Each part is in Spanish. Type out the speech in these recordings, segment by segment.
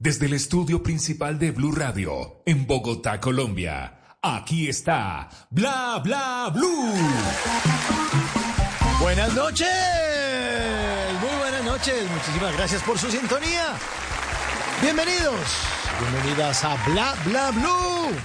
desde el estudio principal de Blue Radio, en Bogotá, Colombia. Aquí está Bla Bla Blue. Buenas noches, muy buenas noches, muchísimas gracias por su sintonía. Bienvenidos, bienvenidas a Bla Bla Blue.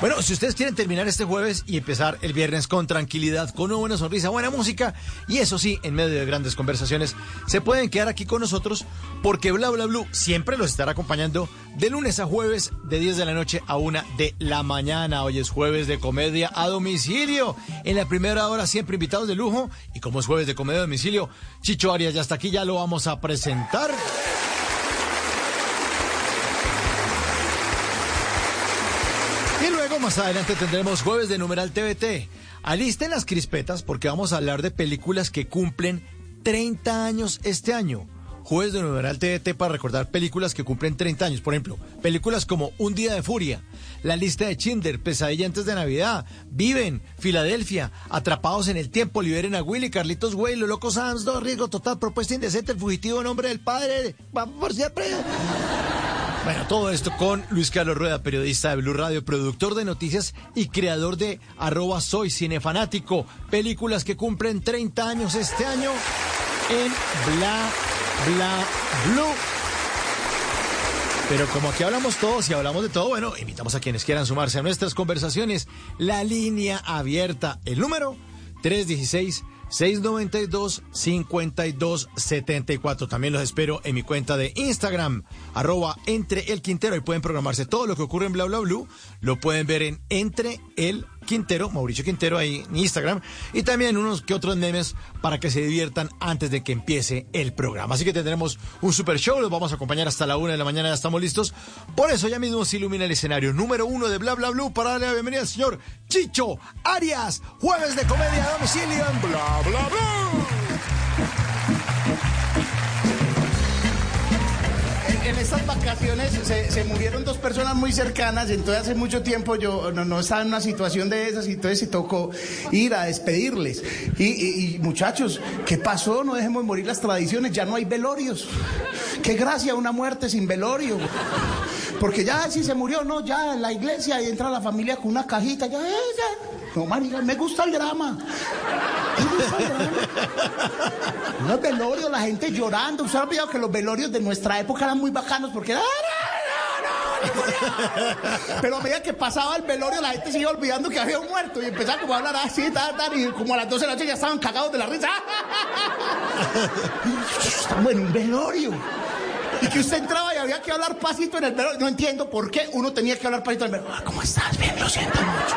Bueno, si ustedes quieren terminar este jueves y empezar el viernes con tranquilidad, con una buena sonrisa, buena música y eso sí, en medio de grandes conversaciones, se pueden quedar aquí con nosotros porque Bla Bla Blue siempre los estará acompañando de lunes a jueves de 10 de la noche a 1 de la mañana. Hoy es jueves de comedia a domicilio. En la primera hora siempre invitados de lujo y como es jueves de comedia a domicilio, Chicho Arias ya está aquí, ya lo vamos a presentar. Más adelante tendremos jueves de numeral TVT. Alisten las crispetas porque vamos a hablar de películas que cumplen 30 años este año. Jueves de numeral TVT para recordar películas que cumplen 30 años. Por ejemplo, películas como Un Día de Furia, La Lista de Chinder, Pesadilla antes de Navidad, Viven, Filadelfia, Atrapados en el Tiempo, Liberen a Willy, Carlitos Güey, Los Locos Adams, Dos Riesgo Total, Propuesta Indecente, El Fugitivo, Nombre del Padre, Vamos por siempre. Bueno, todo esto con Luis Carlos Rueda, periodista de Blue Radio, productor de noticias y creador de arroba soy cinefanático, películas que cumplen 30 años este año en Bla Bla Blue. Pero como aquí hablamos todos y hablamos de todo, bueno, invitamos a quienes quieran sumarse a nuestras conversaciones. La línea abierta, el número 316 692-5274. También los espero en mi cuenta de Instagram, arroba entre el Quintero. Y pueden programarse todo lo que ocurre en Bla Bla Blue. Lo pueden ver en Entre el Quintero, Mauricio Quintero ahí en Instagram. Y también unos que otros memes para que se diviertan antes de que empiece el programa. Así que tendremos un super show. Los vamos a acompañar hasta la una de la mañana. Ya estamos listos. Por eso ya mismo se ilumina el escenario número uno de Bla Bla Blue para darle la bienvenida al señor Chicho Arias. Jueves de comedia a domicilio en Bla Bla Blue. En estas vacaciones se, murieron dos personas muy cercanas, entonces hace mucho tiempo yo no, estaba en una situación de esas y entonces se tocó ir a despedirles. Y, y, y, muchachos, ¿qué pasó? No dejemos morir las tradiciones, ya no hay velorios. Qué gracia una muerte sin velorio. Porque ya si se murió, no, ya en la iglesia y entra la familia con una cajita, ya, ya. No, marica, me gusta el drama. Me gusta el drama. Los velorios, la gente llorando. ¿Usted ha olvidado que los velorios de nuestra época eran muy bacanos porque era... Pero a medida que pasaba el velorio, la gente se olvidando que había un muerto y empezaba como a hablar así, tal, tal, y como a las 12 de la noche ya estaban cagados de la risa. Bueno, un velorio. Y que usted entraba y había que hablar pasito en el velorio. No entiendo por qué uno tenía que hablar pasito en el velorio. ¿Cómo estás? Bien, lo siento mucho.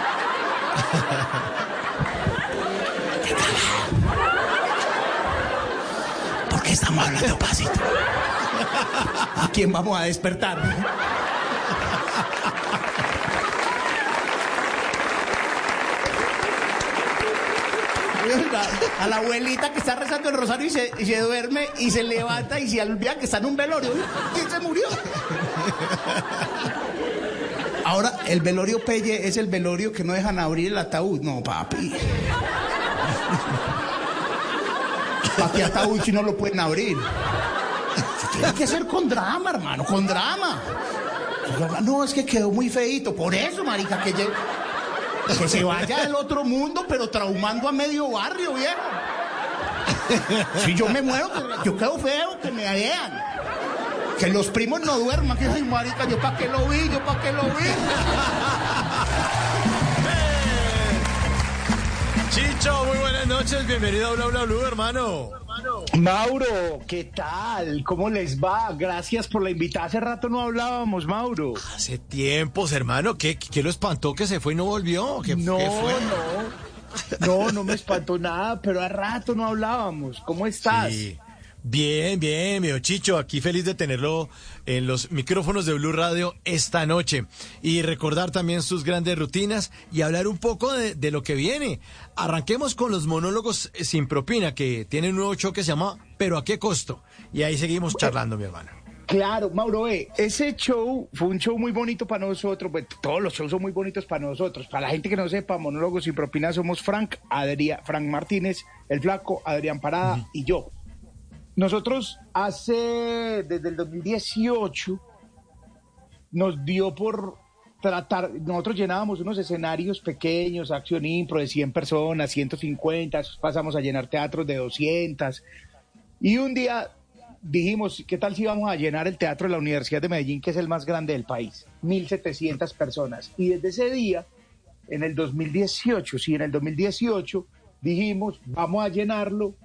¿Qué tal? ¿Por qué estamos hablando pasito? ¿A quién vamos a despertar? A la abuelita que está rezando el rosario y se, duerme y se levanta y se olvida que está en un velorio. ¿Quién se murió? Ahora, el velorio Pelle es el velorio que no dejan abrir el ataúd. No, papi. ¿Para qué ataúd si no lo pueden abrir? Tiene que ser con drama, hermano, con drama. No, es que quedó muy feito. Por eso, marica, que, que se vaya del otro mundo, pero traumando a medio barrio, viejo. Si yo me muero, yo quedo feo, que me vean. Que los primos no duerman, que ay, marica, yo pa' qué lo vi, yo pa' qué lo vi. Chicho, muy buenas noches, bienvenido a Bla Bla Blue, hermano. Mauro, ¿qué tal? ¿Cómo les va? Gracias por la invitada. Hace rato no hablábamos, Mauro. Hace tiempos, hermano. ¿Qué, qué lo espantó que se fue y no volvió? ¿Qué, no, qué fue? no. No, no me espantó nada, pero a rato no hablábamos. ¿Cómo estás? Sí. Bien, bien, mi Chicho, aquí feliz de tenerlo en los micrófonos de Blue Radio esta noche. Y recordar también sus grandes rutinas y hablar un poco de, de lo que viene. Arranquemos con los monólogos sin propina, que tienen un nuevo show que se llama Pero a qué costo. Y ahí seguimos charlando, mi hermano. Claro, Mauro, eh, ese show fue un show muy bonito para nosotros, pues, todos los shows son muy bonitos para nosotros. Para la gente que no sepa, Monólogos sin propina somos Frank, Adrián, Frank Martínez, el flaco, Adrián Parada y yo. Nosotros hace, desde el 2018, nos dio por tratar, nosotros llenábamos unos escenarios pequeños, acción impro de 100 personas, 150, pasamos a llenar teatros de 200. Y un día dijimos, ¿qué tal si vamos a llenar el teatro de la Universidad de Medellín, que es el más grande del país? 1.700 personas. Y desde ese día, en el 2018, sí, en el 2018, dijimos, vamos a llenarlo,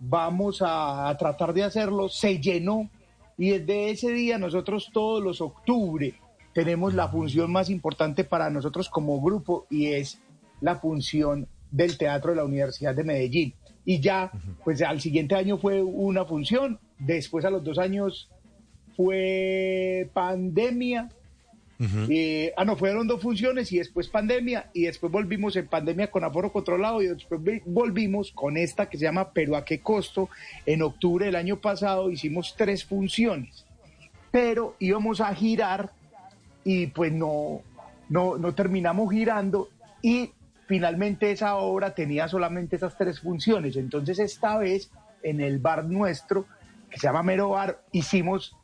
vamos a, tratar de hacerlo. Se llenó y desde ese día nosotros todos los octubre tenemos la función más importante para nosotros como grupo y es la función del Teatro de la Universidad de Medellín. Y ya, pues al siguiente año fue una función Después a los dos años fue pandemia. Ah, no, fueron dos funciones y después pandemia y después volvimos en pandemia con aforo controlado y después volvimos con esta que se llama Pero a qué costo. En octubre del año pasado hicimos tres funciones, pero íbamos a girar y pues no, no, no terminamos girando y finalmente esa obra tenía solamente esas tres funciones. Entonces esta vez en el bar nuestro que se llama Mero Bar, hicimos,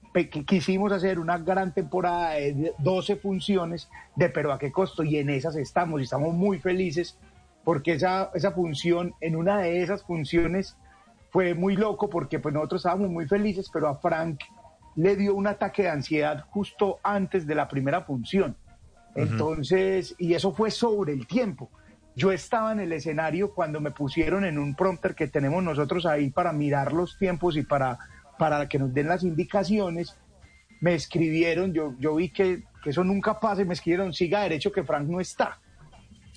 quisimos hacer una gran temporada de 12 funciones de pero a qué costo y en esas estamos y estamos muy felices porque esa, esa función, en una de esas funciones fue muy loco porque pues nosotros estábamos muy felices, pero a Frank le dio un ataque de ansiedad justo antes de la primera función. Entonces, y eso fue sobre el tiempo. Yo estaba en el escenario cuando me pusieron en un prompter que tenemos nosotros ahí para mirar los tiempos y para para que nos den las indicaciones, me escribieron, yo, yo vi que, eso nunca pasa, y me escribieron, siga derecho que Frank no está.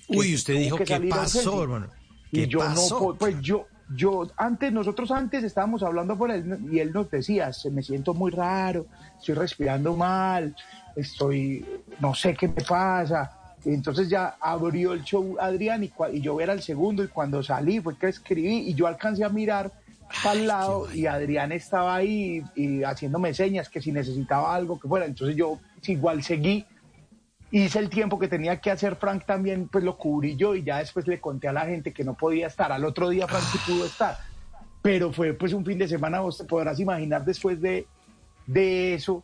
Uy, usted dijo, que ¿qué pasó, hermano? y yo no, pues yo, yo, antes, nosotros antes estábamos hablando por él y él nos decía, se me siento muy raro, estoy respirando mal, estoy, no sé qué me pasa. entonces ya abrió el show Adrián y, y yo era el segundo y cuando salí fue que escribí y yo alcancé a mirar al lado y Adrián estaba ahí y, haciéndome señas que si necesitaba algo que fuera. Entonces yo igual seguí, hice el tiempo que tenía que hacer Frank también, pues lo cubrí yo y ya después le conté a la gente que no podía estar. Al otro día Frank sí pudo estar. Pero fue pues un fin de semana, vos te podrás imaginar después de, de eso.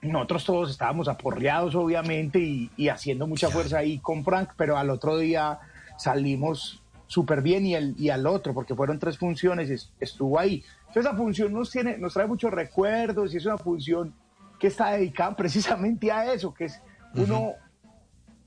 Nosotros todos estábamos aporreados, obviamente, y, y haciendo mucha fuerza ahí con Frank, pero al otro día salimos súper bien y, el, y al otro, porque fueron tres funciones, estuvo ahí. Entonces esa función nos, tiene, nos trae muchos recuerdos y es una función que está dedicada precisamente a eso, que es uno,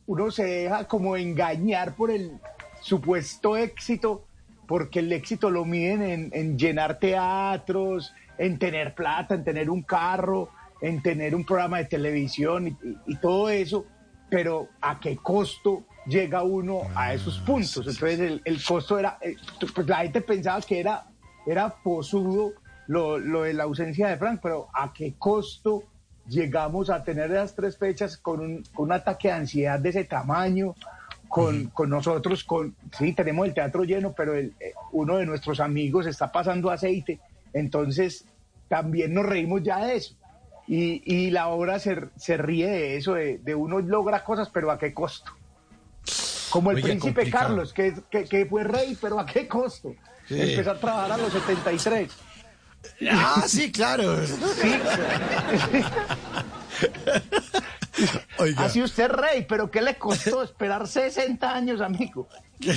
uno se deja como engañar por el supuesto éxito, porque el éxito lo miden en, llenar teatros, en tener plata, en tener un carro, en tener un programa de televisión y todo eso, pero ¿a qué costo llega uno a esos ah, puntos. Entonces el, costo era, eh, pues la gente pensaba que era, era posudo lo, de la ausencia de Frank, pero ¿a qué costo llegamos a tener esas tres fechas con un, ataque de ansiedad de ese tamaño? Con, nosotros, con, sí, tenemos el teatro lleno, pero el, eh, uno de nuestros amigos está pasando aceite, entonces también nos reímos ya de eso. Y, la obra se, se ríe de eso, de, de uno logra cosas, pero ¿a qué costo? Como el príncipe Carlos, que, que, fue rey, pero ¿a qué costo? Empezó a trabajar a los 73. Ah, sí, claro. Así usted rey, pero ¿qué le costó esperar 60 años, amigo?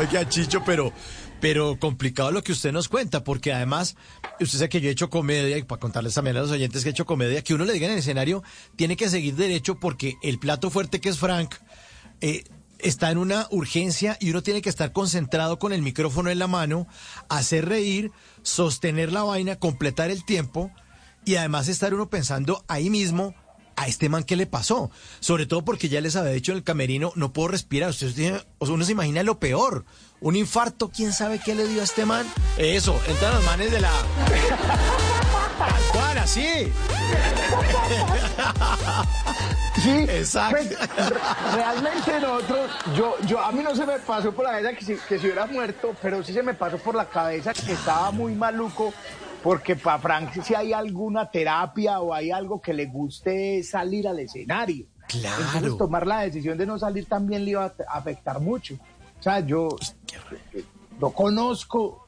Oiga, Chicho, pero, pero complicado lo que usted nos cuenta, porque además, usted sabe que yo he hecho comedia, y para contarles también a los oyentes que he hecho comedia, que uno le diga en el escenario, tiene que seguir derecho porque el plato fuerte que es Frank, eh, está en una urgencia y uno tiene que estar concentrado con el micrófono en la mano, hacer reír, sostener la vaina, completar el tiempo y además estar uno pensando ahí mismo ¿a este man qué le pasó? Sobre todo porque ya les había dicho en el camerino, no puedo respirar. Ustedes tienen- uno se imagina lo peor. Un infarto, ¿quién sabe qué le dio a este man? Eso, entran los manes de la... Cual, así. Sí, Exacto. pues, realmente nosotros, yo, yo, a mí no se me pasó por la cabeza que si, que si hubiera muerto, pero sí se me pasó por la cabeza que estaba muy maluco, porque para Frank si hay alguna terapia o hay algo que le guste salir al escenario. Claro. Entonces tomar la decisión de no salir también le iba a afectar mucho. O sea, yo lo conozco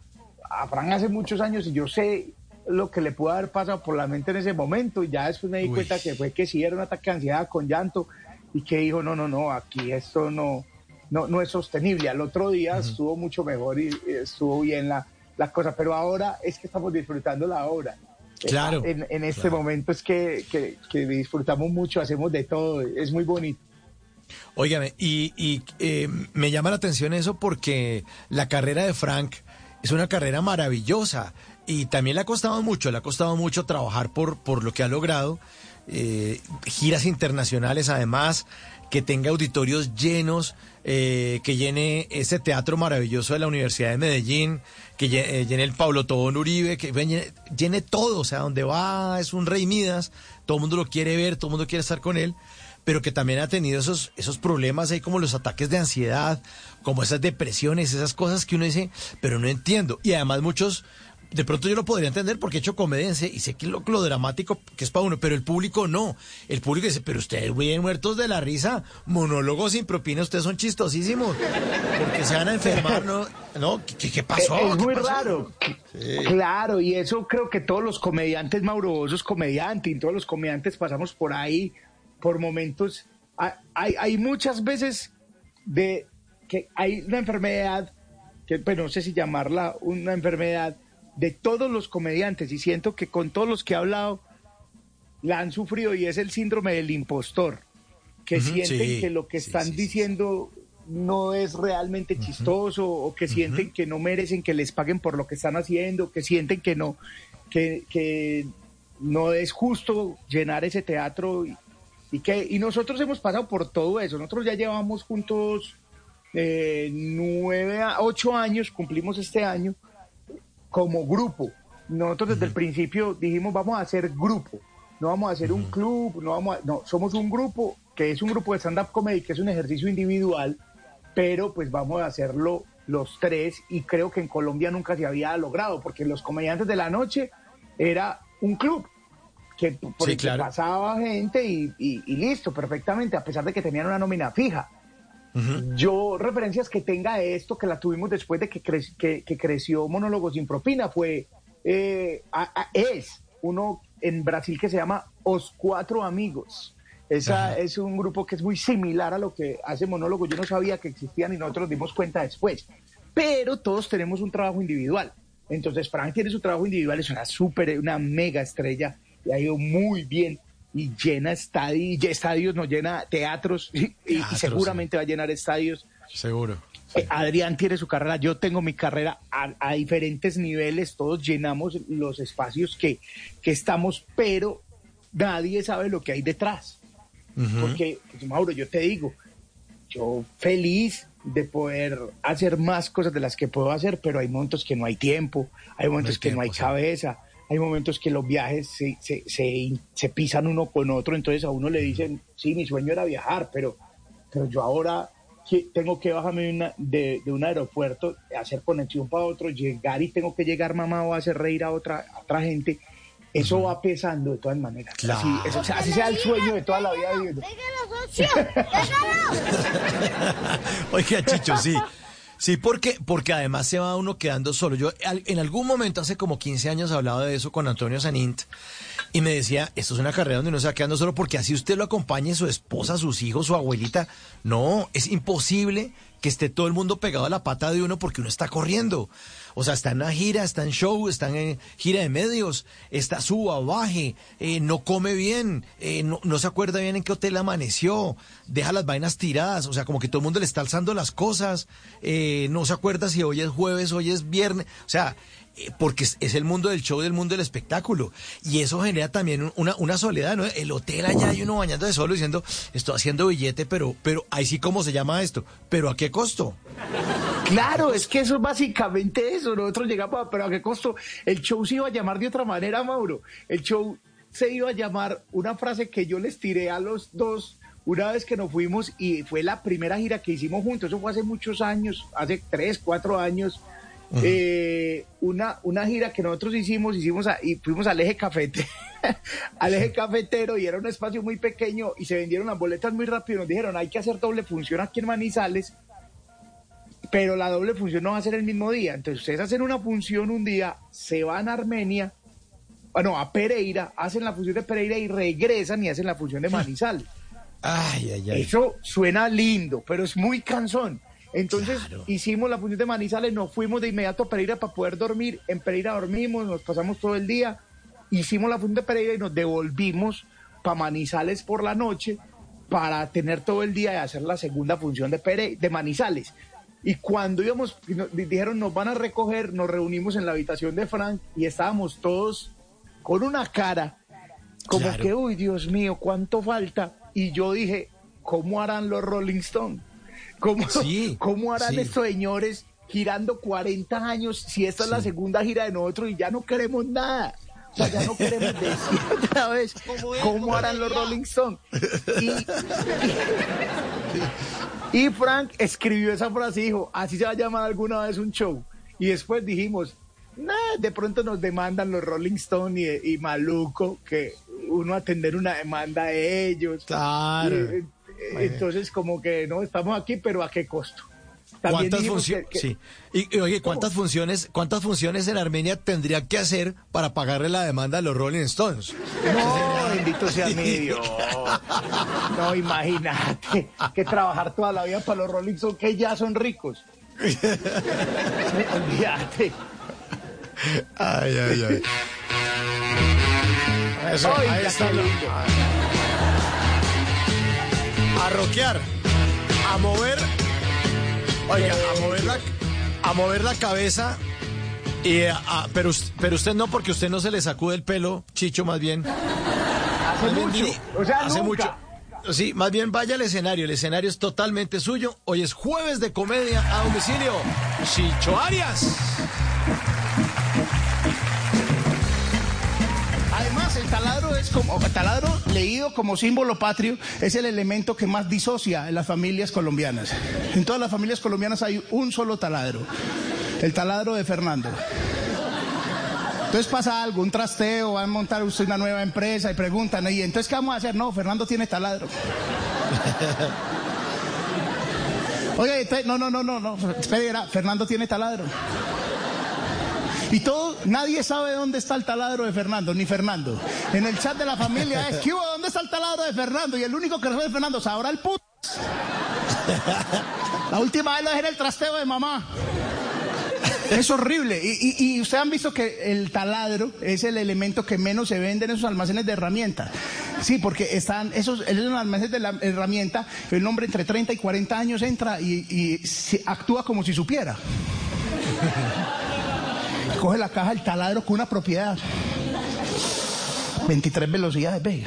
a Frank hace muchos años y yo sé lo que le pudo haber pasado por la mente en ese momento y ya después me di Uy. cuenta que fue que sí era un ataque de ansiedad con llanto y que dijo, no, no, no, aquí esto no, no, no es sostenible. Al otro día estuvo mucho mejor y y estuvo bien la, la cosa, pero ahora es que estamos disfrutando la obra. Claro, En, en este claro. momento es que, que, que disfrutamos mucho, hacemos de todo, es muy bonito. Óigame, y, y, eh, me llama la atención eso porque la carrera de Frank es una carrera maravillosa y también le ha costado mucho, le ha costado mucho trabajar por, por lo que ha logrado, eh, giras internacionales además, que tenga auditorios llenos, eh, que llene ese teatro maravilloso de la Universidad de Medellín, que eh, llene el Pablo Tobón Uribe, que llene, llene todo, o sea, donde va es un rey Midas, todo el mundo lo quiere ver, todo el mundo quiere estar con él pero que también ha tenido esos, esos problemas ahí como los ataques de ansiedad, como esas depresiones, esas cosas que uno dice, pero no entiendo. Y además muchos, de pronto yo lo podría entender porque he hecho comedia en- y sé que lo, lo dramático que es para uno, pero el público no. El público dice, pero ustedes vienen muertos de la risa, monólogos sin propina, ustedes son chistosísimos, porque se van a enfermar, ¿no? ¿No? ¿Qué, qué pasó? Es ¿Qué muy pasó? raro. Claro, y eso creo que todos los comediantes, Mauro, vos sos comediante, y todos los comediantes pasamos por ahí, por momentos. Hay, hay, hay muchas veces de que hay una enfermedad, que pues, no sé si llamarla una enfermedad, de todos los comediantes, y siento que con todos los que he hablado la han sufrido, y es el síndrome del impostor, que sienten sí, que lo que están sí, sí, diciendo no es realmente chistoso o que sienten que no merecen que les paguen por lo que están haciendo, que sienten que no, que, que no es justo llenar ese teatro y, y que y nosotros hemos pasado por todo eso. Nosotros ya llevamos juntos eh, nueve, a- ocho años, cumplimos este año como grupo. Nosotros desde el principio dijimos vamos a hacer grupo, no vamos a hacer un club, no vamos a- no, somos un grupo que es un grupo de stand-up comedy, que es un ejercicio individual, pero pues vamos a hacerlo los tres y creo que en Colombia nunca se había logrado, porque los comediantes de la noche era un club que por Sí, el que pasaba gente y, y- y listo, perfectamente, a pesar de que tenían una nómina fija. Yo, referencias que tenga de esto, que la tuvimos después de que, cre- que, que creció Monólogos sin propina, fue, eh, a- a- es uno en Brasil que se llama Os Cuatro Amigos. Esa es un grupo que es muy similar a lo que hace Monólogos. Yo no sabía que existían y nosotros nos dimos cuenta después. Pero todos tenemos un trabajo individual. Entonces, Frank tiene su trabajo individual, es una súper, una mega estrella y ha ido muy bien y llena estadios, estadios no llena teatros y, y seguramente va a llenar estadios. Seguro. Eh, Adrián tiene su carrera, yo tengo mi carrera a, a diferentes niveles, todos llenamos los espacios que, que estamos, pero nadie sabe lo que hay detrás. Porque, pues, Mauro, yo te digo, yo feliz de poder hacer más cosas de las que puedo hacer, pero hay momentos que no hay tiempo, hay momentos hay que no hay tiempo, sí. Hay momentos que los viajes se, se, se, se pisan uno con otro, entonces a uno le dicen, sí, mi sueño era viajar, pero, pero yo ahora que- tengo que bajarme de, una- de, de un aeropuerto, hacer conexión para otro, llegar y tengo que llegar mamá o hacer reír a otra, a otra gente. Eso va pesando de todas maneras. Claro. Así, eso- o sea, así sea el sueño de toda la vida. Oiga, Chicho, sí. Sí, porque, porque además se va uno quedando solo. Yo al- en algún momento, hace como 15 años, hablaba de eso con Antonio Sanint y me decía, esto es una carrera donde uno se va quedando solo porque así usted lo acompañe, su esposa, sus hijos, su abuelita. No, es imposible que esté todo el mundo pegado a la pata de uno porque uno está corriendo. O sea, está en una gira, está en show, está en gira de medios, está suba, baje, eh, no come bien, eh, no, no, se acuerda bien en qué hotel amaneció, deja las vainas tiradas, o sea, como que todo el mundo le está alzando las cosas, eh, no se acuerda si hoy es jueves, hoy es viernes, o sea, eh, porque es, el mundo del show, del mundo del espectáculo. Y eso genera también una, una soledad, ¿no? El hotel allá hay uno bañando de solo diciendo, estoy haciendo billete, pero, pero ahí sí cómo se llama esto. Pero ¿a qué costo? Claro, es que eso es básicamente eso. Nosotros llegamos, pero ¿a qué costo? El show se iba a llamar de otra manera, Mauro. El show se iba a llamar una frase que yo les tiré a los dos una vez que nos fuimos y fue la primera gira que hicimos juntos. Eso fue hace muchos años, hace tres, cuatro años eh, una, una gira que nosotros hicimos, hicimos y fuimos al eje cafete, al eje cafetero y era un espacio muy pequeño y se vendieron las boletas muy rápido. Nos dijeron, hay que hacer doble función aquí en Manizales, pero la doble función no va a ser el mismo día. Entonces ustedes hacen una función un día, se van a Armenia, bueno, a Pereira, hacen la función de Pereira y regresan y hacen la función de Manizales. Ay, ay, ay. Eso suena lindo, pero es muy cansón. Entonces hicimos la función de Manizales, nos fuimos de inmediato a Pereira para poder dormir. En Pereira dormimos, nos pasamos todo el día. Hicimos la función de Pereira y nos devolvimos para Manizales por la noche para tener todo el día y hacer la segunda función de, Pere de Manizales. Y cuando íbamos, dijeron nos van a recoger, nos reunimos en la habitación de Frank y estábamos todos con una cara como que, uy, Dios mío, cuánto falta. Y yo dije, ¿cómo harán los Rolling Stones? ¿Cómo, ¿cómo harán estos señores girando 40 años si esta es la segunda gira de nosotros y ya no queremos nada? O sea, ya no queremos decir otra vez cómo harán los Rolling Stones. Y, Frank escribió esa frase y dijo, así se va a llamar alguna vez un show. Y después dijimos, nah, de pronto nos demandan los Rolling Stones y, Maluco, que uno atender una demanda de ellos. Claro. Entonces, como que no estamos aquí, pero ¿a qué costo? ¿Cuántas funciones? Sí. Y, oye, ¿cuántas funciones, cuántas funciones en Armenia tendría que hacer para pagarle la demanda a los Rolling Stones? No, bendito sea mi Dios. No, imagínate que trabajar toda la vida para los Rolling Stones que ya son ricos. Olvídate. Ay, ay, ay. Eso, ahí está a rockear, a mover, oiga, a mover la, a mover la cabeza. Y pero, pero usted no, porque usted no se le sacude el pelo, Chicho, más bien. Hace mucho. o sea, hace mucho. Sí, más bien vaya al escenario. El escenario es totalmente suyo. Hoy es jueves de comedia a domicilio. Chicho Arias. Es como, taladro leído como símbolo patrio, es el elemento que más disocia en las familias colombianas. En todas las familias colombianas hay un solo taladro, el taladro de Fernando. Entonces pasa algo, un trasteo, van a montar usted una nueva empresa y preguntan, ¿y entonces qué vamos a hacer? No, Fernando tiene taladro. Oye, no, no, no, no, no, espera, Fernando tiene taladro. Y todo, nadie sabe dónde está el taladro de Fernando, ni Fernando. En el chat de la familia es, ¿qué ¿Dónde está el taladro de Fernando? Y el único que sabe de Fernando, ¿sabrá el puto? La última vez lo dejé en el trasteo de mamá. Es horrible. Y, y, ustedes han visto que el taladro es el elemento que menos se vende en esos almacenes de herramientas. Sí, porque están esos, esos almacenes de la herramienta, el hombre entre 30 y 40 años entra y, y actúa como si supiera coge la caja del taladro con una propiedad. 23 velocidades, ve.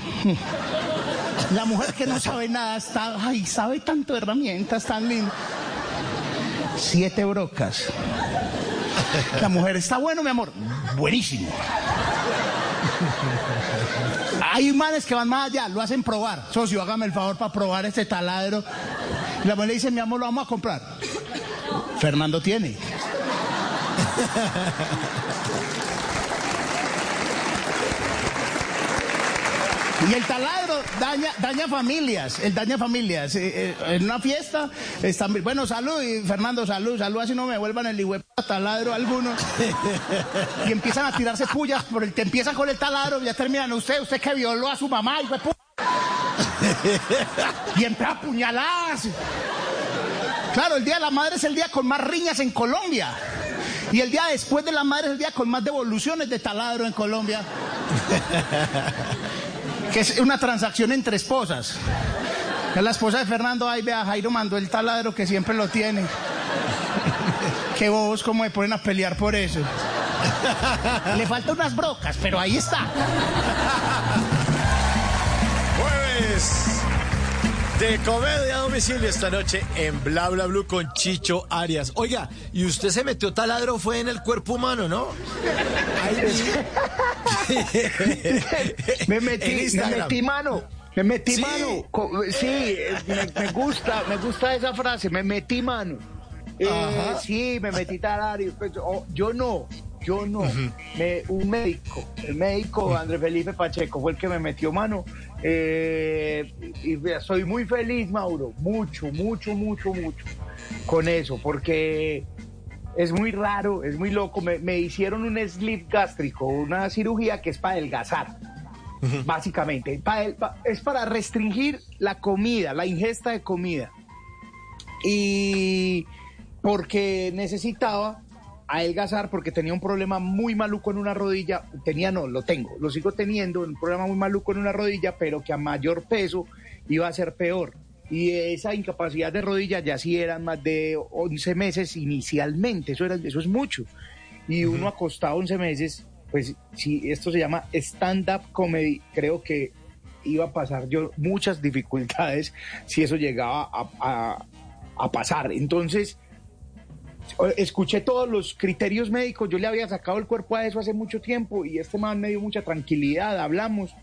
La mujer que no sabe nada está, ay, sabe tanto de herramientas tan lindas. Siete brocas. La mujer está bueno, mi amor. Buenísimo. Hay manes que van más allá, lo hacen probar. Socio, hágame el favor para probar este taladro. la mujer le dice, mi amor, lo vamos a comprar. Fernando tiene. Y el taladro daña, daña familias, el daña familias. Eh, eh, en una fiesta, están, bueno, salud, y Fernando, salud, salud, así no me vuelvan el igual taladro algunos. y empiezan a tirarse pullas, por el, te empiezan con el taladro, ya terminan, usted, usted que violó a su mamá, y y empieza a puñaladas. Claro, el Día de la Madre es el día con más riñas en Colombia. Y el día después de la madre es el día con más devoluciones de taladro en Colombia. que es una transacción entre esposas. Es la esposa de Fernando, ahí vea, Jairo mandó el taladro que siempre lo tiene. Qué bobos como me ponen a pelear por eso. Le faltan unas brocas, pero ahí está. Jueves de comedia a domicilio esta noche en Bla Bla Blue con Chicho Arias. Oiga, y usted se metió taladro fue en el cuerpo humano, ¿no? me metí, me metí mano. Me metí mano. Sí, me, gusta, me gusta esa frase, me metí mano. Eh, sí, me metí taladro. Pues, oh, yo no, me, un médico, el médico Andrés Felipe Pacheco fue el que me metió mano eh, y soy muy feliz, Mauro, mucho, mucho, mucho, mucho con eso, porque es muy raro, es muy loco. Me, hicieron un slip gástrico, una cirugía que es para adelgazar, básicamente. es para restringir la comida, la ingesta de comida. Y porque necesitaba adelgazar porque tenía un problema muy maluco en una rodilla, tenía no, lo tengo, lo sigo teniendo, un problema muy maluco en una rodilla, pero que a mayor peso iba a ser peor. Y esa incapacidad de rodilla ya sí eran más de 11 meses inicialmente, eso, era, eso es mucho. Y uno acostado 11 meses, pues si esto se llama stand-up comedy, creo que iba a pasar yo muchas dificultades si eso llegaba a, a pasar. Entonces, escuché todos los criterios médicos, yo le había sacado el cuerpo a eso hace mucho tiempo y este man me dio mucha tranquilidad, hablamos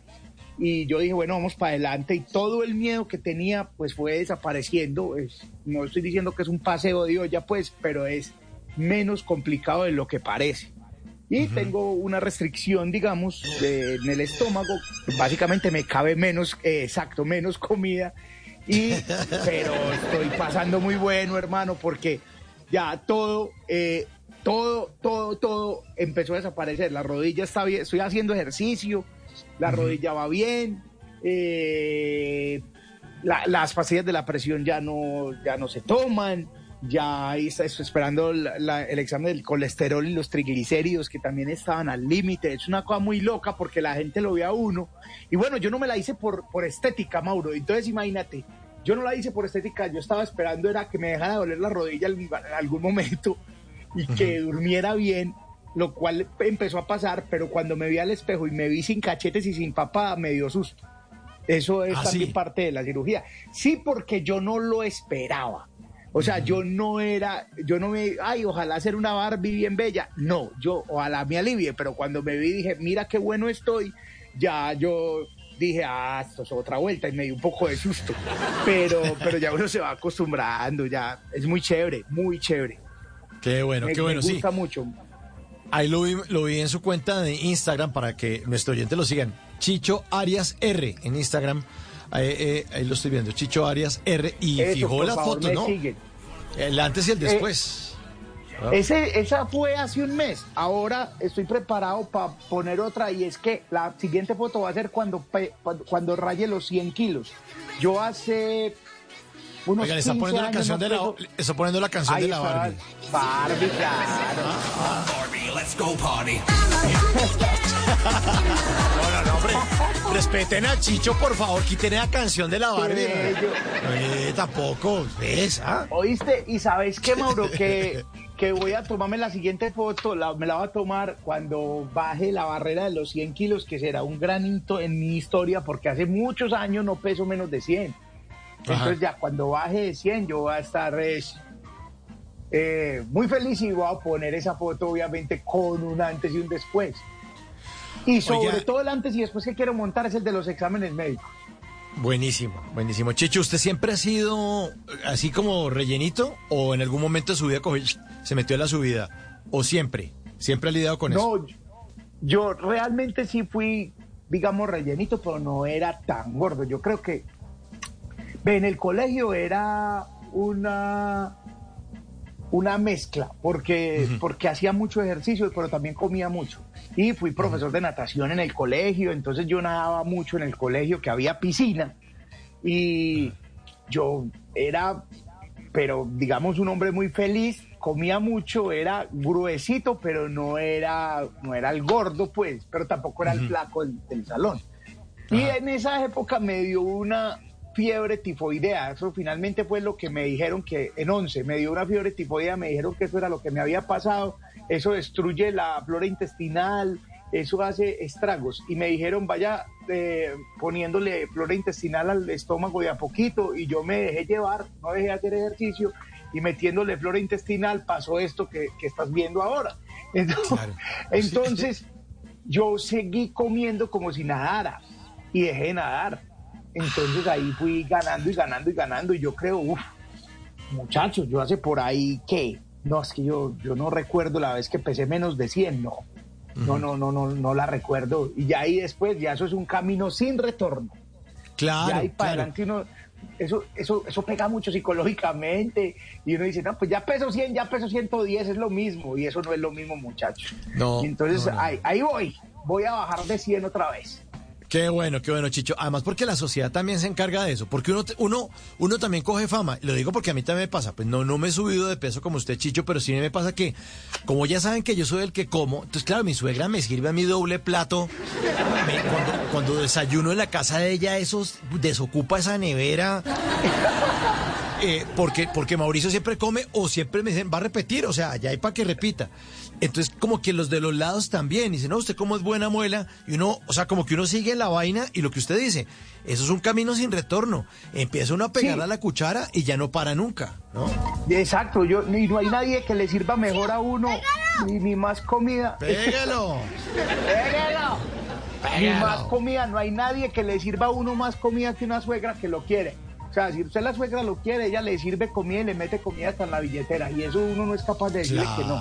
y yo dije, bueno, vamos para adelante y todo el miedo que tenía pues fue desapareciendo, no estoy diciendo que es un paseo de olla pues, pero es menos complicado de lo que parece. Y tengo una restricción, digamos, en el estómago, básicamente me cabe menos, eh, exacto, menos comida. Y, pero estoy pasando muy bueno, hermano, porque ya todo, eh, todo, todo, todo empezó a desaparecer. La rodilla está bien, estoy haciendo ejercicio, la rodilla va bien, eh, las pastillas de la presión ya no, ya no se toman, ya estoy esperando el examen del colesterol y los triglicéridos que también estaban al límite. Es una cosa muy loca porque la gente lo ve a uno. Y bueno, yo no me la hice por, por estética, Mauro. Entonces imagínate, yo no la hice por estética, yo estaba esperando era que me dejara de doler la rodilla en algún momento y que durmiera bien, lo cual empezó a pasar, pero cuando me vi al espejo y me vi sin cachetes y sin papada, me dio susto. Eso es ah, también parte de la cirugía. Sí, porque yo no lo esperaba. O sea, yo no era, yo no me, ay, ojalá hacer una Barbie bien bella. No, yo ojalá me alivie, pero cuando me vi dije, mira qué bueno estoy, ya yo dije, ah, esto es otra vuelta y me dio un poco de susto. Pero, pero ya uno se va acostumbrando, ya es muy chévere, muy chévere. Qué bueno, qué bueno, sí. Me gusta mucho. Ahí lo vi, lo vi en su cuenta de Instagram para que nuestro oyente lo sigan. Chicho Arias R en Instagram. Ahí, eh, lo estoy viendo, Chicho Arias R. Y fijó la foto, ¿no? El antes y el después. Ese, esa fue hace un mes. Ahora estoy preparado para poner otra y es que la siguiente foto va a ser cuando, cuando raye los 100 kilos. Yo hace unos Oigan, está poniendo, la canción de la, está poniendo la canción de la Barbie. Barbie, claro. Barbie, let's go party. no, no, no, hombre. Respeten a Chicho, por favor, quiten la canción de la Barbie. Eh, tampoco, ¿ves? Ah? ¿Oíste? Y sabes qué, Mauro, que que voy a tomarme la siguiente foto, me la voy a tomar cuando baje la barrera de los 100 kilos, que será un granito en mi historia, porque hace muchos años no peso menos de 100. Entonces ya cuando baje de 100 yo voy a estar eh, muy feliz y voy a poner esa foto obviamente con un antes y un después. Y sobre todo el antes y después que quiero montar es el de los exámenes médicos. Buenísimo, buenísimo. Chicho, ¿usted siempre ha sido así como rellenito o en algún momento de su vida se metió en la subida? ¿O siempre? ¿Siempre ha lidiado con eso? No, yo realmente sí fui, digamos, rellenito, pero no era tan gordo. Yo creo que en el colegio era una una mezcla, porque, porque hacía mucho ejercicio, pero también comía mucho. Y fui profesor de natación en el colegio, entonces yo nadaba mucho en el colegio, que había piscina, y yo era pero digamos un hombre muy feliz, comía mucho, era gruesito, pero no era, no era el gordo, pues, pero tampoco era el flaco del, del salón. Y en esa época me dio una fiebre tifoidea. Eso finalmente fue lo que me dijeron que en 11 me dio una fiebre tifoidea, me dijeron que eso era lo que me había pasado. Eso destruye la flora intestinal, eso hace estragos. Y me dijeron, vaya eh, poniéndole flora intestinal al estómago de a poquito. Y yo me dejé llevar, no dejé hacer ejercicio. Y metiéndole flora intestinal pasó esto que, que estás viendo ahora. Entonces, entonces yo seguí comiendo como si nadara y dejé de nadar. Entonces ahí fui ganando y ganando y ganando. Y yo creo, uff, muchachos, yo hace por ahí que, no, es que yo, yo no recuerdo la vez que pesé menos de 100, no. No, no, no, no, no la recuerdo. Y ya ahí después, ya eso es un camino sin retorno. Claro. Ya ahí para claro. adelante uno, eso, eso, eso pega mucho psicológicamente. Y uno dice, no, pues ya peso 100, ya peso 110, es lo mismo. Y eso no es lo mismo, muchachos. No, Y entonces no, no. Ahí, ahí voy, voy a bajar de 100 otra vez. Qué bueno, qué bueno, Chicho. Además, porque la sociedad también se encarga de eso. Porque uno, uno, uno también coge fama. Lo digo porque a mí también me pasa. Pues no, no me he subido de peso como usted, Chicho, pero sí me pasa que, como ya saben que yo soy el que como, entonces, claro, mi suegra me sirve a mi doble plato. Cuando, desayuno en la casa de ella, eso desocupa esa nevera. Eh, porque, porque Mauricio siempre come o siempre me dicen, va a repetir, o sea, ya hay para que repita. Entonces, como que los de los lados también dicen, no, usted como es buena muela, y uno, o sea, como que uno sigue la vaina y lo que usted dice, eso es un camino sin retorno. Empieza uno a pegar Sí. a la cuchara y ya no para nunca, ¿no? Exacto, yo, y no hay nadie que le sirva mejor a uno, ni, ni más comida. Pégalo. ¡Pégalo! Ni más comida, no hay nadie que le sirva a uno más comida que una suegra que lo quiere. O sea, si usted la suegra lo quiere, ella le sirve comida y le mete comida hasta en la billetera. Y eso uno no es capaz de decirle que no.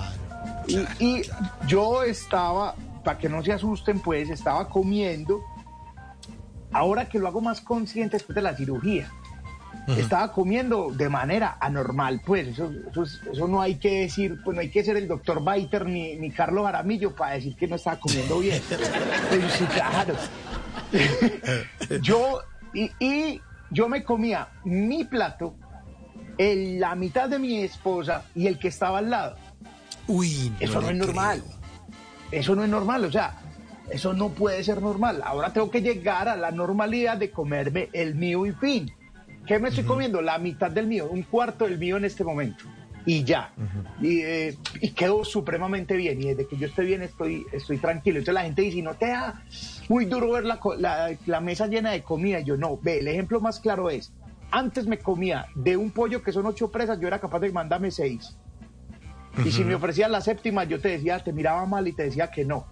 Y, y yo estaba, para que no se asusten, pues, estaba comiendo, ahora que lo hago más consciente después de la cirugía, estaba comiendo de manera anormal, pues, eso, eso, es- eso no hay que decir, pues no hay que ser el doctor Baiter ni, ni Carlos Jaramillo para decir que no estaba comiendo bien. Pues, sí, claro. yo, y, y yo me comía mi plato, el- la mitad de mi esposa y el que estaba al lado. Uy, Eso no le es normal. Eso no es normal, o sea, eso no puede ser normal. Ahora tengo que llegar a la normalidad de comerme el mío y fin. ¿Qué me estoy comiendo? La mitad del mío, un cuarto del mío en este momento. Y ya. y, eh, y quedo supremamente bien. Y desde que yo estoy bien estoy, estoy tranquilo. Entonces la gente dice, no te da muy duro ver la, la- la mesa llena de comida. Y yo no. Ve, el ejemplo más claro es, antes me comía de un pollo que son ocho presas, yo era capaz de mandarme seis. Y si me ofrecían la séptima, yo te decía, te miraba mal y te decía que no.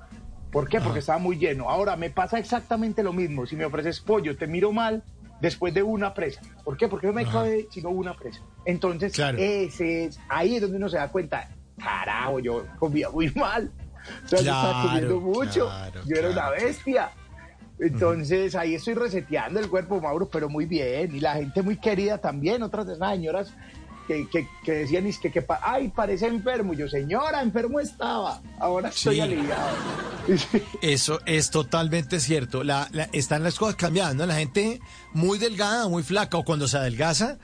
¿Por qué? Porque estaba muy lleno. Ahora me pasa exactamente lo mismo. Si me ofreces pollo, te miro mal después de una presa. ¿Por qué? Porque no me cabe sino una presa. Entonces, Claro. ese es, ahí es donde uno se da cuenta, carajo, yo comía muy mal. O sea, yo estaba Claro, comiendo mucho. claro, yo era una claro. bestia. Entonces ahí estoy reseteando el cuerpo, Mauro, pero muy bien. Y la gente muy querida también, otras de esas señoras que, que, que decían, es que, que pa- ay, parece enfermo. Y yo, señora, enfermo estaba. Ahora estoy Sí. aliviado. Eso es totalmente cierto. La, la- están las cosas cambiando. La gente muy delgada, muy flaca, o cuando se adelgaza,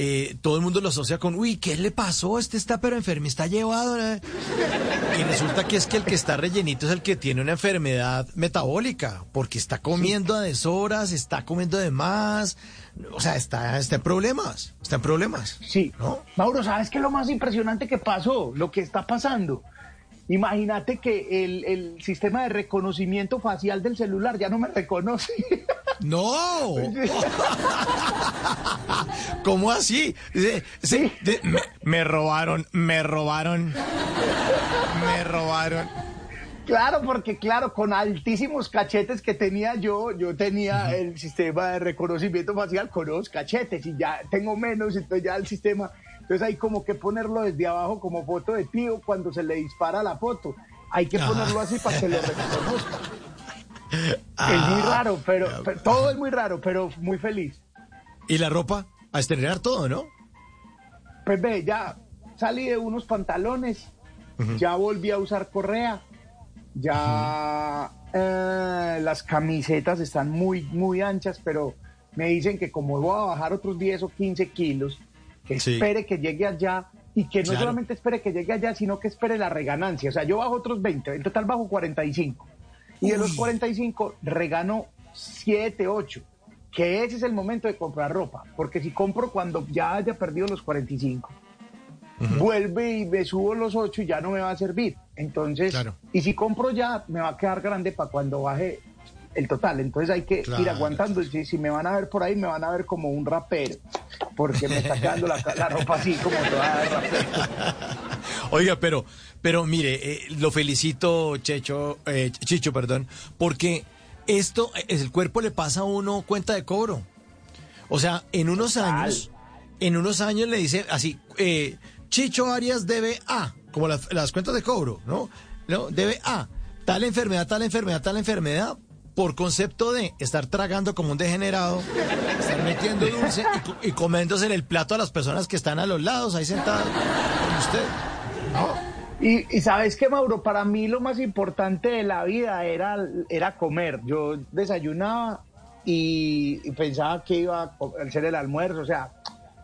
eh, todo el mundo lo asocia con, uy, ¿qué le pasó? Este está pero enfermo, está llevado. ¿no?". Y resulta que es que el que está rellenito es el que tiene una enfermedad metabólica, porque está comiendo a deshoras, está comiendo de más. O sea, está, está en problemas. Está en problemas. Sí. ¿No? Mauro, ¿sabes qué es lo más impresionante que pasó? Lo que está pasando. Imagínate que el, el sistema de reconocimiento facial del celular ya no me reconoce. ¡No! ¿Cómo así? Dice, sí, de- me, me robaron, me robaron, me robaron. Claro, porque claro, con altísimos cachetes que tenía yo, yo tenía el sistema de reconocimiento facial con los cachetes y ya tengo menos, entonces ya el sistema, entonces hay como que ponerlo desde abajo como foto de tío cuando se le dispara la foto. Hay que Ah. ponerlo así para que lo reconozca. es Ah. muy raro, pero, pero todo es muy raro, pero muy feliz. Y la ropa, a estrenar todo, ¿no? Pues ve, ya salí de unos pantalones, ya volví a usar correa, ya eh, las camisetas están muy, muy anchas, pero me dicen que como voy a bajar otros 10 o 15 kilos, Sí. espere que llegue allá y que no Claro. solamente espere que llegue allá, sino que espere la reganancia. O sea, yo bajo otros 20, en total bajo 45. Y de los 45 regano 7, 8. Que ese es el momento de comprar ropa. Porque si compro cuando ya haya perdido los 45, vuelve y me subo los 8 y ya no me va a servir. Entonces, Claro. y si compro ya, me va a quedar grande para cuando baje el total. Entonces hay que ir aguantando. Si, si me van a ver por ahí, me van a ver como un rapero. Porque me está quedando la, la ropa así como toda rapero. Oiga, pero, pero mire, eh, lo felicito, Checho, eh, Chicho, perdón, porque esto, eh, el cuerpo le pasa a uno cuenta de cobro. O sea, en unos años, en unos años le dice así, eh, Chicho Arias debe A, como las, las cuentas de cobro, ¿no? ¿no? Debe A, tal enfermedad, tal enfermedad, tal enfermedad, por concepto de estar tragando como un degenerado, estar metiendo dulce y, y comiéndose en el plato a las personas que están a los lados, ahí sentadas con usted. Y, sabes que, Mauro, para mí lo más importante de la vida era, era comer. Yo desayunaba y, y pensaba que iba a hacer el almuerzo. O sea,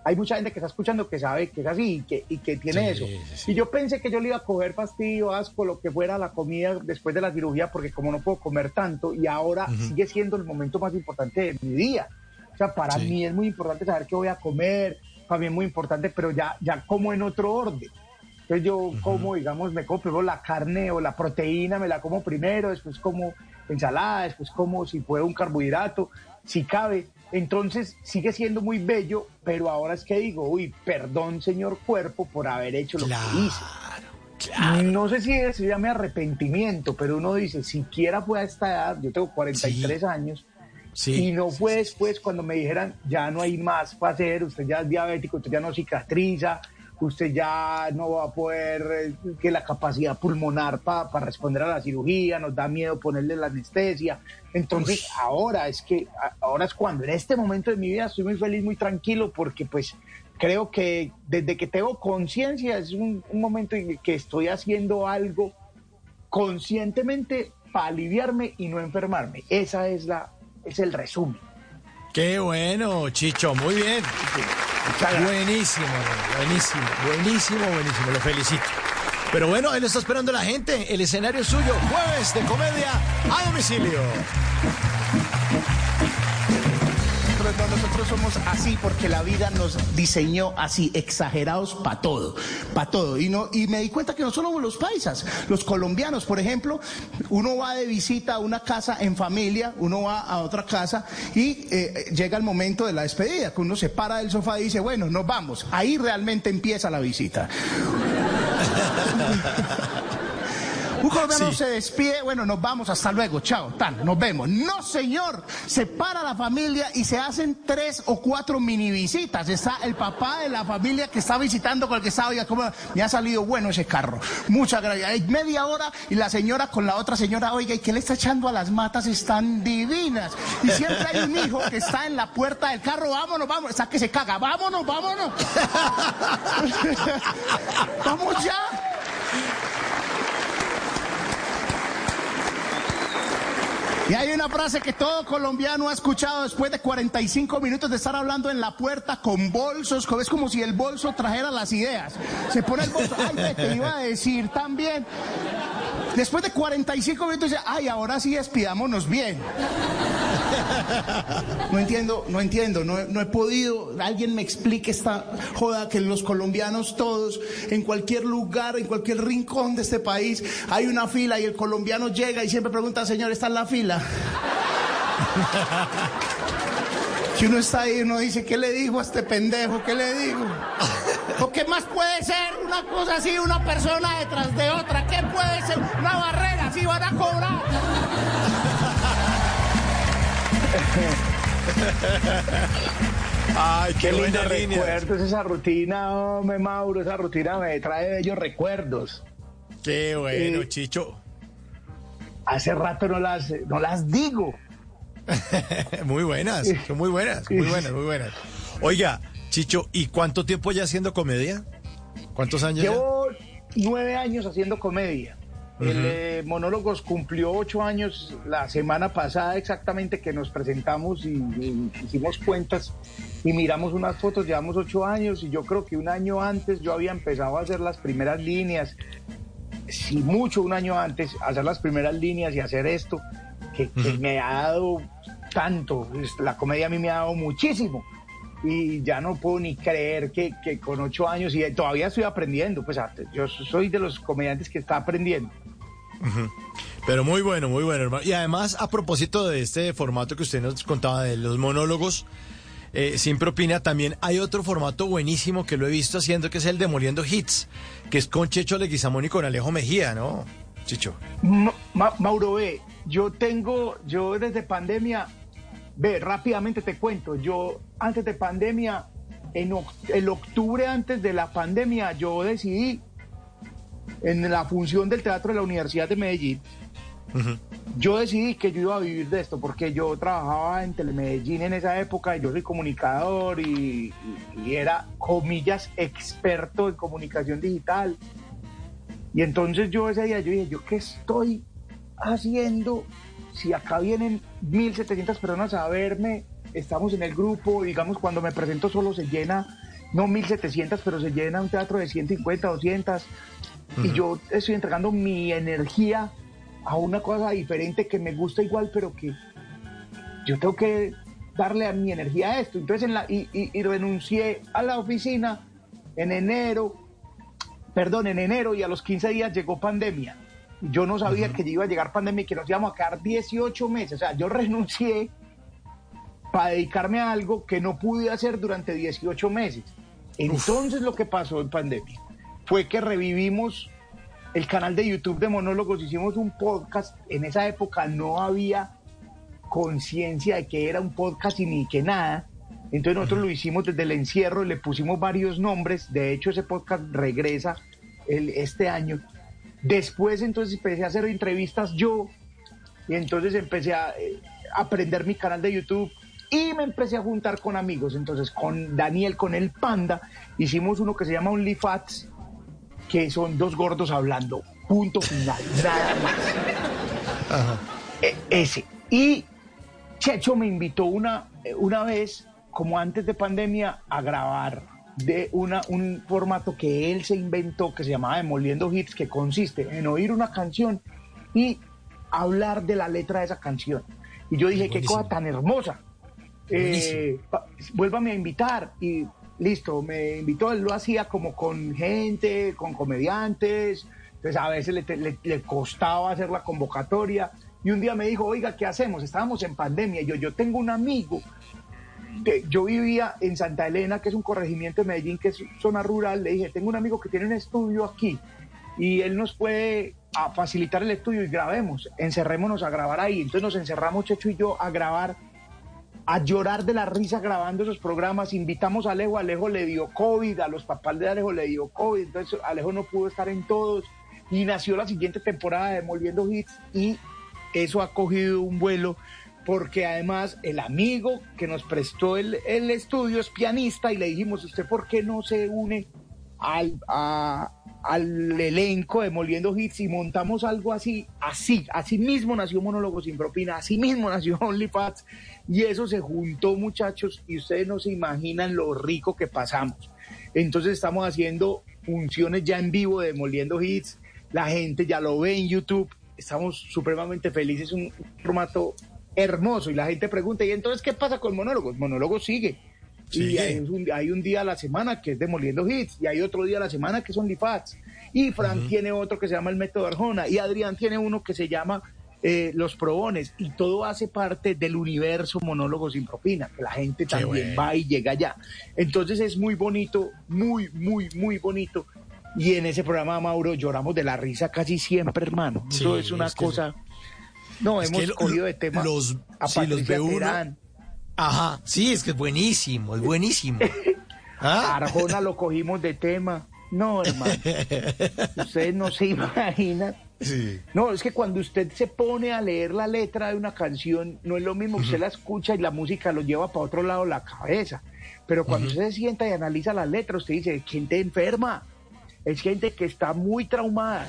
hay mucha gente que está escuchando que sabe que es así y que, y que tiene Sí, eso. sí. Y yo pensé que yo le iba a coger fastidio, asco, lo que fuera la comida después de la cirugía, porque como no puedo comer tanto, y ahora sigue siendo el momento más importante de mi día. O sea, para Sí. mí es muy importante saber qué voy a comer, para mí es muy importante, pero ya, ya como en otro orden. Entonces yo como, digamos, me como la carne o la proteína, me la como primero, después como ensalada, después como si puedo un carbohidrato, si cabe. Entonces sigue siendo muy bello, pero ahora es que digo, uy, perdón señor cuerpo por haber hecho lo que hice. Claro. No sé si se llame arrepentimiento, pero uno dice, siquiera fue a esta edad, yo tengo 43 años, Sí. y no fue después cuando me dijeran, ya no hay más para hacer, usted ya es diabético, usted ya no cicatriza, usted ya no va a poder, eh, que la capacidad pulmonar para responder a la cirugía, nos da miedo ponerle la anestesia. Entonces, ahora es que, ahora es cuando, en este momento de mi vida estoy muy feliz, muy tranquilo, porque pues creo que desde que tengo conciencia es un, un momento en el que estoy haciendo algo conscientemente para aliviarme y no enfermarme. Esa es la, es el resumen. Qué bueno, Chicho, muy bien. Buenísimo, buenísimo, buenísimo, buenísimo, lo felicito. Pero bueno, él está esperando la gente, el escenario es suyo, jueves de comedia a domicilio. No, nosotros somos así porque la vida nos diseñó así, exagerados para todo, para todo. Y, no, y me di cuenta que no solo los paisas, los colombianos, por ejemplo, uno va de visita a una casa en familia, uno va a otra casa y eh, llega el momento de la despedida, que uno se para del sofá y dice, bueno, nos vamos. Ahí realmente empieza la visita. Un colombiano Sí. se despide, bueno, nos vamos, hasta luego, chao, tan, nos vemos. No, señor, se para la familia y se hacen tres o cuatro mini visitas. Está el papá de la familia que está visitando con el que está, oiga, cómo me ha salido bueno ese carro. Muchas gracias. Hay media hora y la señora con la otra señora, oiga, ¿y qué le está echando a las matas? Están divinas. Y siempre hay un hijo que está en la puerta del carro, vámonos, vámonos, está que se caga, vámonos, vámonos. Vamos ya. Y hay una frase que todo colombiano ha escuchado después de 45 minutos de estar hablando en la puerta con bolsos, es como si el bolso trajera las ideas. Se pone el bolso, ay, te iba a decir también. Después de 45 minutos dice, ay, ahora sí despidámonos bien. No entiendo, no entiendo, no, no he podido, alguien me explique esta joda que los colombianos todos, en cualquier lugar, en cualquier rincón de este país, hay una fila y el colombiano llega y siempre pregunta, señor, ¿está en la fila? Que uno está ahí, uno dice, ¿qué le dijo a este pendejo? ¿Qué le digo? ¿O qué más puede ser una cosa así, una persona detrás de otra? ¿Qué puede ser? Una barrera, así van a cobrar. Ay, qué, línea. recuerdos, esa rutina, hombre, Mauro, esa rutina me trae bellos recuerdos. Qué bueno, Eh, Chicho. Hace rato no las, no las digo. Muy buenas, son muy buenas, muy buenas, muy buenas. Oiga, Chicho, ¿y cuánto tiempo ya haciendo comedia? ¿Cuántos años ya? Llevo nueve años haciendo comedia. El eh, Monólogos cumplió ocho años la semana pasada exactamente que nos presentamos y, y hicimos cuentas y miramos unas fotos, llevamos ocho años y yo creo que un año antes yo había empezado a hacer las primeras líneas, si mucho un año antes, hacer las primeras líneas y hacer esto, que, que me ha dado tanto, la comedia a mí me ha dado muchísimo y ya no puedo ni creer que, que, con ocho años y todavía estoy aprendiendo, pues yo soy de los comediantes que está aprendiendo. Pero muy bueno, muy bueno, hermano. Y además, a propósito de este formato que usted nos contaba de los monólogos, eh, sin propina, también hay otro formato buenísimo que lo he visto haciendo, que es el Demoliendo Hits, que es con Checho Leguizamón y con Alejo Mejía, ¿no, Chicho? Mauro B, yo tengo, yo desde pandemia Ve, rápidamente te cuento, yo antes de pandemia, en el octubre antes de la pandemia, yo decidí en la función del teatro de la Universidad de Medellín, yo decidí que yo iba a vivir de esto, porque yo trabajaba en Telemedellín en esa época, y yo soy comunicador y, y era, comillas, experto en comunicación digital. Y entonces yo ese día yo dije, ¿yo qué estoy haciendo si acá vienen 1.700 personas a verme, estamos en el grupo, digamos, cuando me presento solo se llena, no 1.700, pero se llena un teatro de 150, 200, y yo estoy entregando mi energía a una cosa diferente que me gusta igual, pero que yo tengo que darle a mi energía a esto. Entonces, en la, y, y renuncié a la oficina en enero, perdón, en enero y a los 15 días llegó pandemia. Yo no sabía que iba a llegar pandemia y que nos íbamos a quedar 18 meses. O sea, yo renuncié para dedicarme a algo que no pude hacer durante 18 meses. Entonces lo que pasó en pandemia fue que revivimos el canal de YouTube de monólogos, hicimos un podcast. En esa época no había conciencia de que era un podcast y ni que nada. Entonces nosotros lo hicimos desde el encierro, le pusimos varios nombres. De hecho, ese podcast regresa el, este año Después entonces empecé a hacer entrevistas yo y entonces empecé a eh, aprender mi canal de YouTube y me empecé a juntar con amigos. Entonces con Daniel, con el Panda, hicimos uno que se llama OnlyFats, que son dos gordos hablando. Punto final, nada más. E, ese. Y Checho me invitó una, una vez, como antes de pandemia, a grabar de una, un formato que él se inventó que se llamaba Demoliendo Hits, que consiste en oír una canción y hablar de la letra de esa canción. Y yo dije, qué cosa tan hermosa. Eh, vuélvame a invitar. Y listo, me invitó, él lo hacía como con gente, con comediantes. Entonces a veces le, costaba hacer la convocatoria. Y un día me dijo, oiga, ¿qué hacemos? Estábamos en pandemia. Yo, yo tengo un amigo yo vivía en Santa Elena, que es un corregimiento de Medellín, que es zona rural, le dije, tengo un amigo que tiene un estudio aquí y él nos puede facilitar el estudio y grabemos, encerrémonos a grabar ahí. Entonces nos encerramos Checho y yo a grabar, a llorar de la risa grabando esos programas. Invitamos a Alejo, Alejo le dio COVID, a los papás de Alejo le dio COVID, entonces Alejo no pudo estar en todos y nació la siguiente temporada de Molviendo Hits y eso ha cogido un vuelo porque además el amigo que nos prestó el, estudio es pianista y le dijimos, ¿usted por qué no se une al, al elenco de Moliendo Hits y montamos algo así? Así, así mismo nació Monólogo sin propina, así mismo nació OnlyFans y eso se juntó muchachos y ustedes no se imaginan lo rico que pasamos. Entonces estamos haciendo funciones ya en vivo de Moliendo Hits, la gente ya lo ve en YouTube, estamos supremamente felices, un formato hermoso. Y la gente pregunta, ¿y entonces qué pasa con monólogos? Monólogo sigue. Y hay un, día a la semana que es Demoliendo Hits, y hay otro día a la semana que son Lifats. Y Frank tiene otro que se llama El Método Arjona, y Adrián tiene uno que se llama eh, Los Probones, y todo hace parte del universo Monólogos sin propina, que la gente también va y llega allá. Entonces es muy bonito, muy, muy, muy bonito. Y en ese programa, Mauro, lloramos de la risa casi siempre, hermano. Eso es una cosa... No, hemos cogido de tema los, a sí, los Ajá, sí, es que es buenísimo, es buenísimo. ¿Ah? Arjona lo cogimos de tema. No, hermano. Ustedes no se imaginan. Sí. No, es que cuando usted se pone a leer la letra de una canción, no es lo mismo que usted la escucha y la música lo lleva para otro lado la cabeza. Pero cuando usted se sienta y analiza la letra, usted dice, ¿quién te enferma? es gente que está muy traumada.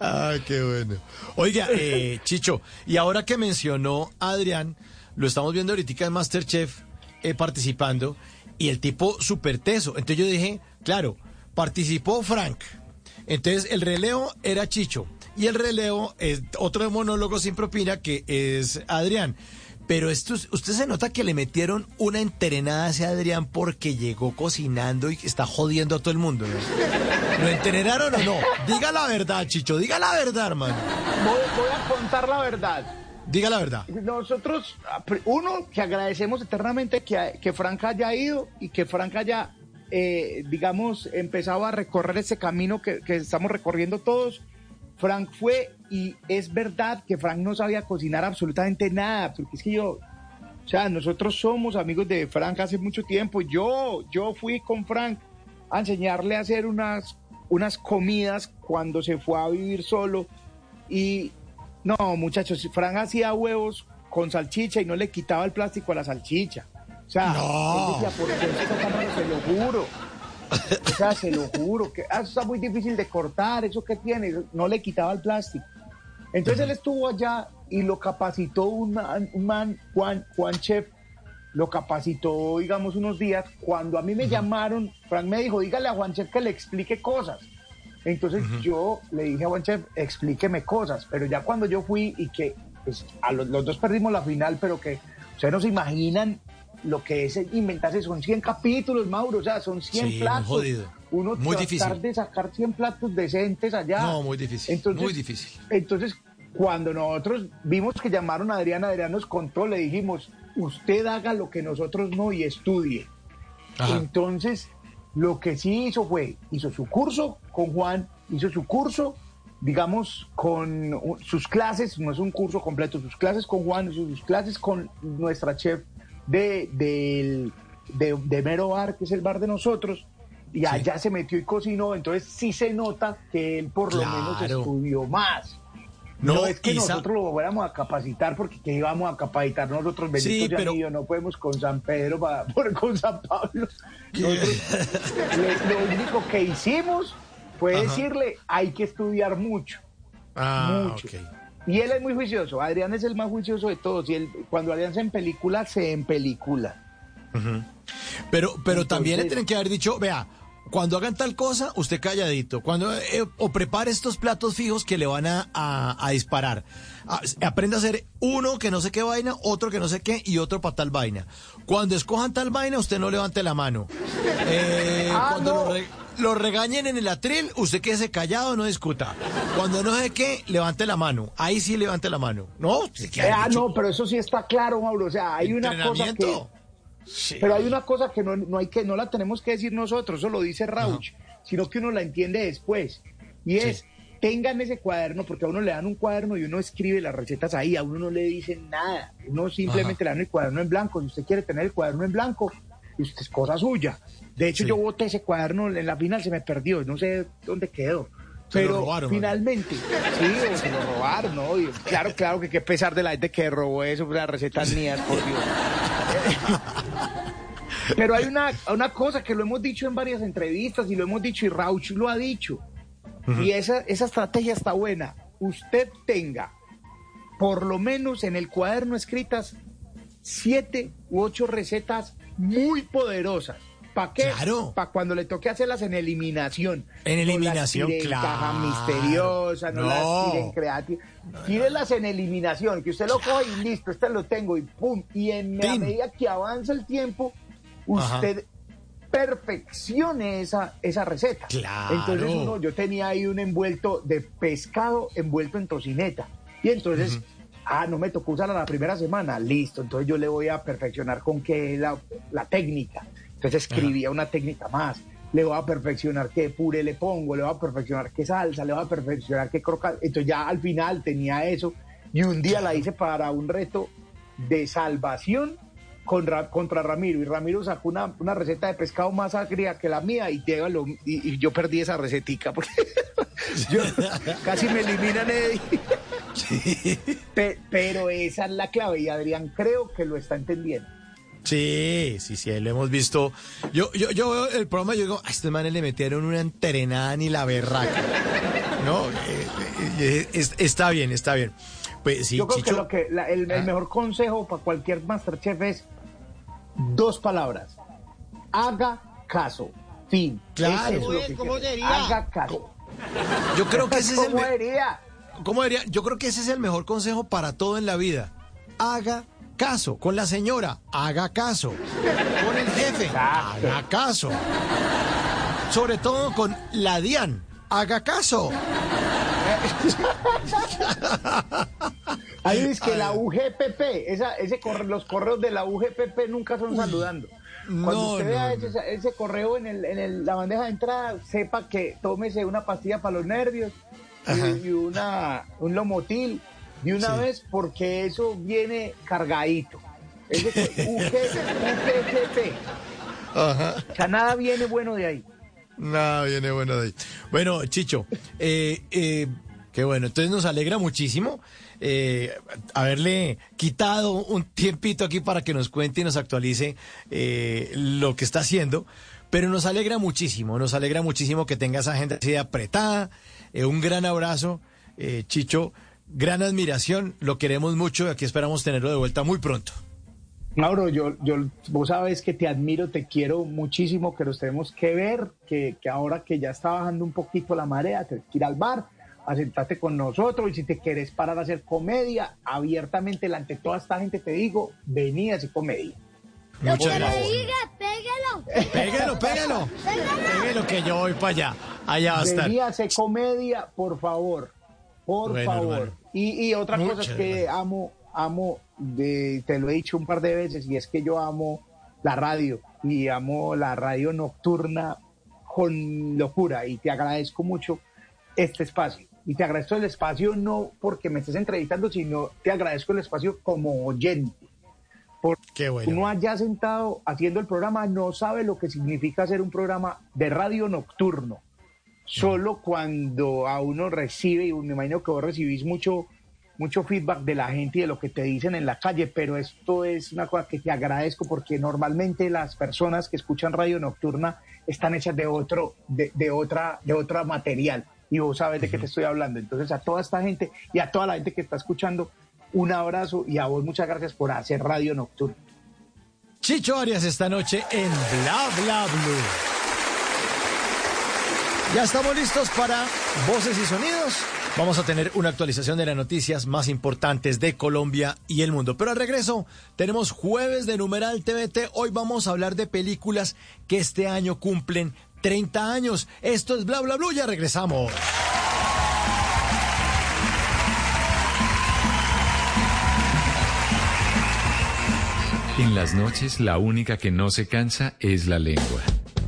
ah, qué bueno. Oiga, eh, Chicho, y ahora que mencionó Adrián, lo estamos viendo ahorita en Masterchef eh, participando, y el tipo súper teso. Entonces yo dije, claro, participó Frank. Entonces el relevo era Chicho. Y el relevo es otro monólogo sin propina que es Adrián. Pero esto, usted se nota que le metieron una enterenada hacia Adrián porque llegó cocinando y está jodiendo a todo el mundo. ¿Lo enterenaron o no? Diga la verdad, Chicho, diga la verdad, hermano. Voy, a contar la verdad. Diga la verdad. Nosotros, uno, que agradecemos eternamente que, que Frank haya ido y que Frank haya, eh, digamos, empezado a recorrer ese camino que, que estamos recorriendo todos Frank fue y es verdad que Frank no sabía cocinar absolutamente nada, porque es que yo, o sea, nosotros somos amigos de Frank hace mucho tiempo. Yo, yo fui con Frank a enseñarle a hacer unas, unas comidas cuando se fue a vivir solo. Y no, muchachos, Frank hacía huevos con salchicha y no le quitaba el plástico a la salchicha. O sea, no. decía, por eso se lo juro. O sea, se lo juro, que ah, eso está muy difícil de cortar, eso que tiene, no le quitaba el plástico. Entonces él estuvo allá y lo capacitó un man, Juan, Juan Chef, lo capacitó, digamos, unos días. Cuando a mí me llamaron, Frank me dijo, dígale a Juan Chef que le explique cosas. Entonces yo le dije a Juan Chef, explíqueme cosas. Pero ya cuando yo fui y que pues, a los, los, dos perdimos la final, pero que ustedes no se imaginan lo que es inventarse, son 100 capítulos, Mauro, o sea, son 100 platos. Uno muy tratar difícil. de sacar 100 platos decentes allá. No, muy difícil, entonces, muy difícil. Entonces, cuando nosotros vimos que llamaron a Adrián, Adrián nos contó, le dijimos, usted haga lo que nosotros no y estudie. Entonces, lo que sí hizo fue, hizo su curso con Juan, hizo su curso, digamos, con sus clases, no es un curso completo, sus clases con Juan, sus clases con nuestra chef de, de, Mero Bar, que es el bar de nosotros, y allá se metió y cocinó, entonces sí se nota que él por lo menos estudió más. No, es que nosotros lo fuéramos a capacitar porque que íbamos a capacitar nosotros, sí, pero... no podemos con San Pedro, para, con San Pablo. lo, único que hicimos fue decirle, hay que estudiar mucho. Ah, mucho. Y él es muy juicioso. Adrián es el más juicioso de todos. Y él, cuando Adrián se en película, se en película. Pero, pero también le tienen que haber dicho, vea, cuando hagan tal cosa, usted calladito. Cuando eh, o prepare estos platos fijos que le van a, a, disparar. aprenda a hacer uno que no sé qué vaina, otro que no sé qué y otro para tal vaina. Cuando escojan tal vaina, usted no levante la mano. Eh, ah, cuando lo, regañen en el atril, usted quédese callado, no discuta. Cuando no sé qué, levante la mano. Ahí sí levante la mano. No, ah, no, pero eso sí está claro, Mauro. O sea, hay una cosa que pero hay una cosa que no, no, hay que no la tenemos que decir nosotros, eso lo dice Rauch, sino que uno la entiende después. Y es, tengan ese cuaderno, porque a uno le dan un cuaderno y uno escribe las recetas ahí, a uno no le dicen nada, uno simplemente le dan el cuaderno en blanco. Si usted quiere tener el cuaderno en blanco, usted es cosa suya. De hecho, yo boté ese cuaderno, en la final se me perdió, no sé dónde quedó. Pero finalmente, sí, se lo robaron, ¿no? claro, claro que qué pesar de la gente que robó eso, las recetas mías, por Dios. Pero hay una, una cosa que lo hemos dicho en varias entrevistas y lo hemos dicho y Rauch lo ha dicho. Y esa, esa estrategia está buena. Usted tenga por lo menos en el cuaderno escritas siete u ocho recetas muy poderosas. ¿Para qué? Para cuando le toque hacerlas en eliminación. En eliminación, claro. Caja misteriosa, no, las tiren creativas. Tírenlas en eliminación, que usted lo coge y listo, este lo tengo y pum. Y en medida que avanza el tiempo, usted perfeccione esa, esa receta. Claro. Entonces uno, yo tenía ahí un envuelto de pescado envuelto en tocineta. Y entonces, ah, no me tocó usarla la primera semana, listo. Entonces yo le voy a perfeccionar con qué la, la técnica. Entonces escribía una técnica más. Le voy a perfeccionar qué puré le pongo, le voy a perfeccionar qué salsa, le voy a perfeccionar qué croca. Entonces ya al final tenía eso. Y un día la hice para un reto de salvación contra Ramiro y Ramiro sacó una, una, receta de pescado más agria que la mía y, y, yo perdí esa recetica porque yo, casi me eliminan pero esa es la clave y Adrián creo que lo está entendiendo. Sí, sí, sí, lo hemos visto. Yo, yo, yo veo el programa y yo digo, a este man le metieron una entrenada ni la berraca. No, eh, eh, eh, está bien, está bien. Pues sí, Yo creo Chicho, que, lo que la- el, el Ah. mejor consejo para cualquier Masterchef es dos palabras. Haga caso. Fin. Claro. Eso es lo que ¿Cómo sería? Haga caso. yo creo que ese es el ¿Cómo sería? ¿Cómo diría? Yo creo que ese es el mejor consejo para todo en la vida. Haga caso. Con la señora, haga caso. Con el jefe, haga caso. Sobre todo con la Dian, haga caso. Ahí dice que la UGPP, esa, ese corre- los correos de la UGPP nunca son saludando. Cuando no, usted vea no. Ese, ese correo en, el, en el- la bandeja de entrada, sepa que tómese una pastilla para los nervios y, y una, un lomotil de una Sí. vez porque eso viene cargadito. UGPP. Ajá. O sea, nada viene bueno de ahí. No, viene bueno de ahí. Bueno, Chicho, eh, eh, qué bueno. Entonces nos alegra muchísimo eh, haberle quitado un tiempito aquí para que nos cuente y nos actualice eh, lo que está haciendo. Pero nos alegra muchísimo, nos alegra muchísimo que tenga esa agenda así de apretada. Eh, un gran abrazo, eh, Chicho. Gran admiración, lo queremos mucho y aquí esperamos tenerlo de vuelta muy pronto. Mauro, yo, yo, vos sabes que te admiro, te quiero muchísimo, que nos tenemos que ver, que, que ahora que ya está bajando un poquito la marea, te que ir al bar, a sentarte con nosotros y si te quieres parar a hacer comedia, abiertamente delante de toda esta gente te digo, vení a hacer comedia. Muchas gracias. pégalo. Pégalo, pégalo. Pégalo que yo voy para allá. Allá va a estar. Vení a hacer comedia, por favor, por Bueno, favor. Y, y otra cosa es que amo, amo, de, te lo he dicho un par de veces, y es que yo amo la radio y amo la radio nocturna con locura y te agradezco mucho este espacio. Y te agradezco el espacio no porque me estés entrevistando, sino te agradezco el espacio como oyente. Porque bueno. uno allá sentado haciendo el programa no sabe lo que significa hacer un programa de radio nocturno. Solo cuando a uno recibe, y me imagino que vos recibís mucho, mucho feedback de la gente y de lo que te dicen en la calle, pero esto es una cosa que te agradezco porque normalmente las personas que escuchan radio nocturna están hechas de otro, de, de otra, de material. Y vos sabes de qué te estoy hablando. Entonces, a toda esta gente y a toda la gente que está escuchando, un abrazo y a vos muchas gracias por hacer radio nocturna. Chicho Arias esta noche en Bla Bla Blue. Ya estamos listos para voces y sonidos. Vamos a tener una actualización de las noticias más importantes de Colombia y el mundo. Pero al regreso tenemos jueves de numeral TVT. Hoy vamos a hablar de películas que este año cumplen 30 años. Esto es Bla Bla Blue. Ya regresamos. En las noches la única que no se cansa es la lengua.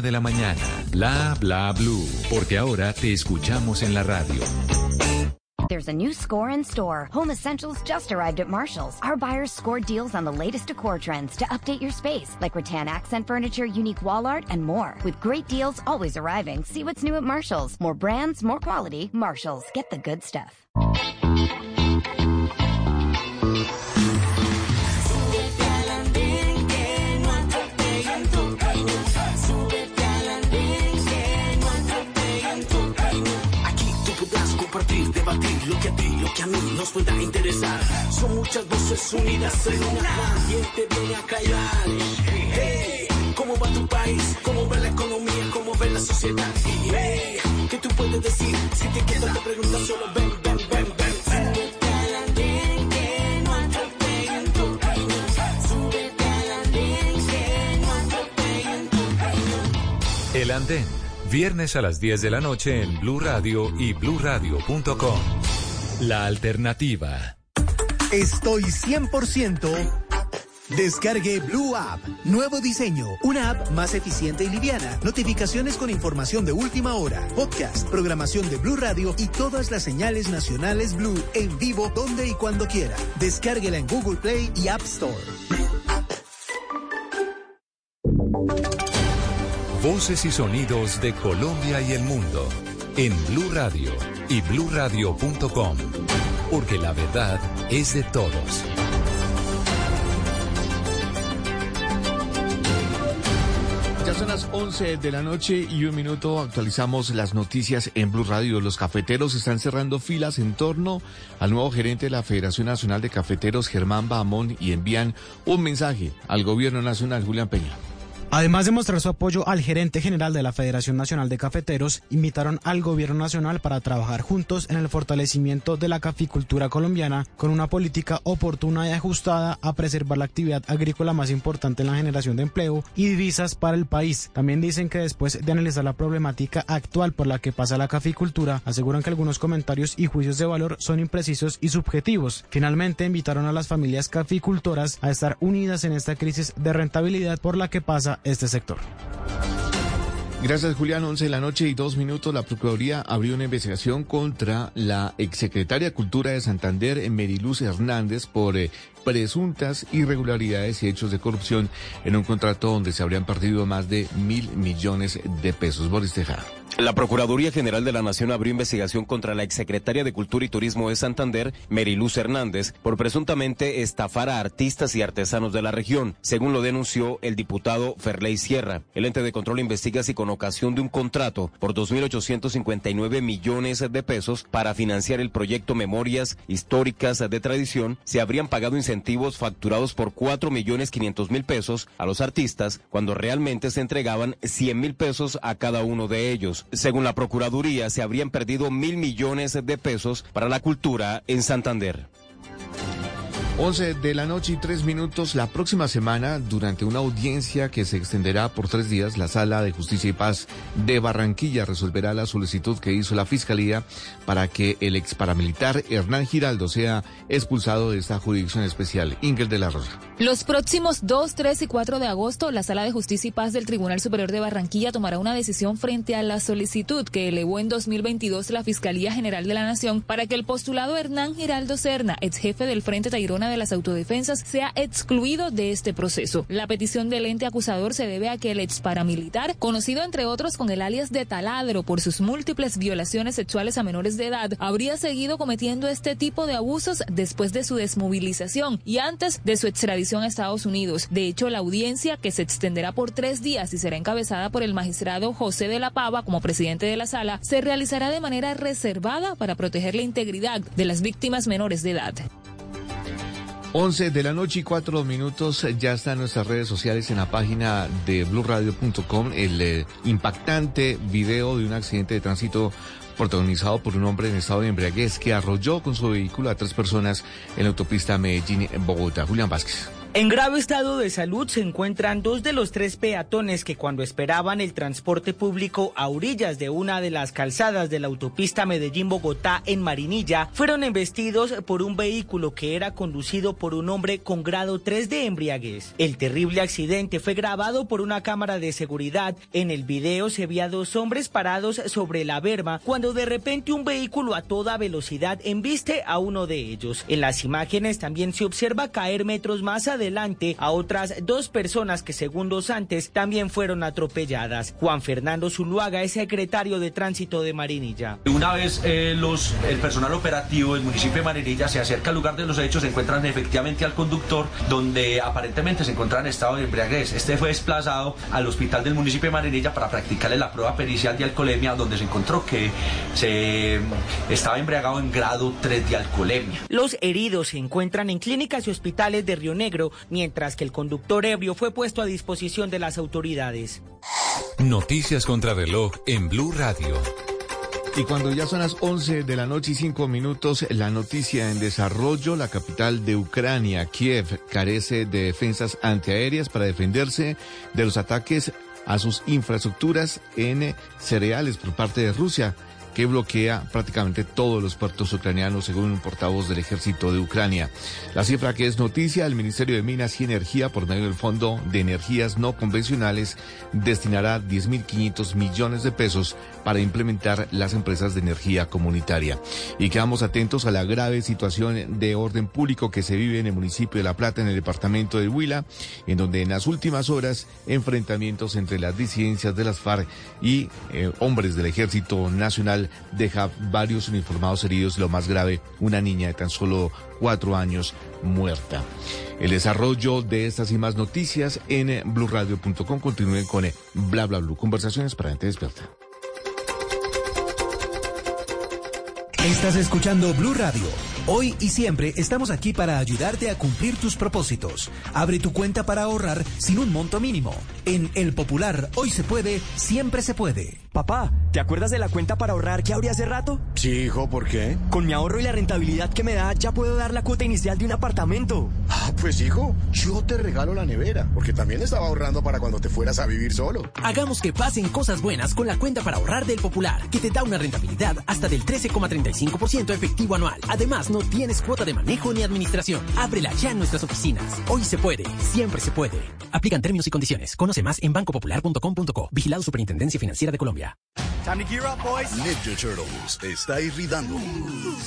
de la mañana. Bla bla blue. Porque ahora te escuchamos en la radio. There's a new score in store. Home Essentials just arrived at Marshall's. Our buyers scored deals on the latest decor trends to update your space, like rattan accent furniture, unique wall art, and more. With great deals always arriving, see what's new at Marshall's. More brands, more quality. Marshall's. Get the good stuff. Debatir lo que a ti, lo que a mí nos pueda interesar. Son muchas voces unidas en una. ¿Quién te viene a callar? Hey, ¿cómo va tu país? ¿Cómo va la economía? ¿Cómo ve la sociedad? Hey, ¿qué tú puedes decir? Si te quedas te preguntas solo ven, ven, ven, ven. El Andén. Viernes a las 10 de la noche en Blue Radio y bluradio.com. La alternativa. Estoy 100% Descargue Blue App. Nuevo diseño. Una app más eficiente y liviana. Notificaciones con información de última hora. Podcast, programación de Blue Radio y todas las señales nacionales Blue en vivo donde y cuando quiera. Descárguela en Google Play y App Store. Voces y sonidos de Colombia y el mundo en Blue Radio y bluradio.com, porque la verdad es de todos. Ya son las 11 de la noche y un minuto actualizamos las noticias en Blue Radio. Los cafeteros están cerrando filas en torno al nuevo gerente de la Federación Nacional de Cafeteros, Germán Bahamón, y envían un mensaje al gobierno nacional, Julián Peña. Además de mostrar su apoyo al gerente general de la Federación Nacional de Cafeteros, invitaron al gobierno nacional para trabajar juntos en el fortalecimiento de la caficultura colombiana con una política oportuna y ajustada a preservar la actividad agrícola más importante en la generación de empleo y divisas para el país. También dicen que después de analizar la problemática actual por la que pasa la caficultura, aseguran que algunos comentarios y juicios de valor son imprecisos y subjetivos. Finalmente, invitaron a las familias caficultoras a estar unidas en esta crisis de rentabilidad por la que pasa este sector. Gracias, Julián. 11 de la noche y dos minutos. La Procuraduría abrió una investigación contra la exsecretaria de Cultura de Santander, Meriluz Hernández, por eh, presuntas irregularidades y hechos de corrupción en un contrato donde se habrían perdido más de mil millones de pesos. Boris Tejada. La Procuraduría General de la Nación abrió investigación contra la exsecretaria de Cultura y Turismo de Santander, Meriluz Hernández, por presuntamente estafar a artistas y artesanos de la región, según lo denunció el diputado Ferley Sierra. El ente de control investiga si con ocasión de un contrato por 2.859 millones de pesos para financiar el proyecto Memorias Históricas de Tradición, se habrían pagado incentivos facturados por 4 millones 500 mil pesos a los artistas cuando realmente se entregaban 100 mil pesos a cada uno de ellos. Según la Procuraduría, se habrían perdido mil millones de pesos para la cultura en Santander. 11 de la noche y tres minutos. La próxima semana, durante una audiencia que se extenderá por tres días, la Sala de Justicia y Paz de Barranquilla resolverá la solicitud que hizo la Fiscalía para que el ex paramilitar Hernán Giraldo sea expulsado de esta jurisdicción especial. Ingel de la Rosa. Los próximos 2, 3 y 4 de agosto, la Sala de Justicia y Paz del Tribunal Superior de Barranquilla tomará una decisión frente a la solicitud que elevó en 2022 la Fiscalía General de la Nación para que el postulado Hernán Giraldo Serna, ex jefe del Frente De las Autodefensas, sea excluido de este proceso. La petición del ente acusador se debe a que el ex paramilitar, conocido entre otros con el alias de Taladro por sus múltiples violaciones sexuales a menores de edad, habría seguido cometiendo este tipo de abusos después de su desmovilización y antes de su extradición a Estados Unidos. De hecho, la audiencia, que se extenderá por tres días y será encabezada por el magistrado José de la Pava como presidente de la sala, se realizará de manera reservada para proteger la integridad de las víctimas menores de edad. 11 de la noche y cuatro minutos ya está en nuestras redes sociales en la página de blurradio.com el eh, impactante video de un accidente de tránsito protagonizado por un hombre en estado de embriaguez que arrolló con su vehículo a tres personas en la autopista Medellín-Bogotá. Julián Vázquez. En grave estado de salud se encuentran dos de los tres peatones que cuando esperaban el transporte público a orillas de una de las calzadas de la autopista Medellín-Bogotá en Marinilla fueron embestidos por un vehículo que era conducido por un hombre con grado 3 de embriaguez. El terrible accidente fue grabado por una cámara de seguridad. En el video se veía dos hombres parados sobre la berma cuando de repente un vehículo a toda velocidad embiste a uno de ellos. En las imágenes también se observa caer metros más adelante adelante a otras dos personas que segundos antes también fueron atropelladas. Juan Fernando Zuluaga es secretario de Tránsito de Marinilla. Una vez eh, los, el personal operativo del municipio de Marinilla se acerca al lugar de los hechos, se encuentran efectivamente al conductor donde aparentemente se encontraba en estado de embriaguez. Este fue desplazado al hospital del municipio de Marinilla para practicarle la prueba pericial de alcoholemia donde se encontró que se estaba embriagado en grado 3 de alcoholemia. Los heridos se encuentran en clínicas y hospitales de Río Negro mientras que el conductor ebrio fue puesto a disposición de las autoridades. Noticias contra reloj en Blue Radio. Y cuando ya son las 11 de la noche y 5 minutos, la noticia en desarrollo, la capital de Ucrania, Kiev, carece de defensas antiaéreas para defenderse de los ataques a sus infraestructuras en cereales por parte de Rusia. Que bloquea prácticamente todos los puertos ucranianos, según un portavoz del ejército de Ucrania. La cifra que es noticia, el Ministerio de Minas y Energía, por medio del Fondo de Energías No Convencionales, destinará 10.500 millones de pesos para implementar las empresas de energía comunitaria. Y quedamos atentos a la grave situación de orden público que se vive en el municipio de La Plata, en el departamento de Huila, en donde en las últimas horas enfrentamientos entre las disidencias de las FARC y eh, hombres del Ejército Nacional deja varios uniformados heridos, lo más grave, una niña de tan solo cuatro años muerta. El desarrollo de estas y más noticias en blueradio.com. Continúen con bla bla bla. Conversaciones para gente despierta. Estás escuchando Blue Radio. Hoy y siempre estamos aquí para ayudarte a cumplir tus propósitos. Abre tu cuenta para ahorrar sin un monto mínimo. En El Popular, hoy se puede, siempre se puede. Papá, ¿te acuerdas de la cuenta para ahorrar que abrí hace rato? Sí, hijo, ¿por qué? Con mi ahorro y la rentabilidad que me da, ya puedo dar la cuota inicial de un apartamento. Ah, pues hijo, yo te regalo la nevera, porque también estaba ahorrando para cuando te fueras a vivir solo. Hagamos que pasen cosas buenas con la cuenta para ahorrar del Popular, que te da una rentabilidad hasta del 13,35% efectivo anual. Además, no tienes cuota de manejo ni administración. Ábrela ya en nuestras oficinas. Hoy se puede, siempre se puede. Aplican términos y condiciones. Conoce más en bancopopular.com.co. Vigilado Superintendencia Financiera de Colombia. Time to gear up, boys. Ninja Turtles está irritando.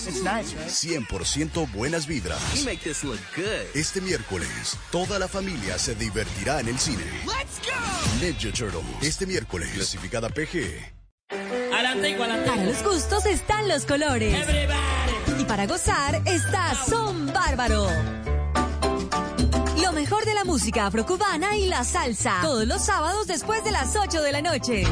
It's nice, right? 100% buenas vibras. You make this look good. Este miércoles, toda la familia se divertirá en el cine. Let's go. Ninja Turtles, este miércoles, clasificada PG. Para los gustos están los colores. Y para gozar está Son Bárbaro. Lo mejor de la música afrocubana y la salsa. Todos los sábados después de las 8 de la noche.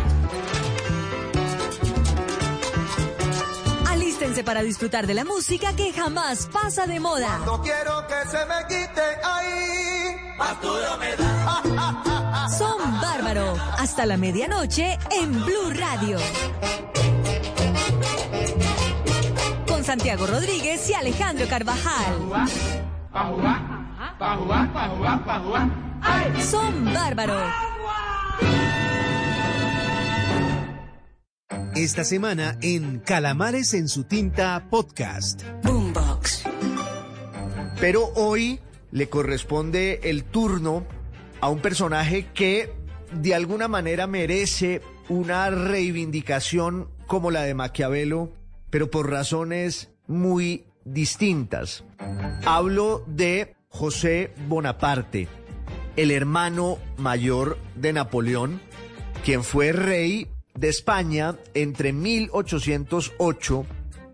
Alístense para disfrutar de la música que jamás pasa de moda. No quiero que se me quite ahí. Arturo me da. Son Bárbaro. Hasta la medianoche en Blue Radio. Con Santiago Rodríguez y Alejandro Carvajal. Son Bárbaro. Esta semana en Calamares en su tinta podcast. Boombox. Pero hoy le corresponde el turno a un personaje que de alguna manera merece una reivindicación como la de Maquiavelo, pero por razones muy distintas. Hablo de José Bonaparte, el hermano mayor de Napoleón, quien fue rey de España entre 1808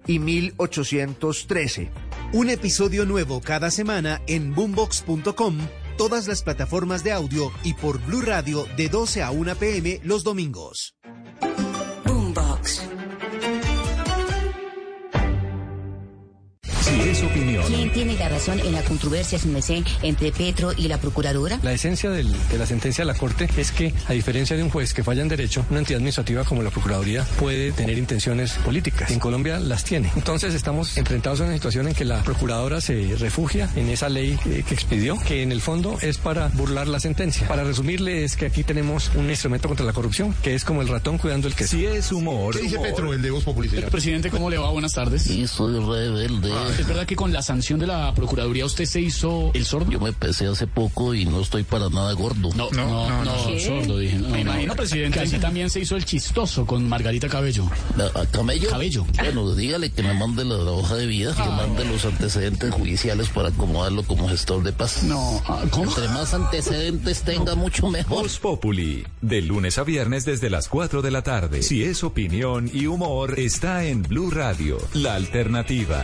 y 1813. Un episodio nuevo cada semana en boombox.com, todas las plataformas de audio y por Blue Radio de 12 a 1 pm los domingos. Si es opinión, ¿Quién tiene la razón en la controversia sin merced, entre Petro y la procuradora? La esencia del- de la sentencia de la Corte es que, a diferencia de un juez que falla en derecho, una entidad administrativa como la Procuraduría puede tener intenciones políticas. En Colombia las tiene. Entonces estamos enfrentados a una situación en que la Procuradora se refugia en esa ley eh, que expidió, que en el fondo es para burlar la sentencia. Para resumirle, es que aquí tenemos un instrumento contra la corrupción, que es como el ratón cuidando el queso. si es humor, ¿Qué dice Petro, el de Voz Popular? Presidente, ¿cómo le va? Buenas tardes. Sí, soy rebelde. ¿Es verdad que con la sanción de la Procuraduría usted se hizo el sordo? Yo me pesé hace poco y no estoy para nada gordo. No, no, no, no, ¿Qué? sordo, dije. No, Me no. imagino, presidente. Que así también se hizo el chistoso con Margarita Cabello. ¿A Camello? Cabello. Bueno, dígale que me mande la, la hoja de vida, que mande los antecedentes judiciales para acomodarlo como gestor de paz. No, ¿cómo? Entre más antecedentes tenga, mucho mejor. Voz Populi, de lunes a viernes desde las 4 de la tarde. Si es opinión y humor, está en Blue Radio, la alternativa.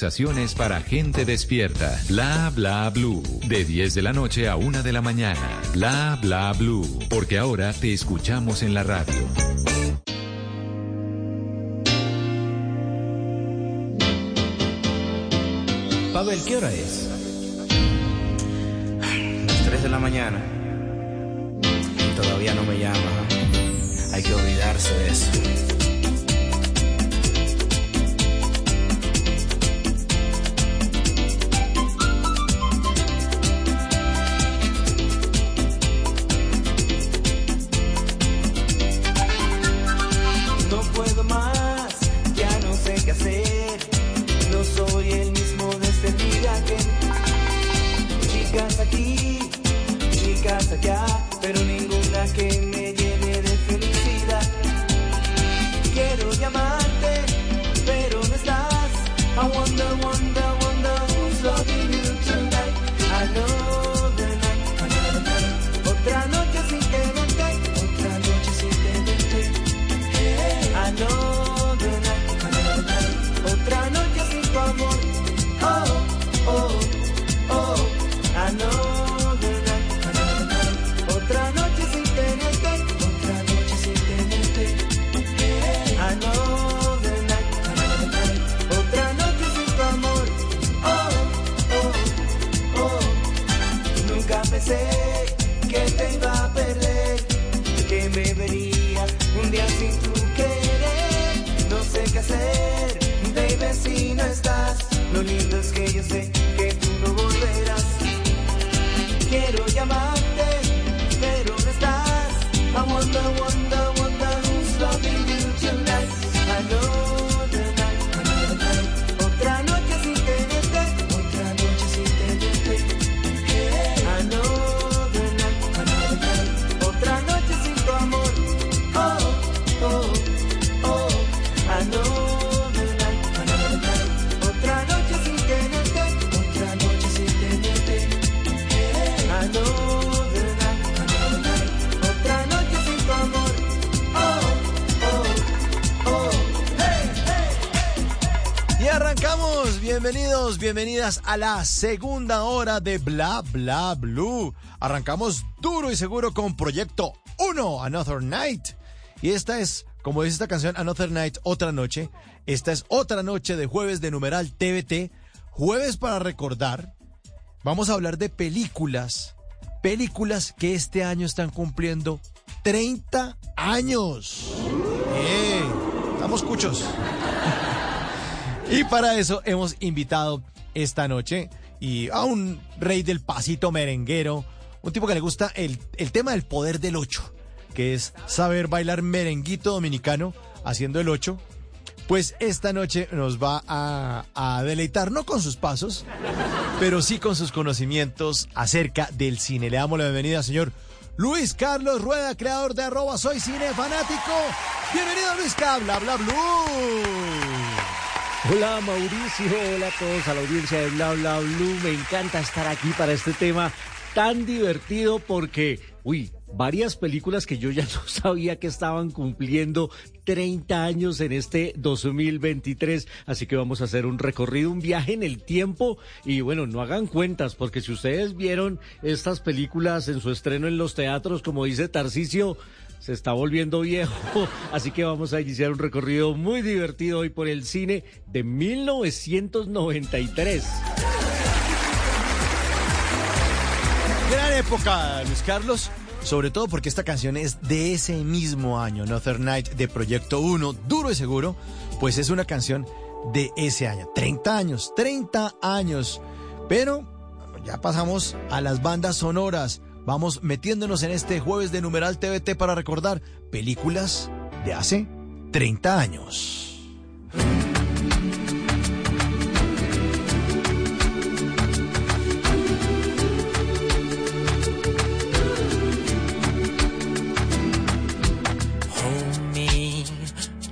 conversaciones para gente despierta. Bla bla blue. De 10 de la noche a 1 de la mañana. Bla bla blue. Porque ahora te escuchamos en la radio. Pavel, ¿qué hora es? Las 3 de la mañana. Y todavía no me llama. Hay que olvidarse de eso. Bienvenidas a la segunda hora de Bla Bla Blue. Arrancamos duro y seguro con Proyecto 1, Another Night. Y esta es, como dice esta canción, Another Night, otra noche. Esta es otra noche de jueves de numeral TVT. Jueves para recordar. Vamos a hablar de películas. Películas que este año están cumpliendo 30 años. ¡Eh! Estamos cuchos. Y para eso hemos invitado esta noche y a un rey del pasito merenguero, un tipo que le gusta el, el tema del poder del ocho, que es saber bailar merenguito dominicano haciendo el ocho. Pues esta noche nos va a, a deleitar, no con sus pasos, pero sí con sus conocimientos acerca del cine. Le damos la bienvenida, señor Luis Carlos Rueda, creador de arroba soy cine fanático. Bienvenido Luis Cabla, bla blue. Hola Mauricio, hola a todos, a la audiencia de Bla Bla Blue. Me encanta estar aquí para este tema tan divertido porque, uy, varias películas que yo ya no sabía que estaban cumpliendo 30 años en este 2023. Así que vamos a hacer un recorrido, un viaje en el tiempo. Y bueno, no hagan cuentas, porque si ustedes vieron estas películas en su estreno en los teatros, como dice Tarcisio, se está volviendo viejo, así que vamos a iniciar un recorrido muy divertido hoy por el cine de 1993. Gran época, Luis Carlos. Sobre todo porque esta canción es de ese mismo año, Another Night de Proyecto 1, duro y seguro, pues es una canción de ese año. 30 años, 30 años. Pero ya pasamos a las bandas sonoras. Vamos metiéndonos en este jueves de numeral TVT para recordar películas de hace 30 años.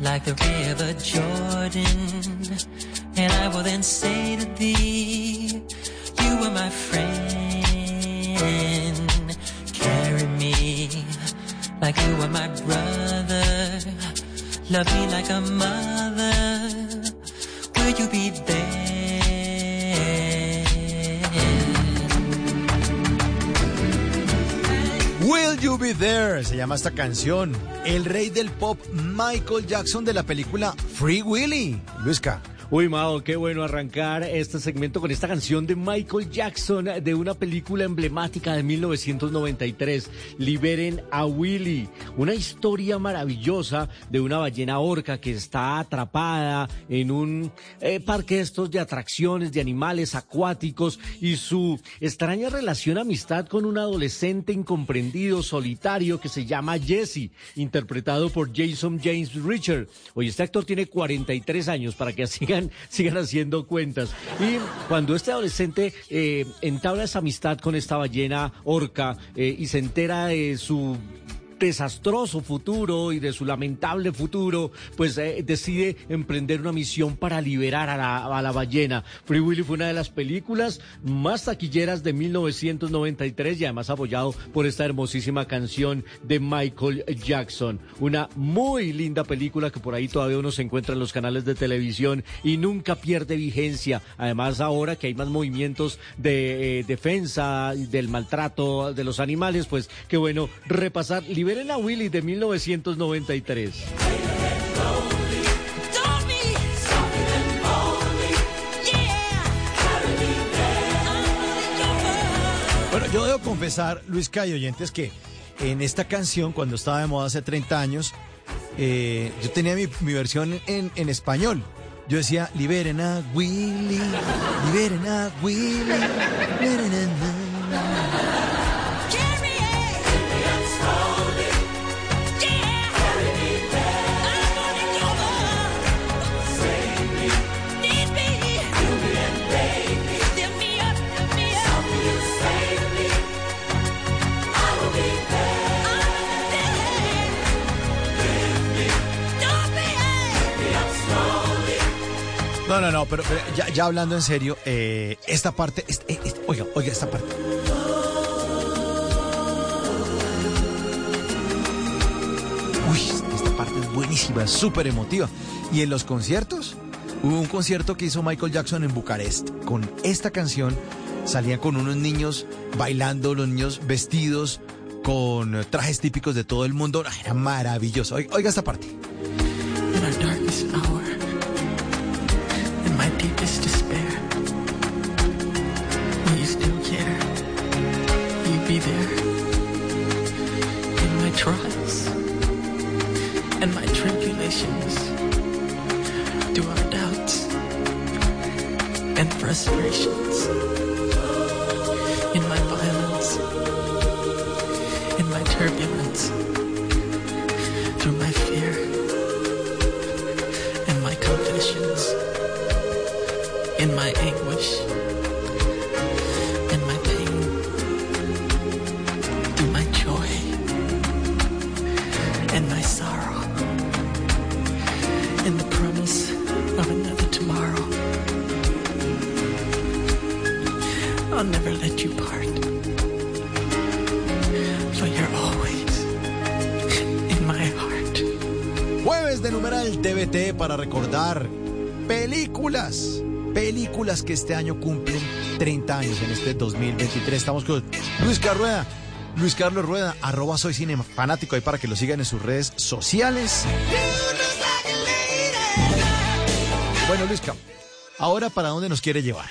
Like the river Jordan, and I will then say to thee, You are my friend. Like you are my brother. Love me like a mother. Will you be there Will You Be There se llama esta canción. El rey del pop Michael Jackson de la película Free Willy. Luisca. Uy, Mao, qué bueno arrancar este segmento con esta canción de Michael Jackson de una película emblemática de 1993, Liberen a Willy. Una historia maravillosa de una ballena orca que está atrapada en un eh, parque estos de atracciones de animales acuáticos y su extraña relación amistad con un adolescente incomprendido, solitario que se llama Jesse, interpretado por Jason James Richard. Oye, este actor tiene 43 años para que sigan, haciendo cuentas. Y cuando este adolescente eh, entabla esa amistad con esta ballena orca eh, y se entera de su desastroso futuro y de su lamentable futuro, pues eh, decide emprender una misión para liberar a la, ballena. Free Willy fue una de las películas más taquilleras de 1993 y además apoyado por esta hermosísima canción de Michael Jackson. Una muy linda película que por ahí todavía uno se encuentra en los canales de televisión y nunca pierde vigencia. Además ahora que hay más movimientos de eh, defensa del maltrato de los animales, pues qué bueno repasar Liberen a Willy de 1993. Bueno, yo debo confesar, Luis Cayo, oyentes, que en esta canción, cuando estaba de moda hace 30 años, eh, yo tenía mi, versión en, en español. Yo decía, liberen a Willy, liberen a Willy, liberen a... No, no, no, pero, ya, hablando en serio, eh, esta parte, oiga, oiga, esta parte. Uy, esta parte es buenísima, es súper emotiva. Y en los conciertos, hubo un concierto que hizo Michael Jackson en Bucarest. Con esta canción salían con unos niños bailando, los niños vestidos con trajes típicos de todo el mundo. Era maravilloso. Oiga, oiga esta parte. My deepest despair, will you still care? Will you be there? In my trials and my tribulations, through our doubts and frustrations, in my violence, in my turbulence, through my fear and my confessions, in my anguish, in my pain, through my joy, and my sorrow, in the promise of another tomorrow. I'll never let you part, for you're always in my heart. Jueves de numeral TVT para recordar películas. Películas que este año cumplen 30 años en este 2023. Estamos con Luis Carlos Rueda. Luis Carlos Rueda, arroba soy cine fanático ahí para que lo sigan en sus redes sociales. Bueno, Luis Carlos, ahora para dónde nos quiere llevar.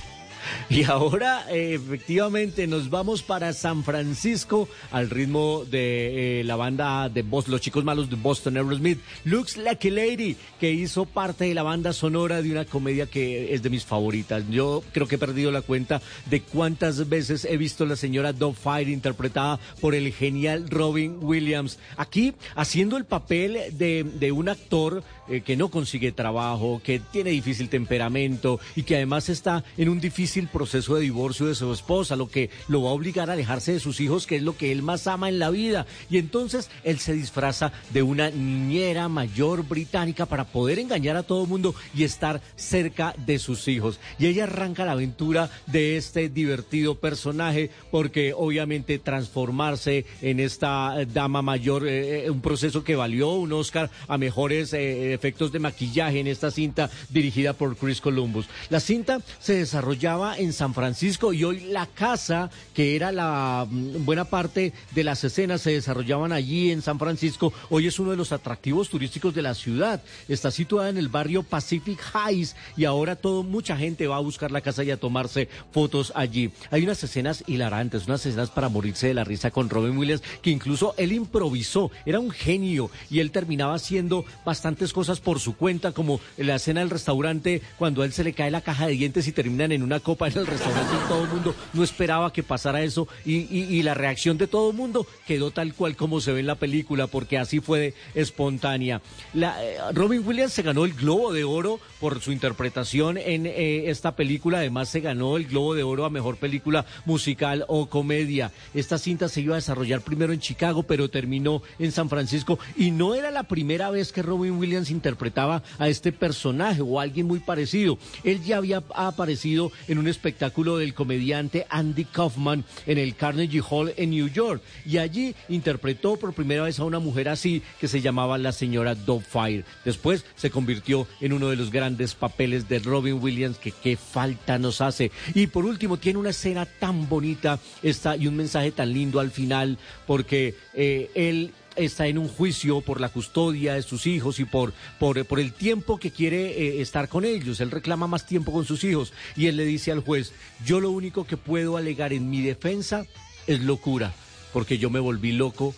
Y ahora eh, efectivamente nos vamos para San Francisco al ritmo de eh, la banda de Boston, los chicos malos de Boston Aerosmith, Looks Like a Lady, que hizo parte de la banda sonora de una comedia que es de mis favoritas. Yo creo que he perdido la cuenta de cuántas veces he visto a la señora Fire interpretada por el genial Robin Williams. Aquí haciendo el papel de, de un actor eh, que no consigue trabajo, que tiene difícil temperamento y que además está en un difícil proceso de divorcio de su esposa, lo que lo va a obligar a alejarse de sus hijos, que es lo que él más ama en la vida. Y entonces él se disfraza de una niñera mayor británica para poder engañar a todo el mundo y estar cerca de sus hijos. Y ella arranca la aventura de este divertido personaje porque obviamente transformarse en esta dama mayor, eh, eh, un proceso que valió un Oscar a mejores eh, efectos de maquillaje en esta cinta dirigida por Chris Columbus. La cinta se desarrollaba en San Francisco y hoy la casa, que era la mm, buena parte de las escenas, se desarrollaban allí en San Francisco. Hoy es uno de los atractivos turísticos de la ciudad. Está situada en el barrio Pacific Heights y ahora todo, mucha gente va a buscar la casa y a tomarse fotos allí. Hay unas escenas hilarantes, unas escenas para morirse de la risa con Robin Williams, que incluso él improvisó, era un genio y él terminaba haciendo bastantes cosas por su cuenta, como la escena del restaurante cuando a él se le cae la caja de dientes y terminan en una copa en el restaurante y todo el mundo no esperaba que pasara eso y, la reacción de todo el mundo quedó tal cual como se ve en la película porque así fue espontánea. La, eh, Robin Williams se ganó el Globo de Oro por su interpretación en eh, esta película, además se ganó el Globo de Oro a Mejor Película Musical o Comedia. Esta cinta se iba a desarrollar primero en Chicago, pero terminó en San Francisco y no era la primera vez que Robin Williams interpretaba a este personaje o a alguien muy parecido. Él ya había aparecido en un espectáculo del comediante Andy Kaufman en el Carnegie Hall en New York y allí interpretó por primera vez a una mujer así que se llamaba la señora Fire. Después se convirtió en uno de los grandes papeles de Robin Williams que qué falta nos hace. Y por último tiene una escena tan bonita esta, y un mensaje tan lindo al final porque eh, él está en un juicio por la custodia de sus hijos y por, por, por el tiempo que quiere eh, estar con ellos. Él reclama más tiempo con sus hijos y él le dice al juez, yo lo único que puedo alegar en mi defensa es locura, porque yo me volví loco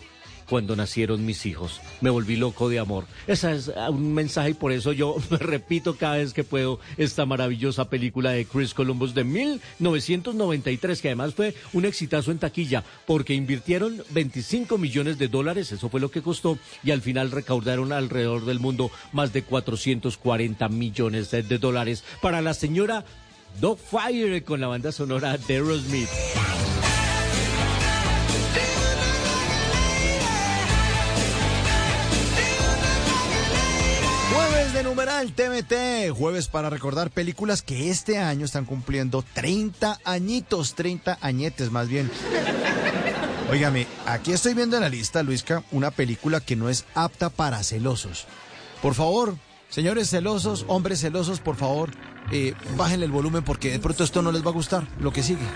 cuando nacieron mis hijos. Me volví loco de amor. Ese es ah, un mensaje y por eso yo me repito cada vez que puedo esta maravillosa película de Chris Columbus de 1993, que además fue un exitazo en taquilla, porque invirtieron 25 millones de dólares, eso fue lo que costó, y al final recaudaron alrededor del mundo más de 440 millones de, dólares para la señora Fire con la banda sonora de Aerosmith. Jueves de numeral TMT, jueves para recordar películas que este año están cumpliendo 30 añitos, 30 añetes más bien. Óigame, aquí estoy viendo en la lista, Luisca, una película que no es apta para celosos. Por favor, señores celosos, hombres celosos, por favor, eh, bájenle el volumen porque de pronto esto no les va a gustar, lo que sigue.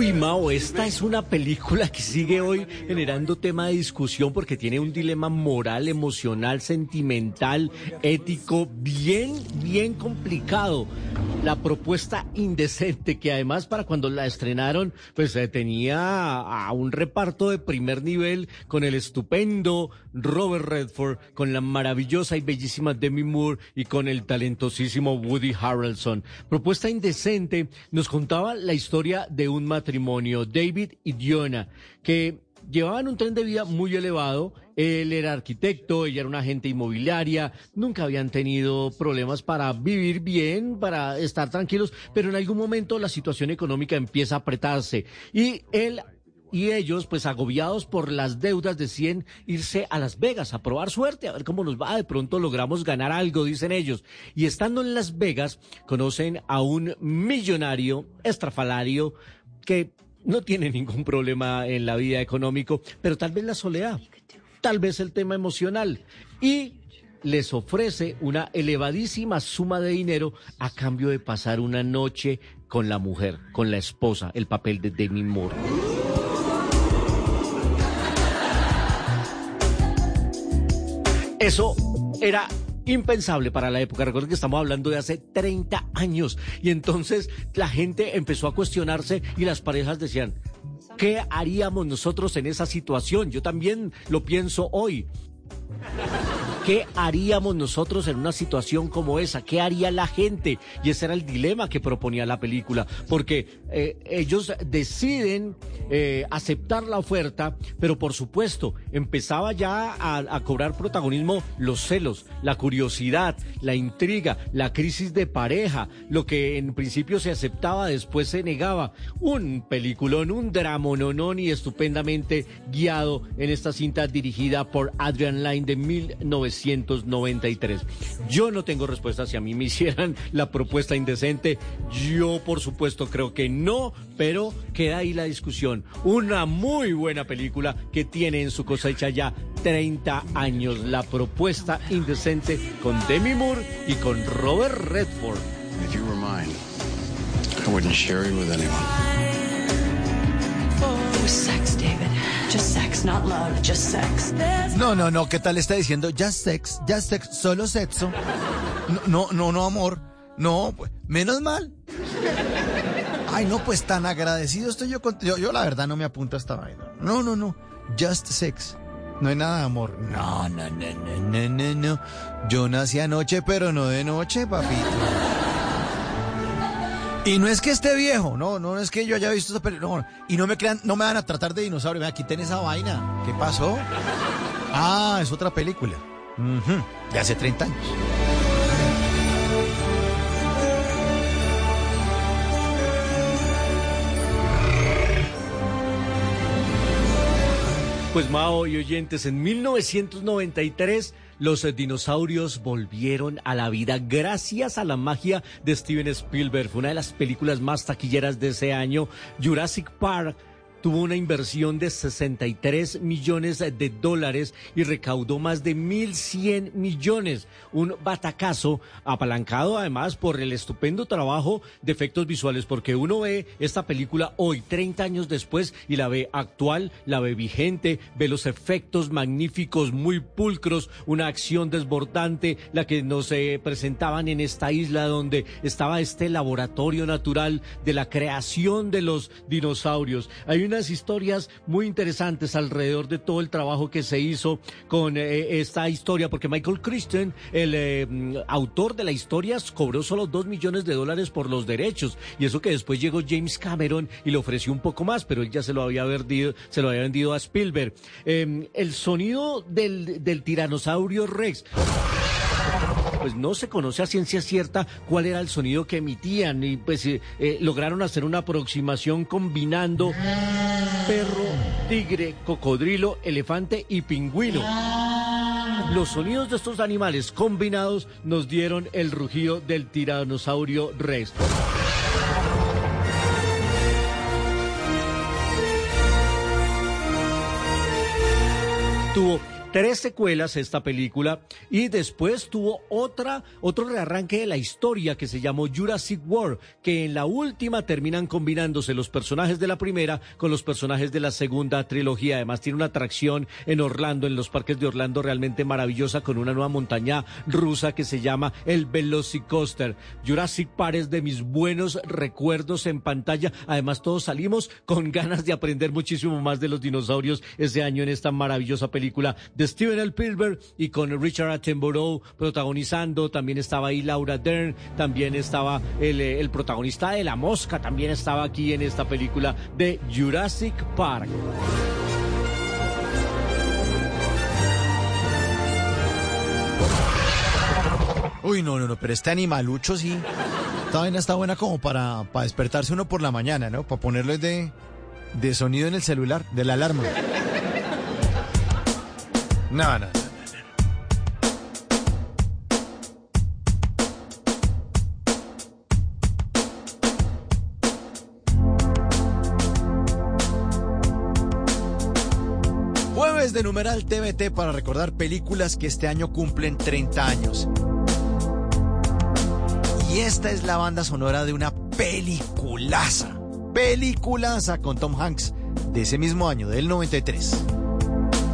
Uy, Mao, esta es una película que sigue hoy generando tema de discusión porque tiene un dilema moral, emocional, sentimental, ético, bien, bien complicado. La propuesta indecente, que además para cuando la estrenaron, pues eh, tenía a un reparto de primer nivel con el estupendo Robert Redford, con la maravillosa y bellísima Demi Moore y con el talentosísimo Woody Harrelson. Propuesta indecente nos contaba la historia de un matrimonio, David y Diona, que llevaban un tren de vida muy elevado. Él era arquitecto, ella era una agente inmobiliaria, nunca habían tenido problemas para vivir bien, para estar tranquilos, pero en algún momento la situación económica empieza a apretarse y él y ellos, pues agobiados por las deudas, deciden irse a Las Vegas a probar suerte, a ver cómo nos va. De pronto logramos ganar algo, dicen ellos. Y estando en Las Vegas, conocen a un millonario estrafalario que no tiene ningún problema en la vida económico, pero tal vez la soledad, tal vez el tema emocional. Y les ofrece una elevadísima suma de dinero a cambio de pasar una noche con la mujer, con la esposa, el papel de Demi Moore. Eso era impensable para la época. Recuerden que estamos hablando de hace 30 años. Y entonces la gente empezó a cuestionarse y las parejas decían, ¿qué haríamos nosotros en esa situación? Yo también lo pienso hoy. ¿Qué haríamos nosotros en una situación como esa? ¿Qué haría la gente? Y ese era el dilema que proponía la película, porque eh, ellos deciden eh, aceptar la oferta, pero por supuesto empezaba ya a, cobrar protagonismo los celos, la curiosidad, la intriga, la crisis de pareja, lo que en principio se aceptaba, después se negaba. Un peliculón, un dramononón y estupendamente guiado en esta cinta dirigida por Adrian Lyne de 1993. Yo no tengo respuesta si a mí me hicieran la propuesta indecente. Yo, por supuesto, creo que no, pero queda ahí la discusión. Una muy buena película que tiene en su cosecha ya 30 años. La propuesta indecente con Demi Moore y con Robert Redford. If you were mine, I wouldn't share you with anyone. Oh, sex, David. Just sex, not love, just sex. No, no, no, ¿qué tal está diciendo? Just sex, just sex, solo sexo. No, no, no, no, amor. No, pues, menos mal. Ay, no, pues tan agradecido estoy yo con... Yo, yo la verdad no me apunto a esta vaina. No, no, no. Just sex. No hay nada de amor. No, no, no, no, no, no, no. Yo nací anoche, pero no de noche, papito. Y no es que esté viejo, no, no es que yo haya visto esa película. No, y no me crean, no me van a tratar de dinosaurio. Vea, quiten esa vaina. ¿Qué pasó? Ah, es otra película. De hace 30 años. Pues Mao y oyentes, en 1993 los eh, dinosaurios volvieron a la vida gracias a la magia de Steven Spielberg. Fue una de las películas más taquilleras de ese año. Jurassic Park tuvo una inversión de 63 millones de dólares y recaudó más de 1.100 millones. Un batacazo apalancado además por el estupendo trabajo de efectos visuales, porque uno ve esta película hoy, 30 años después, y la ve actual, la ve vigente, ve los efectos magníficos, muy pulcros, una acción desbordante, la que nos eh, presentaban en esta isla donde estaba este laboratorio natural de la creación de los dinosaurios. Hay unas historias muy interesantes alrededor de todo el trabajo que se hizo con eh, esta historia, porque Michael Christian, el eh, mm, autor de la historia, cobró solo dos millones de dólares por los derechos, y eso que después llegó James Cameron y le ofreció un poco más, pero él ya se lo había vendido, se lo había vendido a Spielberg. Eh, el sonido del, del tiranosaurio Rex pues no se conoce a ciencia cierta cuál era el sonido que emitían y pues eh, eh, lograron hacer una aproximación combinando perro, tigre, cocodrilo, elefante y pingüino. Los sonidos de estos animales combinados nos dieron el rugido del tiranosaurio Rex. Tuvo tres secuelas esta película y después tuvo otra otro rearranque de la historia que se llamó Jurassic World que en la última terminan combinándose los personajes de la primera con los personajes de la segunda trilogía. Además tiene una atracción en Orlando en los parques de Orlando realmente maravillosa con una nueva montaña rusa que se llama el Velocicoaster. Jurassic Park es de mis buenos recuerdos en pantalla. Además todos salimos con ganas de aprender muchísimo más de los dinosaurios ese año en esta maravillosa película de Steven Spielberg y con Richard Attenborough protagonizando. También estaba ahí Laura Dern, también estaba el, eh, el protagonista de La Mosca, también estaba aquí en esta película de Jurassic Park. Uy, no, no, no, pero este animalucho sí. Esta vaina está buena como para, para despertarse uno por la mañana, ¿no? Para ponerle de, de sonido en el celular, de la alarma. No, no, no. Jueves de numeral TVT para recordar películas que este año cumplen 30 años. Y esta es la banda sonora de una peliculaza, peliculaza con Tom Hanks de ese mismo año, del 93.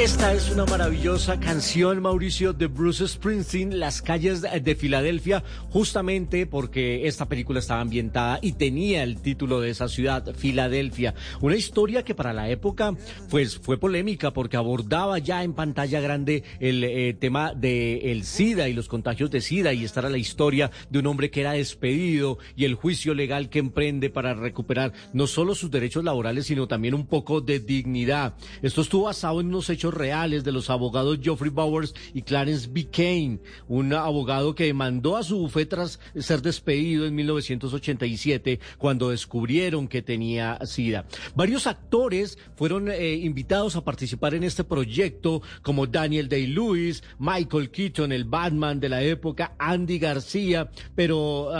Esta es una maravillosa canción, Mauricio, de Bruce Springsteen, Las calles de Filadelfia, justamente porque esta película estaba ambientada y tenía el título de esa ciudad, Filadelfia. Una historia que para la época pues, fue polémica porque abordaba ya en pantalla grande el eh, tema del SIDA y los contagios de SIDA y esta era la historia de un hombre que era despedido y el juicio legal que emprende para recuperar no solo sus derechos laborales, sino también un poco de dignidad. Esto estuvo basado en unos hechos reales de los abogados Geoffrey Bowers y Clarence B. Kane, un abogado que demandó a su bufete tras ser despedido en 1987 cuando descubrieron que tenía SIDA. Varios actores fueron eh, invitados a participar en este proyecto, como Daniel Day-Lewis, Michael Keaton, el Batman de la época, Andy García, pero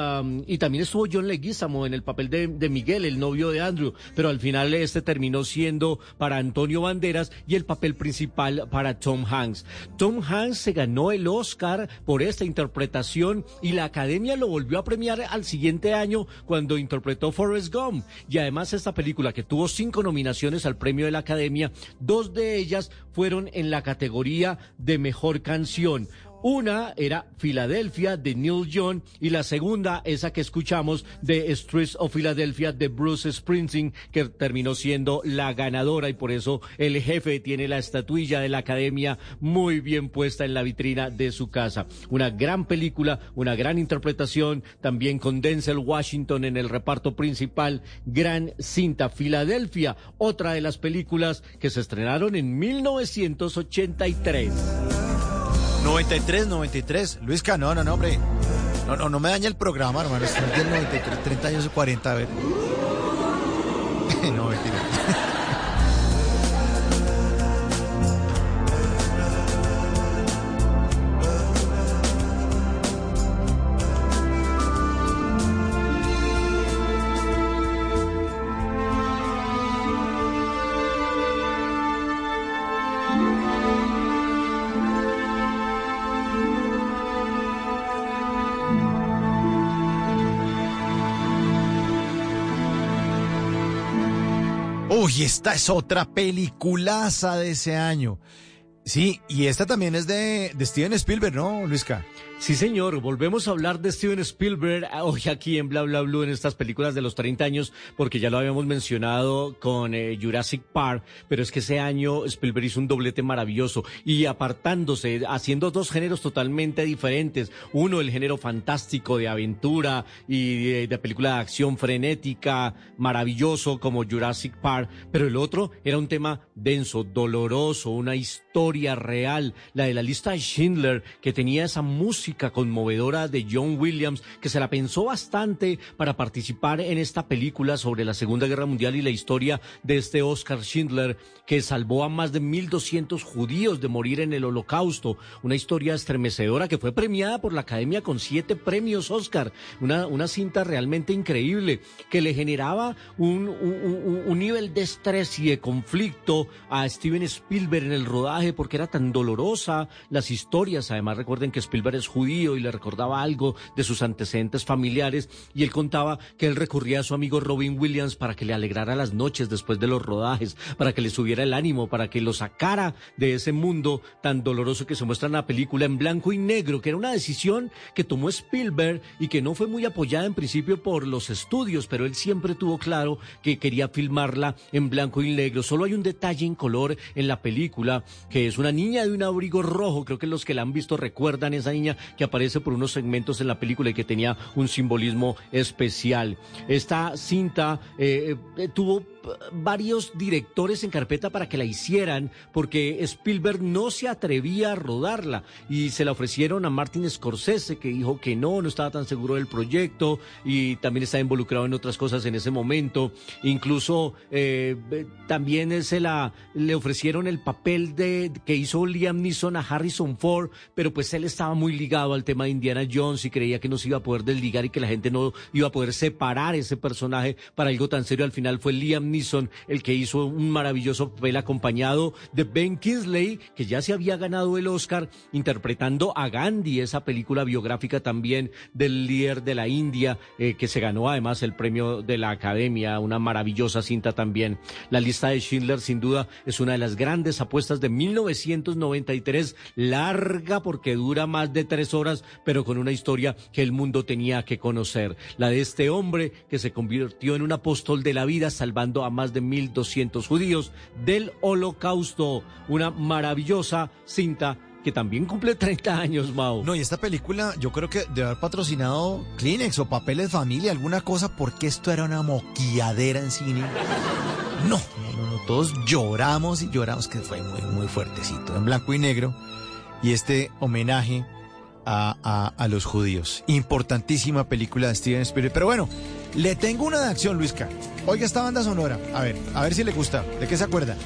y también estuvo John Leguizamo en el papel de, de Miguel, el novio de Andrew, pero al final este terminó siendo para Antonio Banderas y el papel principal para Tom Hanks. Tom Hanks se ganó el Oscar por esta interpretación y la Academia lo volvió a premiar al siguiente año cuando interpretó Forrest Gump. Y además esta película que tuvo cinco nominaciones al premio de la Academia, dos de ellas fueron en la categoría de mejor canción. Una era Filadelfia de Neil Young y la segunda, esa que escuchamos de Streets of Philadelphia de Bruce Springsteen, que terminó siendo la ganadora y por eso el jefe tiene la estatuilla de la academia muy bien puesta en la vitrina de su casa. Una gran película, una gran interpretación, también con Denzel Washington en el reparto principal, gran cinta Filadelfia, otra de las películas que se estrenaron en 1983. 93, 93. Luisca, no, no, no, hombre. No, no, no me daña el programa, hermano. Es del 93, 30 años o 40, a ver. no, mentira. Esta es otra peliculaza de ese año. Sí, y esta también es de, de Steven Spielberg, ¿no, Luisca? Sí, señor. Volvemos a hablar de Steven Spielberg hoy aquí en Bla Bla Blue en estas películas de los 30 años, porque ya lo habíamos mencionado con eh, Jurassic Park, pero es que ese año Spielberg hizo un doblete maravilloso y apartándose, haciendo dos géneros totalmente diferentes. Uno, el género fantástico de aventura y de, de película de acción frenética, maravilloso como Jurassic Park, pero el otro era un tema denso, doloroso, una historia real, la de la lista de Schindler, que tenía esa música conmovedora de John Williams, que se la pensó bastante para participar en esta película sobre la Segunda Guerra Mundial y la historia de este Oscar Schindler, que salvó a más de 1.200 judíos de morir en el holocausto. Una historia estremecedora que fue premiada por la Academia con siete premios Oscar. Una, una cinta realmente increíble que le generaba un, un, nivel de estrés y de conflicto a Steven Spielberg en el rodaje porque era tan dolorosa las historias. Además, recuerden que Spielberg es judío y le recordaba algo de sus antecedentes familiares y él contaba que él recurría a su amigo Robin Williams para que le alegrara las noches después de los rodajes, para que le subiera el ánimo, para que lo sacara de ese mundo tan doloroso que se muestra en la película en blanco y negro, que era una decisión que tomó Spielberg y que no fue muy apoyada en principio por los estudios, pero él siempre tuvo claro que quería filmarla en blanco y negro. Solo hay un detalle en color en la película, que es una niña de un abrigo rojo, creo que los que la han visto recuerdan esa niña que aparece por unos segmentos en la película y que tenía un simbolismo especial. Esta cinta eh, eh, tuvo varios directores en carpeta para que la hicieran, porque Spielberg no se atrevía a rodarla y se la ofrecieron a Martin Scorsese, que dijo que no, no estaba tan seguro del proyecto y también estaba involucrado en otras cosas en ese momento. Incluso eh, también se la le ofrecieron el papel de que hizo Liam Neeson a Harrison Ford, pero pues él estaba muy ligado al tema de Indiana Jones y creía que no se iba a poder desligar y que la gente no iba a poder separar ese personaje para algo tan serio. Al final fue Liam El que hizo un maravilloso papel acompañado de Ben Kingsley, que ya se había ganado el Oscar interpretando a Gandhi, esa película biográfica también del líder de la India, eh, que se ganó además el premio de la Academia, una maravillosa cinta también. La lista de Schindler sin duda es una de las grandes apuestas de 1993, larga porque dura más de tres horas, pero con una historia que el mundo tenía que conocer. La de este hombre que se convirtió en un apóstol de la vida, salvando a más de 1.200 judíos del holocausto. Una maravillosa cinta que también cumple 30 años, Mao. No, y esta película yo creo que debe haber patrocinado Kleenex o Papeles Familia, alguna cosa, porque esto era una moquilladera en cine. No, no, no, todos lloramos y lloramos, que fue muy, muy fuertecito, en blanco y negro. Y este homenaje a, a, a los judíos. Importantísima película de Steven Spielberg. Pero bueno, le tengo una de acción, Luisca. Oiga esta banda sonora. A ver, a ver si le gusta. ¿De qué se acuerda?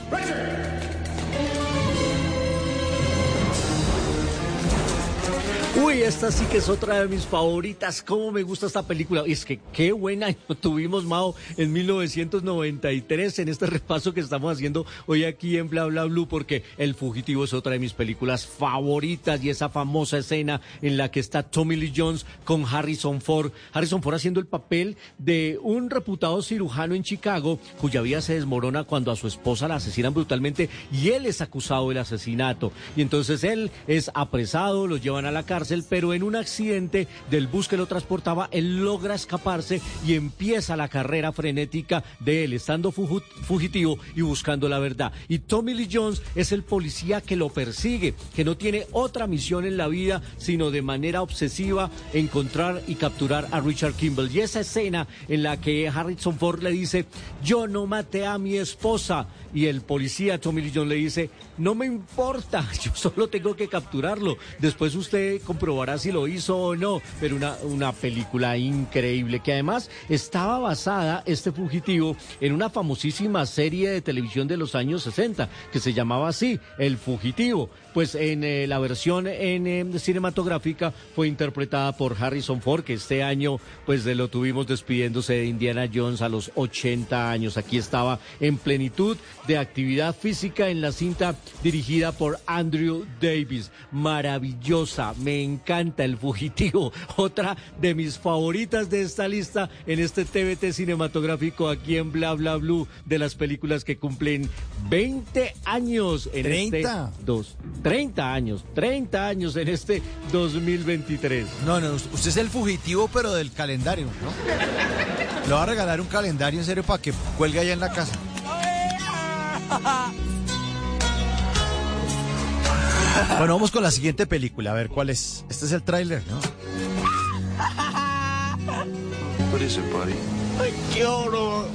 Uy, esta sí que es otra de mis favoritas. ¿Cómo me gusta esta película? Y es que qué buen año tuvimos, Mao, en 1993, en este repaso que estamos haciendo hoy aquí en Bla Bla Blue, porque El Fugitivo es otra de mis películas favoritas y esa famosa escena en la que está Tommy Lee Jones con Harrison Ford. Harrison Ford haciendo el papel de un reputado cirujano en Chicago cuya vida se desmorona cuando a su esposa la asesinan brutalmente y él es acusado del asesinato. Y entonces él es apresado, lo llevan a la cárcel pero en un accidente del bus que lo transportaba, él logra escaparse y empieza la carrera frenética de él, estando fugitivo y buscando la verdad. Y Tommy Lee Jones es el policía que lo persigue, que no tiene otra misión en la vida, sino de manera obsesiva encontrar y capturar a Richard Kimball. Y esa escena en la que Harrison Ford le dice, yo no maté a mi esposa. Y el policía Tommy Lee Jones le dice, no me importa, yo solo tengo que capturarlo. Después usted comprobará si lo hizo o no, pero una, una película increíble que además estaba basada, este fugitivo, en una famosísima serie de televisión de los años 60 que se llamaba así, El Fugitivo. Pues en eh, la versión en eh, cinematográfica fue interpretada por Harrison Ford, que este año pues lo tuvimos despidiéndose de Indiana Jones a los 80 años. Aquí estaba en plenitud de actividad física en la cinta dirigida por Andrew Davis. Maravillosa, me encanta El Fugitivo, otra de mis favoritas de esta lista en este TVT cinematográfico aquí en Bla Bla Blue de las películas que cumplen 20 años en 30. este dos, 30 años, 30 años en este 2023. No, no, usted es el fugitivo, pero del calendario, ¿no? Le va a regalar un calendario en serio para que cuelgue allá en la casa. Bueno, vamos con la siguiente película, a ver cuál es. Este es el tráiler, ¿no? What is it, buddy? Ay, qué horror.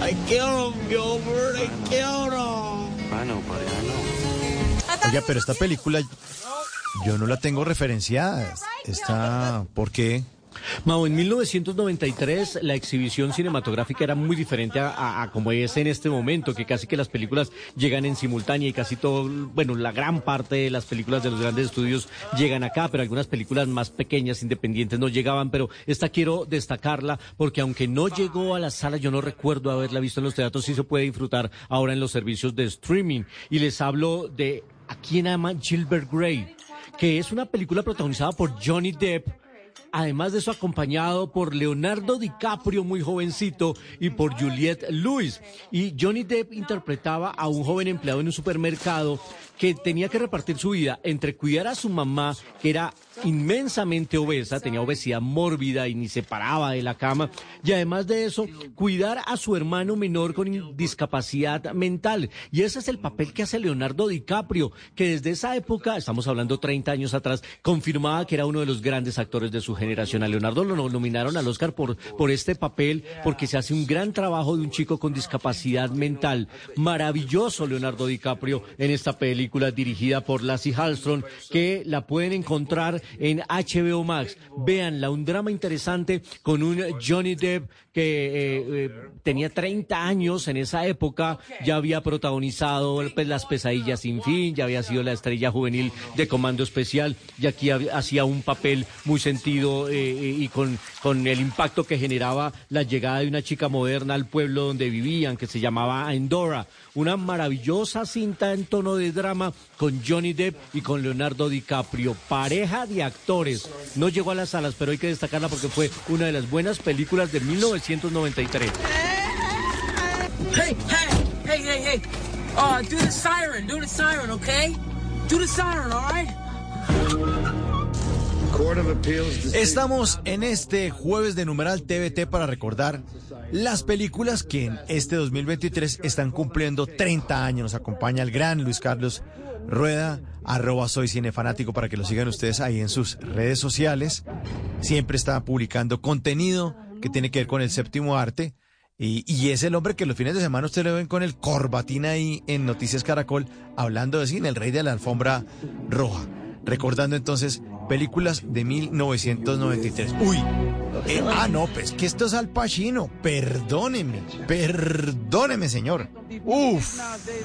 Ay, qué horror, Gilbert. Ay, qué horror. I know, buddy, I know. Oiga, pero esta película yo no la tengo referenciada. Está, ¿por qué? Mau, en 1993 la exhibición cinematográfica era muy diferente a, como es en este momento, que casi que las películas llegan en simultánea y casi todo, bueno, la gran parte de las películas de los grandes estudios llegan acá, pero algunas películas más pequeñas, independientes, no llegaban, pero esta quiero destacarla porque aunque no llegó a la sala, yo no recuerdo haberla visto en los teatros, sí se puede disfrutar ahora en los servicios de streaming. Y les hablo de ¿A quién ama Gilbert Grey? que es una película protagonizada por Johnny Depp, Además de eso, acompañado por Leonardo DiCaprio, muy jovencito, y por Juliette Lewis. Y Johnny Depp interpretaba a un joven empleado en un supermercado que tenía que repartir su vida entre cuidar a su mamá, que era inmensamente obesa, tenía obesidad mórbida y ni se paraba de la cama, y además de eso, cuidar a su hermano menor con discapacidad mental. Y ese es el papel que hace Leonardo DiCaprio, que desde esa época, estamos hablando 30 años atrás, confirmaba que era uno de los grandes actores de su generación. Leonardo lo nominaron al Oscar por, por este papel, porque se hace un gran trabajo de un chico con discapacidad mental. Maravilloso Leonardo DiCaprio en esta película dirigida por Lassie Hallström, que la pueden encontrar en HBO Max. Véanla, un drama interesante con un Johnny Depp que eh, eh, tenía 30 años en esa época, ya había protagonizado pues, Las pesadillas sin fin, ya había sido la estrella juvenil de Comando Especial y aquí hacía un papel muy sentido eh, eh, y con, con el impacto que generaba la llegada de una chica moderna al pueblo donde vivían, que se llamaba Endora. Una maravillosa cinta en tono de drama con Johnny Depp y con Leonardo DiCaprio. Pareja de actores. No llegó a las salas, pero hay que destacarla porque fue una de las buenas películas de 1993. Hey, hey, hey, hey, hey. Uh, do the siren, do the siren, okay? Do the siren, all right? Estamos en este jueves de numeral TVT para recordar las películas que en este 2023 están cumpliendo 30 años. Nos acompaña el gran Luis Carlos Rueda, arroba soy cinefanático para que lo sigan ustedes ahí en sus redes sociales. Siempre está publicando contenido que tiene que ver con el séptimo arte. Y, y, es el hombre que los fines de semana usted le ven con el corbatín ahí en Noticias Caracol hablando de cine, el rey de la alfombra roja. Recordando entonces películas de 1993. Uy, eh, ah, no, pues que esto es Al Pacino. Perdóneme, perdóneme, señor. Uf.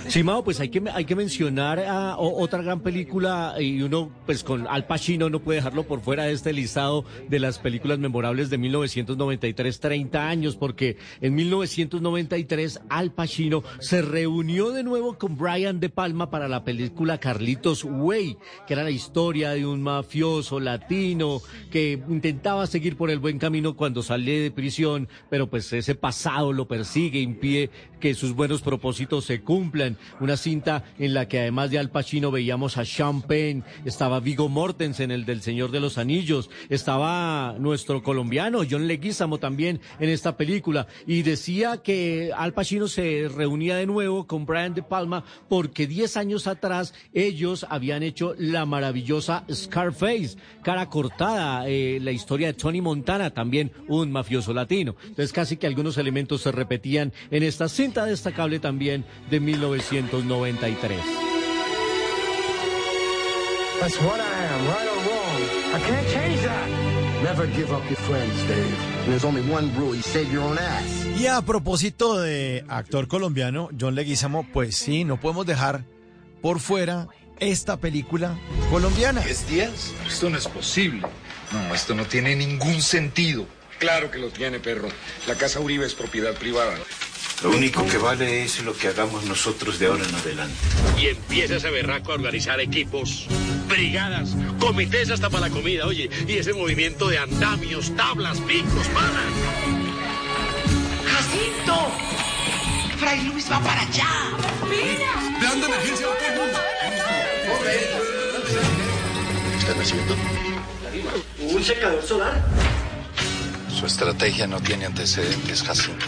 Sí, pues hay que, hay que mencionar a, o- otra gran película y uno, pues con Al Pacino no puede dejarlo por fuera de este listado de las películas memorables de 1993, 30 años, porque en 1993 Al Pacino se reunió de nuevo con Brian De Palma para la película Carlitos Way, que era la historia de un mafioso latino que intentaba seguir por el buen camino cuando sale de prisión, pero pues ese pasado lo persigue, impide que sus buenos propósitos se cumplan. Una cinta en la que además de Al Pacino veíamos a Sean Penn, estaba Vigo Mortensen, el del Señor de los Anillos, estaba nuestro colombiano John Leguizamo también en esta película y decía que Al Pacino se reunía de nuevo con Brian De Palma porque 10 años atrás ellos habían hecho la maravillosa Scarface, cara cortada, eh, la historia de Tony Montana, también un mafioso latino. Entonces casi que algunos elementos se repetían en esta cinta destacable también de 1993. That's what I am, right or wrong. I can't change that. Never give up your friends, Dave. And there's only one rule, you save your own ass. Y a propósito de actor colombiano, John Leguizamo, pues sí, no podemos dejar por fuera esta película colombiana. ¿10 días? Esto no es posible. No, esto no tiene ningún sentido. Claro que lo tiene, perro. La casa Uribe es propiedad privada. Lo único que vale es lo que hagamos nosotros de ahora en adelante. Y empieza ese berraco a organizar equipos, brigadas, comités hasta para la comida, oye, y ese movimiento de andamios, tablas, picos, palas. ¡Jacinto! ¡Fray Luis va para allá! ¡Mira! ¡Plan de emergencia para todo el mundo! ¿Qué están haciendo? ¿Un secador solar? Su estrategia no tiene antecedentes, Jacinto.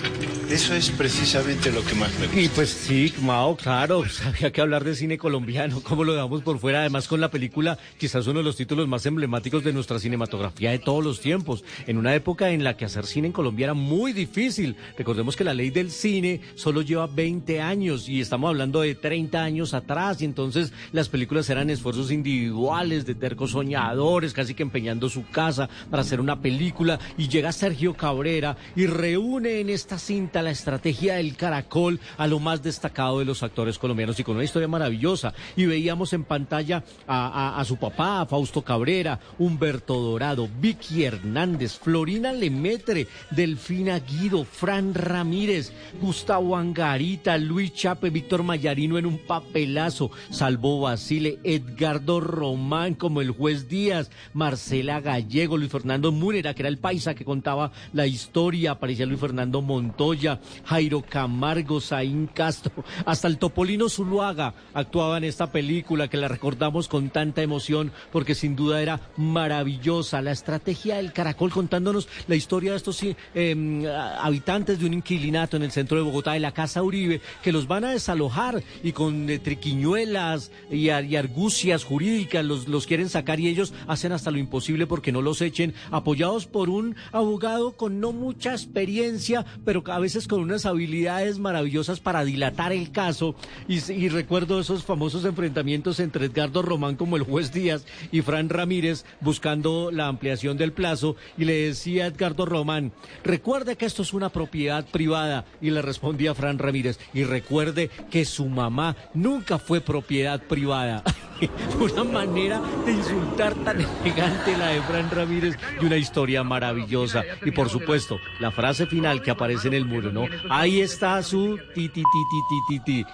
Eso es precisamente lo que más me gusta. Y pues sí, Mao, claro, pues, había que hablar de cine colombiano, cómo lo damos por fuera, además con la película, quizás uno de los títulos más emblemáticos de nuestra cinematografía de todos los tiempos, en una época en la que hacer cine en Colombia era muy difícil. Recordemos que la ley del cine solo lleva 20 años y estamos hablando de 30 años atrás, y entonces las películas eran esfuerzos individuales de tercos soñadores, casi que empeñando su casa para hacer una película, y llega Sergio Cabrera y reúne en esta cinta la estrategia del caracol a lo más destacado de los actores colombianos y con una historia maravillosa. Y veíamos en pantalla a, su papá, a Fausto Cabrera, Humberto Dorado, Vicky Hernández, Florina Lemetre, Delfina Guido, Fran Ramírez, Gustavo Angarita, Luis Chape, Víctor Mayarino en un papelazo, Salvo Basile, Edgardo Román como el juez Díaz, Marcela Gallego, Luis Fernando Múnera, que era el paisa que contaba la historia, aparecía Luis Fernando Montoya, Jairo Camargo, Saín Castro, hasta el Topolino Zuluaga actuaba en esta película que la recordamos con tanta emoción porque sin duda era maravillosa. La estrategia del caracol contándonos la historia de estos eh, habitantes de un inquilinato en el centro de Bogotá, de la Casa Uribe, que los van a desalojar y con eh, triquiñuelas y argucias jurídicas los, los quieren sacar y ellos hacen hasta lo imposible porque no los echen, apoyados por un abogado con no mucha experiencia, pero a veces con unas habilidades maravillosas para dilatar el caso. Y, y recuerdo esos famosos enfrentamientos entre Edgardo Román como el juez Díaz y Fran Ramírez buscando la ampliación del plazo y le decía a Edgardo Román, recuerde que esto es una propiedad privada y le respondía Fran Ramírez y recuerde que su mamá nunca fue propiedad privada. una manera de insultar tan elegante la de Fran Ramírez y una historia maravillosa. Y por supuesto, la frase final que aparece en el muro, ¿no? Ahí está su ti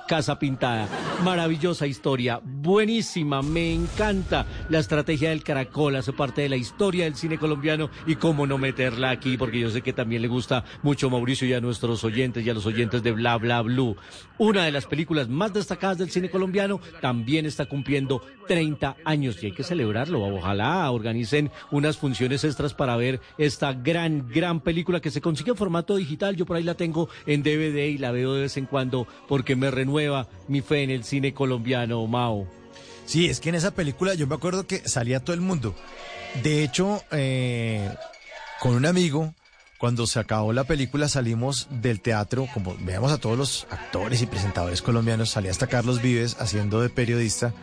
casa pintada. Maravillosa historia, buenísima, me encanta la estrategia del caracol, hace parte de la historia del cine colombiano y cómo no meterla aquí, porque yo sé que también le gusta mucho Mauricio y a nuestros oyentes y a los oyentes de Bla Bla Blue. Una de las películas más destacadas del cine colombiano también está cumpliendo 30 años y hay que celebrarlo. Ojalá organicen unas funciones extras para ver esta gran, gran película que se consigue en formato digital. Yo por ahí la tengo en DVD y la veo de vez en cuando porque me renueva mi fe en el cine colombiano, Mao. Sí, es que en esa película yo me acuerdo que salía todo el mundo. De hecho, eh, con un amigo, cuando se acabó la película salimos del teatro, como veamos a todos los actores y presentadores colombianos, salía hasta Carlos Vives haciendo de periodista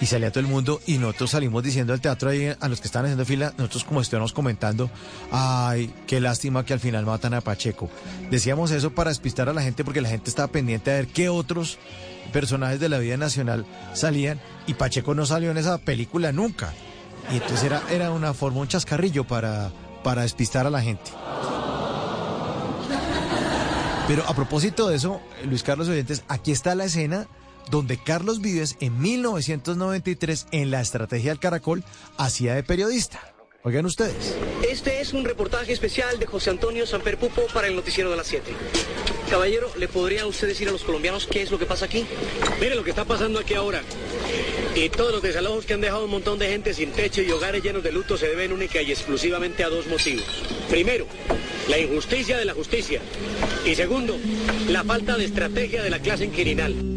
y salía todo el mundo y nosotros salimos diciendo al teatro ahí a los que estaban haciendo fila, nosotros como estuvimos comentando, ay, qué lástima que al final matan a Pacheco. Decíamos eso para despistar a la gente porque la gente estaba pendiente a ver qué otros personajes de la vida nacional salían y Pacheco no salió en esa película nunca. Y entonces era, era una forma, un chascarrillo para, para despistar a la gente. Pero a propósito de eso, Luis Carlos Oyentes, aquí está la escena donde Carlos Vives en 1993 en la estrategia del caracol hacía de periodista. Oigan ustedes. Este es un reportaje especial de José Antonio Samper Pupo para el noticiero de las 7. Caballero, ¿le podría usted decir a los colombianos qué es lo que pasa aquí? Mire lo que está pasando aquí ahora. Y todos los desalojos que han dejado un montón de gente sin techo y hogares llenos de luto se deben única y exclusivamente a dos motivos. Primero, la injusticia de la justicia. Y segundo, la falta de estrategia de la clase inquirinal.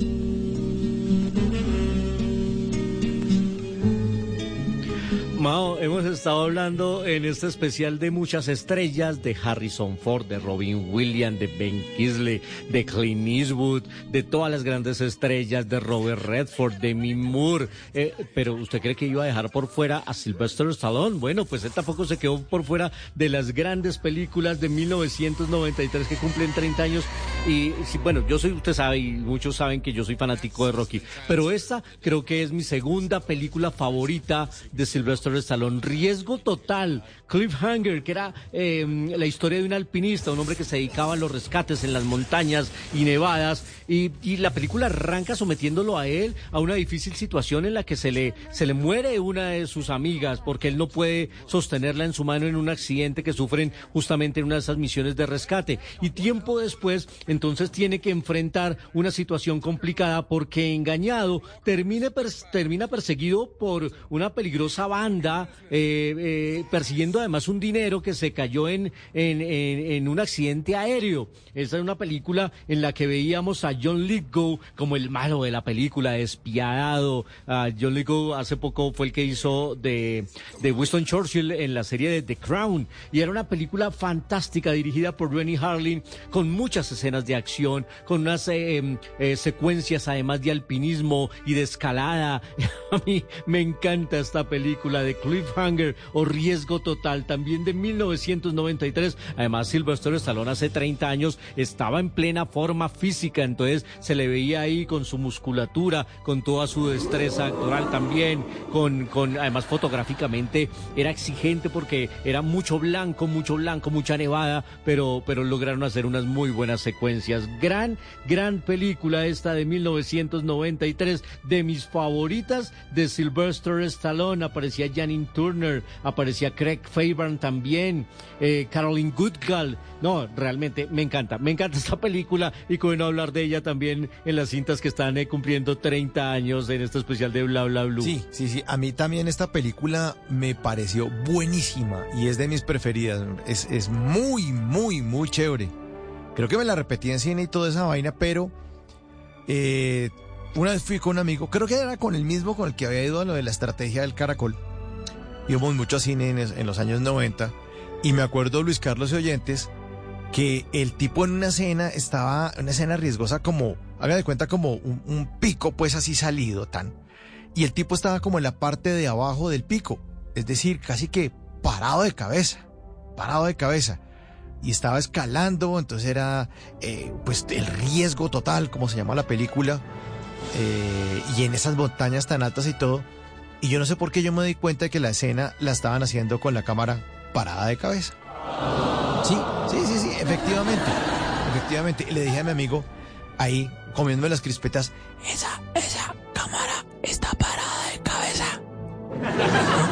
Mao, hemos estado hablando en este especial de muchas estrellas, de Harrison Ford, de Robin Williams, de Ben Kingsley, de Clint Eastwood, de todas las grandes estrellas, de Robert Redford, de Demi Moore. Eh, pero ¿usted cree que iba a dejar por fuera a Sylvester Stallone? Bueno, pues él tampoco se quedó por fuera de las grandes películas de 1993 que cumplen 30 años. Y sí, bueno, yo soy, usted sabe, y muchos saben que yo soy fanático de Rocky, pero esta creo que es mi segunda película favorita de Sylvester Stallone. Riesgo total. Cliffhanger, que era eh, la historia de un alpinista, un hombre que se dedicaba a los rescates en las montañas y nevadas. Y, la película arranca sometiéndolo a él a una difícil situación en la que se le, se le muere una de sus amigas porque él no puede sostenerla en su mano en un accidente que sufren justamente en una de esas misiones de rescate. Y tiempo después, entonces tiene que enfrentar una situación complicada porque engañado termina, termina perseguido por una peligrosa banda eh, eh, persiguiendo además un dinero que se cayó en, en, en, un accidente aéreo. Esa es una película en la que veíamos a John Lithgow como el malo de la película, despiadado. Uh, John Lithgow hace poco fue el que hizo de, de Winston Churchill en la serie de The Crown. Y era una película fantástica dirigida por Rennie Harlin con muchas escenas de acción, con unas eh, eh, secuencias además de alpinismo y de escalada. A mí me encanta esta película de Cliffhanger o Riesgo Total, también de 1993. Además, Sylvester Stallone hace 30 años estaba en plena forma física, entonces se le veía ahí con su musculatura, con toda su destreza actoral también, con, con además fotográficamente era exigente porque era mucho blanco, mucho blanco, mucha nevada, pero, pero lograron hacer unas muy buenas secuencias. Gran, gran película esta de 1993, de mis favoritas de Sylvester Stallone. Aparecía Janine Turner, aparecía Craig Fabian también, eh, Caroline Goodgall. No, realmente me encanta, me encanta esta película y con hablar de ella también en las cintas que están eh, cumpliendo 30 años en este especial de Bla Bla Blue. Sí, sí, sí. A mí también esta película me pareció buenísima y es de mis preferidas. Es, es muy, muy, muy chévere. Creo que me la repetí en cine y toda esa vaina, pero eh, una vez fui con un amigo, creo que era con el mismo con el que había ido a lo de la estrategia del caracol. Íbamos mucho cine en, en los años 90 y me acuerdo, Luis Carlos y Oyentes, que el tipo en una escena estaba, una escena riesgosa como, haga de cuenta como un, un, pico pues así salido tan. Y el tipo estaba como en la parte de abajo del pico, es decir, casi que parado de cabeza, parado de cabeza. Y estaba escalando, entonces era eh, pues el riesgo total, como se llama la película. eh, y en esas montañas tan altas y todo. Y yo no sé por qué yo me di cuenta de que la escena la estaban haciendo con la cámara parada de cabeza. Sí, sí, sí, sí, efectivamente. Efectivamente. Y le dije a mi amigo, ahí, comiéndome las crispetas, Esa, esa cámara está parada de cabeza.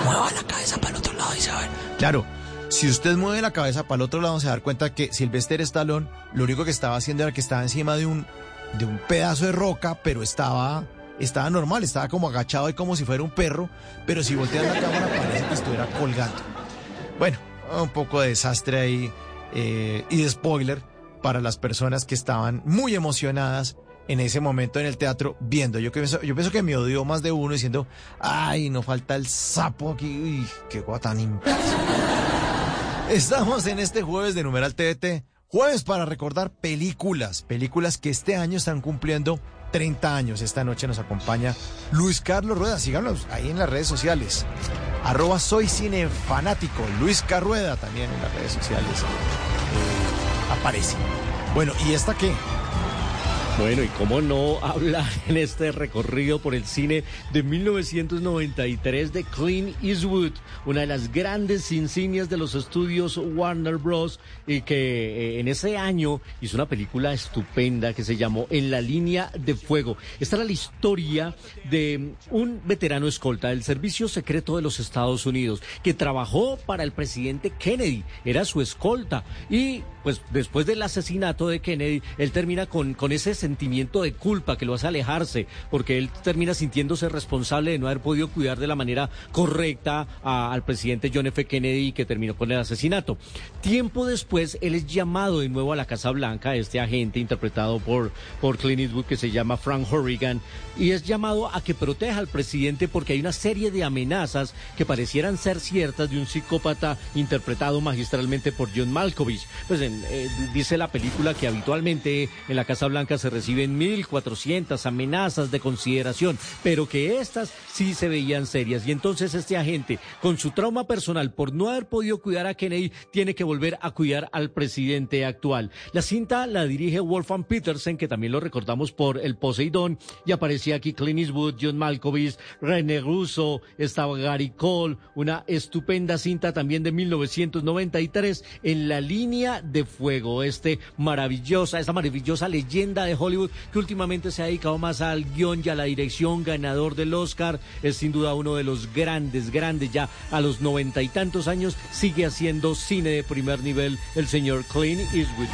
Mueva la cabeza para el otro lado y se va a ver. Claro, si usted mueve la cabeza para el otro lado, se va a dar cuenta que Sylvester Stallone lo único que estaba haciendo era que estaba encima de un, de un pedazo de roca, pero estaba, estaba normal, estaba como agachado y como si fuera un perro, pero si volteas la cámara parece que estuviera colgando. Bueno, un poco de desastre ahí eh, y de spoiler para las personas que estaban muy emocionadas en ese momento en el teatro viendo. Yo pienso, yo pienso que me odió más de uno diciendo, ay, no falta el sapo aquí, uy, qué imbécil". Estamos en este jueves de Numeral TVT, jueves para recordar películas, películas que este año están cumpliendo 30 años. Esta noche nos acompaña Luis Carlos Rueda, síganos ahí en las redes sociales. Arroba soy cinefanático, Luis Carrueda también en las redes sociales. eh, aparece. Bueno, ¿y esta qué? Bueno, y cómo no hablar en este recorrido por el cine de 1993 de Clint Eastwood, una de las grandes insignias de los estudios Warner Bros. y que eh, en ese año hizo una película estupenda que se llamó En la línea de fuego. Esta era la historia de un veterano escolta del Servicio Secreto de los Estados Unidos que trabajó para el presidente Kennedy, era su escolta y pues después del asesinato de Kennedy, él termina con, con ese sentimiento de culpa que lo hace alejarse, porque él termina sintiéndose responsable de no haber podido cuidar de la manera correcta al presidente John F. Kennedy que terminó con el asesinato. Tiempo después, él es llamado de nuevo a la Casa Blanca, este agente interpretado por, por Clint Eastwood que se llama Frank Horrigan, y es llamado a que proteja al presidente porque hay una serie de amenazas que parecieran ser ciertas de un psicópata interpretado magistralmente por John Malkovich. Pues en- eh, dice la película que habitualmente en la Casa Blanca se reciben 1.400 amenazas de consideración, pero que estas sí se veían serias. Y entonces este agente, con su trauma personal por no haber podido cuidar a Kennedy, tiene que volver a cuidar al presidente actual. La cinta la dirige Wolfgang Petersen, que también lo recordamos por El Poseidón, y aparecía aquí Clint Eastwood, John Malkovich, René Russo, estaba Gary Cole, una estupenda cinta también de 1993 en la línea de fuego, este maravillosa, esta maravillosa leyenda de Hollywood que últimamente se ha dedicado más al guion y a la dirección, ganador del Oscar, es sin duda uno de los grandes, grandes, ya a los noventa y tantos años sigue haciendo cine de primer nivel el señor Clint Eastwood.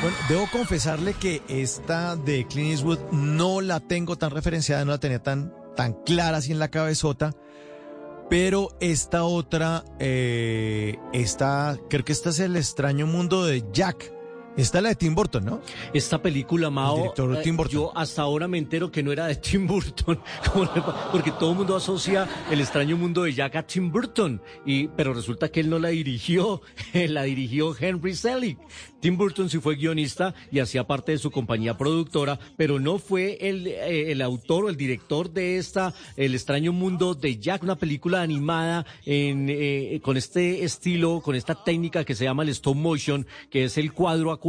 Bueno, debo confesarle que esta de Clint Eastwood no la tengo tan referenciada, no la tenía tan, tan clara así en la cabezota. Pero esta otra, eh, esta, creo que esta es el extraño mundo de Jack. Esta es la de Tim Burton, ¿no? Esta película, Mao, eh, Tim Burton. yo hasta ahora me entero que no era de Tim Burton, porque todo el mundo asocia el extraño mundo de Jack a Tim Burton, y, pero resulta que él no la dirigió, la dirigió Henry Selick. Tim Burton sí fue guionista y hacía parte de su compañía productora, pero no fue el, eh, el autor o el director de esta, El extraño mundo de Jack, una película animada en, eh, con este estilo, con esta técnica que se llama el stop motion, que es el cuadro a cuadro,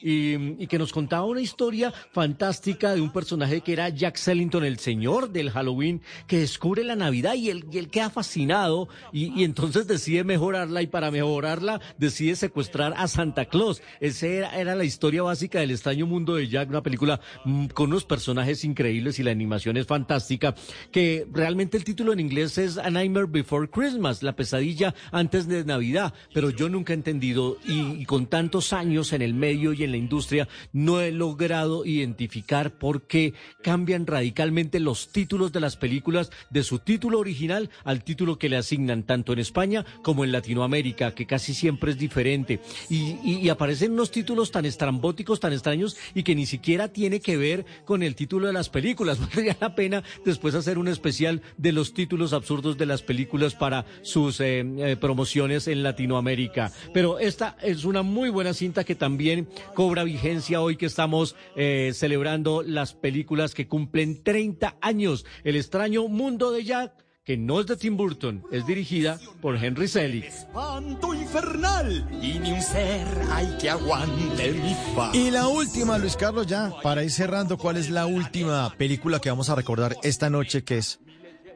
y, y que nos contaba una historia fantástica de un personaje que era Jack Sellington, el señor del Halloween, que descubre la Navidad y él, y él queda fascinado y, y entonces decide mejorarla y para mejorarla decide secuestrar a Santa Claus. Esa era, era la historia básica del extraño mundo de Jack, una película mm, con unos personajes increíbles y la animación es fantástica, que realmente el título en inglés es A Nightmare Before Christmas, la pesadilla antes de Navidad, pero yo nunca he entendido y, y con tantos años en el medio y en la industria no he logrado identificar por qué cambian radicalmente los títulos de las películas de su título original al título que le asignan tanto en España como en Latinoamérica, que casi siempre es diferente. Y, y- y aparecen unos títulos tan estrambóticos, tan extraños y que ni siquiera tiene que ver con el título de las películas. Valdría la pena después hacer un especial de los títulos absurdos de las películas para sus eh, eh, promociones en Latinoamérica. Pero esta es una muy buena cinta que también cobra vigencia hoy que estamos eh, celebrando las películas que cumplen 30 años. El extraño mundo de Jack que no es de Tim Burton, es dirigida por Henry Selick. Espanto infernal y ni un ser hay que aguante mi. Y la última, Luis Carlos, ya, para ir cerrando, ¿cuál es la última película que vamos a recordar esta noche, que es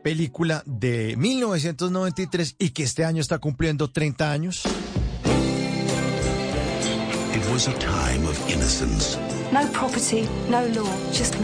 película de 1993 y que este año está cumpliendo 30 años? Was a time of innocence. No property, no law, just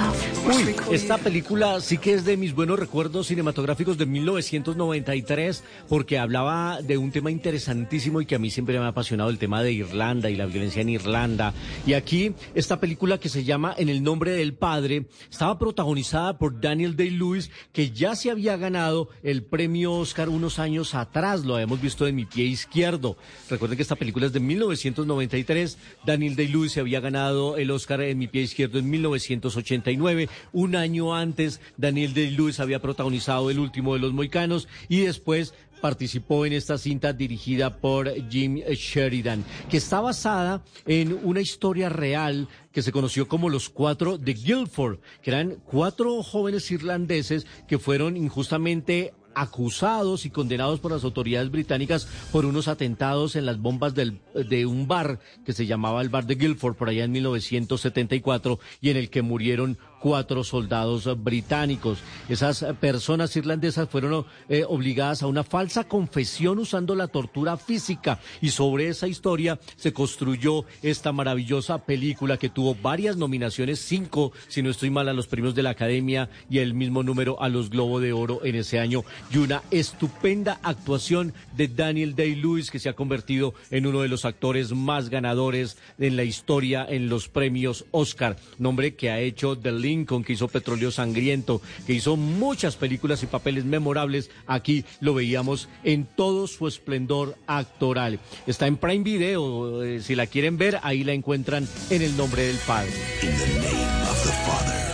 Uy, esta película sí que es de mis buenos recuerdos cinematográficos de 1993 porque hablaba de un tema interesantísimo y que a mí siempre me ha apasionado el tema de Irlanda y la violencia en Irlanda. Y aquí esta película que se llama En el nombre del padre estaba protagonizada por Daniel Day-Lewis que ya se había ganado el premio Oscar unos años atrás, lo habíamos visto en mi pie izquierdo. Recuerden que esta película es de 1993, Daniel Day-Lewis se había ganado el Oscar en mi pie izquierdo en 1989. Un año antes, Daniel Day-Lewis había protagonizado El último de los moicanos y después participó en esta cinta dirigida por Jim Sheridan, que está basada en una historia real que se conoció como los cuatro de Guildford, que eran cuatro jóvenes irlandeses que fueron injustamente acusados y condenados por las autoridades británicas por unos atentados en las bombas del- de un bar que se llamaba el bar de Guildford por allá en 1974 y en el que murieron cuatro soldados británicos. Esas personas irlandesas fueron eh, obligadas a una falsa confesión usando la tortura física. Y sobre esa historia se construyó esta maravillosa película que tuvo varias nominaciones, cinco, si no estoy mal, a los premios de la Academia y el mismo número a los Globo de Oro en ese año. Y una estupenda actuación de Daniel Day-Lewis que se ha convertido en uno de los actores más ganadores en la historia en los premios Oscar, nombre que ha hecho The Lincoln, que hizo Petróleo Sangriento, que hizo muchas películas y papeles memorables. Aquí lo veíamos en todo su esplendor actoral. Está en Prime Video, eh, si la quieren ver, ahí la encuentran en el nombre del Padre. In the name of the Father.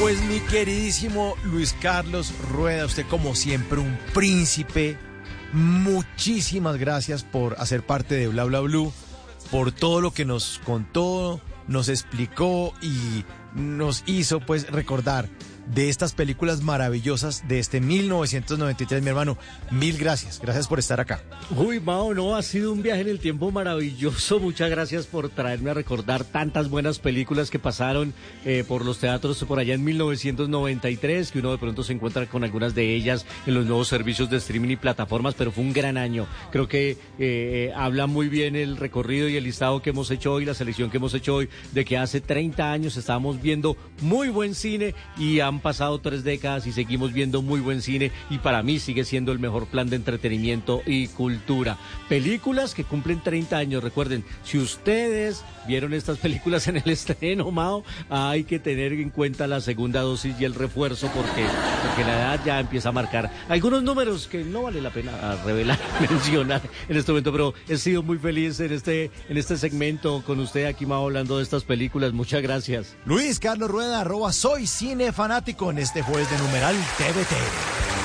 Pues mi queridísimo Luis Carlos Rueda, usted como siempre un príncipe. Muchísimas gracias por hacer parte de Bla Bla Blue, por todo lo que nos contó, nos explicó y nos hizo pues recordar de estas películas maravillosas de este 1993, mi hermano. Mil gracias, gracias por estar acá. Uy, Mao, no, ha sido un viaje en el tiempo maravilloso. Muchas gracias por traerme a recordar tantas buenas películas que pasaron eh, por los teatros por allá en 1993, que uno de pronto se encuentra con algunas de ellas en los nuevos servicios de streaming y plataformas, pero fue un gran año. Creo que eh, habla muy bien el recorrido y el listado que hemos hecho hoy, la selección que hemos hecho hoy, de que hace 30 años estábamos viendo muy buen cine y han pasado tres décadas y seguimos viendo muy buen cine y para mí sigue siendo el mejor plan de entretenimiento y cultura. Películas que cumplen 30 años, recuerden, si ustedes vieron estas películas en el estreno, Mao, hay que tener en cuenta la segunda dosis y el refuerzo porque, porque la edad ya empieza a marcar algunos números que no vale la pena revelar, mencionar en este momento, pero he sido muy feliz en este, en este segmento con usted aquí, Mao, hablando de estas películas. Muchas gracias. Luis Carlos Rueda, arroba soy cine fanático en este jueves de numeral TVT.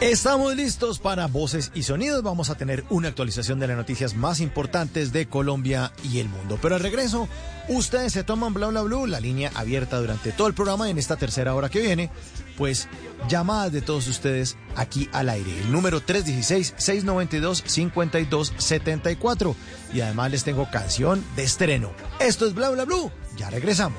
Estamos listos para voces y sonidos. Vamos a tener una actualización de las noticias más importantes de Colombia y el mundo. Pero al regreso, ustedes se toman bla bla blue, la línea abierta durante todo el programa en esta tercera hora que viene, pues llamadas de todos ustedes aquí al aire. El número 316-692-5274. Y además les tengo canción de estreno. Esto es bla bla blue. Ya regresamos.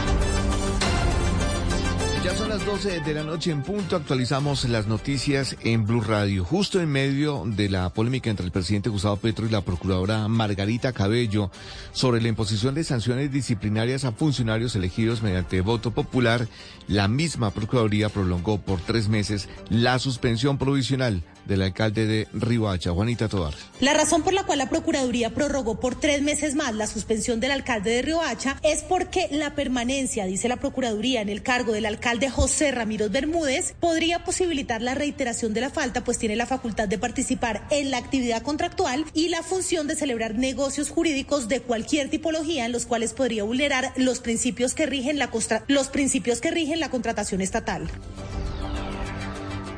Ya son las 12 de la noche en punto. Actualizamos las noticias en Blue Radio. Justo en medio de la polémica entre el presidente Gustavo Petro y la procuradora Margarita Cabello sobre la imposición de sanciones disciplinarias a funcionarios elegidos mediante voto popular, la misma Procuraduría prolongó por tres meses la suspensión provisional del alcalde de Riohacha, Juanita Tovar. La razón por la cual la Procuraduría prorrogó por tres meses más la suspensión del alcalde de Riohacha es porque la permanencia, dice la Procuraduría, en el cargo del alcalde José Ramiro Bermúdez podría posibilitar la reiteración de la falta, pues tiene la facultad de participar en la actividad contractual y la función de celebrar negocios jurídicos de cualquier tipología en los cuales podría vulnerar los principios que rigen la, los principios que rigen la contratación estatal.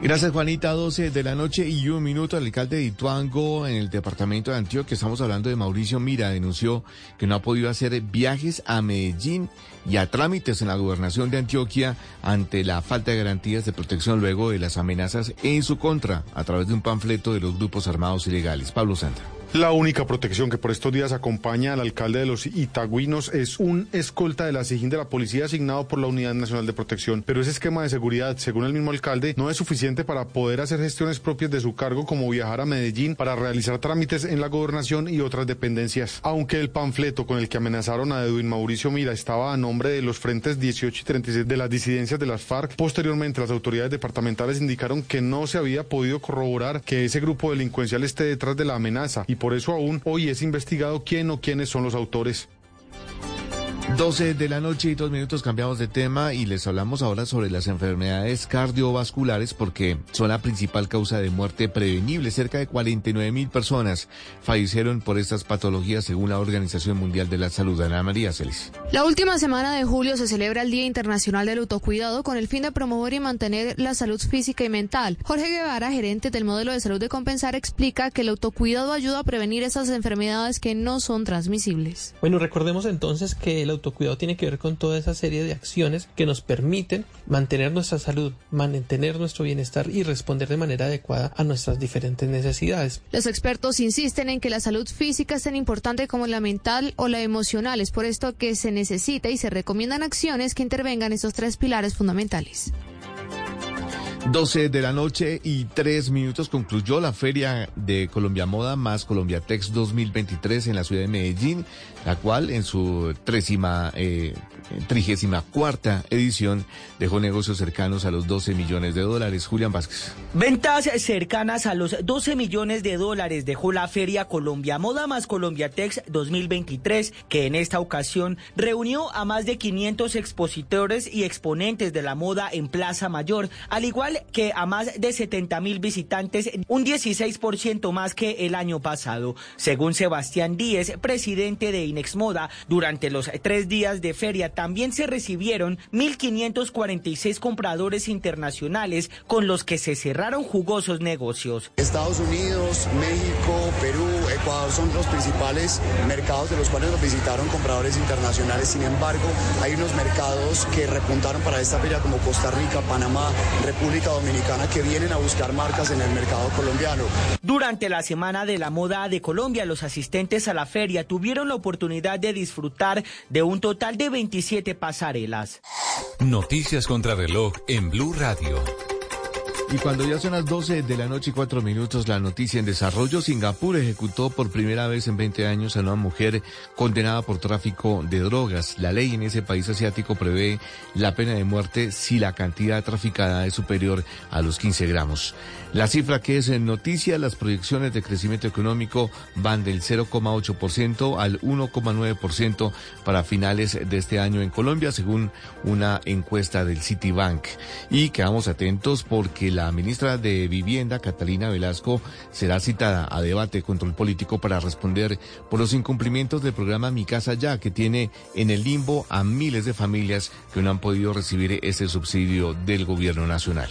Gracias, Juanita. 12 de la noche y un minuto. El alcalde de Ituango, en el departamento de Antioquia, estamos hablando de Mauricio Mira, denunció que no ha podido hacer viajes a Medellín y a trámites en la gobernación de Antioquia ante la falta de garantías de protección luego de las amenazas en su contra a través de un panfleto de los grupos armados ilegales. Pablo Santa. La única protección que por estos días acompaña al alcalde de los Itagüinos es un escolta de la SIGIN de la policía asignado por la Unidad Nacional de Protección. Pero ese esquema de seguridad, según el mismo alcalde, no es suficiente para poder hacer gestiones propias de su cargo como viajar a Medellín para realizar trámites en la gobernación y otras dependencias. Aunque el panfleto con el que amenazaron a Edwin Mauricio Mira estaba a nombre de los frentes 18 y 36 de las disidencias de las FARC, posteriormente las autoridades departamentales indicaron que no se había podido corroborar que ese grupo delincuencial esté detrás de la amenaza y por eso aún hoy es investigado quién o quiénes son los autores. 12 de la noche y dos minutos cambiamos de tema y les hablamos ahora sobre las enfermedades cardiovasculares porque son la principal causa de muerte prevenible. Cerca de 49 mil personas fallecieron por estas patologías según la Organización Mundial de la Salud. Ana María Celis. La última semana de julio se celebra el Día Internacional del Autocuidado con el fin de promover y mantener la salud física y mental. Jorge Guevara, gerente del modelo de salud de Compensar, explica que el autocuidado ayuda a prevenir esas enfermedades que no son transmisibles. Bueno, recordemos entonces que el autocuidado tiene que ver con toda esa serie de acciones que nos permiten mantener nuestra salud, mantener nuestro bienestar y responder de manera adecuada a nuestras diferentes necesidades. Los expertos insisten en que la salud física es tan importante como la mental o la emocional. Es por esto que se necesita y se recomiendan acciones que intervengan esos tres pilares fundamentales. 12 de la noche y 3 minutos concluyó la Feria de Colombia Moda más Colombia Tex 2023 en la ciudad de Medellín, la cual en su trésima, eh, trigésima cuarta edición dejó negocios cercanos a los 12 millones de dólares. Julián Vázquez. Ventas cercanas a los 12 millones de dólares dejó la Feria Colombia Moda más Colombia Tex 2023, que en esta ocasión reunió a más de 500 expositores y exponentes de la moda en Plaza Mayor, al igual que a más de 70 mil visitantes, un 16% más que el año pasado. Según Sebastián Díez, presidente de Inex Moda, durante los tres días de feria también se recibieron 1.546 compradores internacionales con los que se cerraron jugosos negocios. Estados Unidos, México, Perú, Ecuador son los principales mercados de los cuales nos visitaron compradores internacionales. Sin embargo, hay unos mercados que repuntaron para esta feria como Costa Rica, Panamá, República Dominicana que vienen a buscar marcas en el mercado colombiano. Durante la Semana de la Moda de Colombia, los asistentes a la feria tuvieron la oportunidad de disfrutar de un total de 27 pasarelas. Noticias contra reloj en Blue Radio. Y cuando ya son las 12 de la noche y 4 minutos, la noticia en desarrollo, Singapur ejecutó por primera vez en 20 años a una mujer condenada por tráfico de drogas. La ley en ese país asiático prevé la pena de muerte si la cantidad traficada es superior a los 15 gramos. La cifra que es en noticia, las proyecciones de crecimiento económico van del 0,8% al 1,9% para finales de este año en Colombia, según una encuesta del Citibank. Y quedamos atentos porque la ministra de Vivienda, Catalina Velasco, será citada a debate control político para responder por los incumplimientos del programa Mi Casa Ya, que tiene en el limbo a miles de familias que no han podido recibir ese subsidio del gobierno nacional.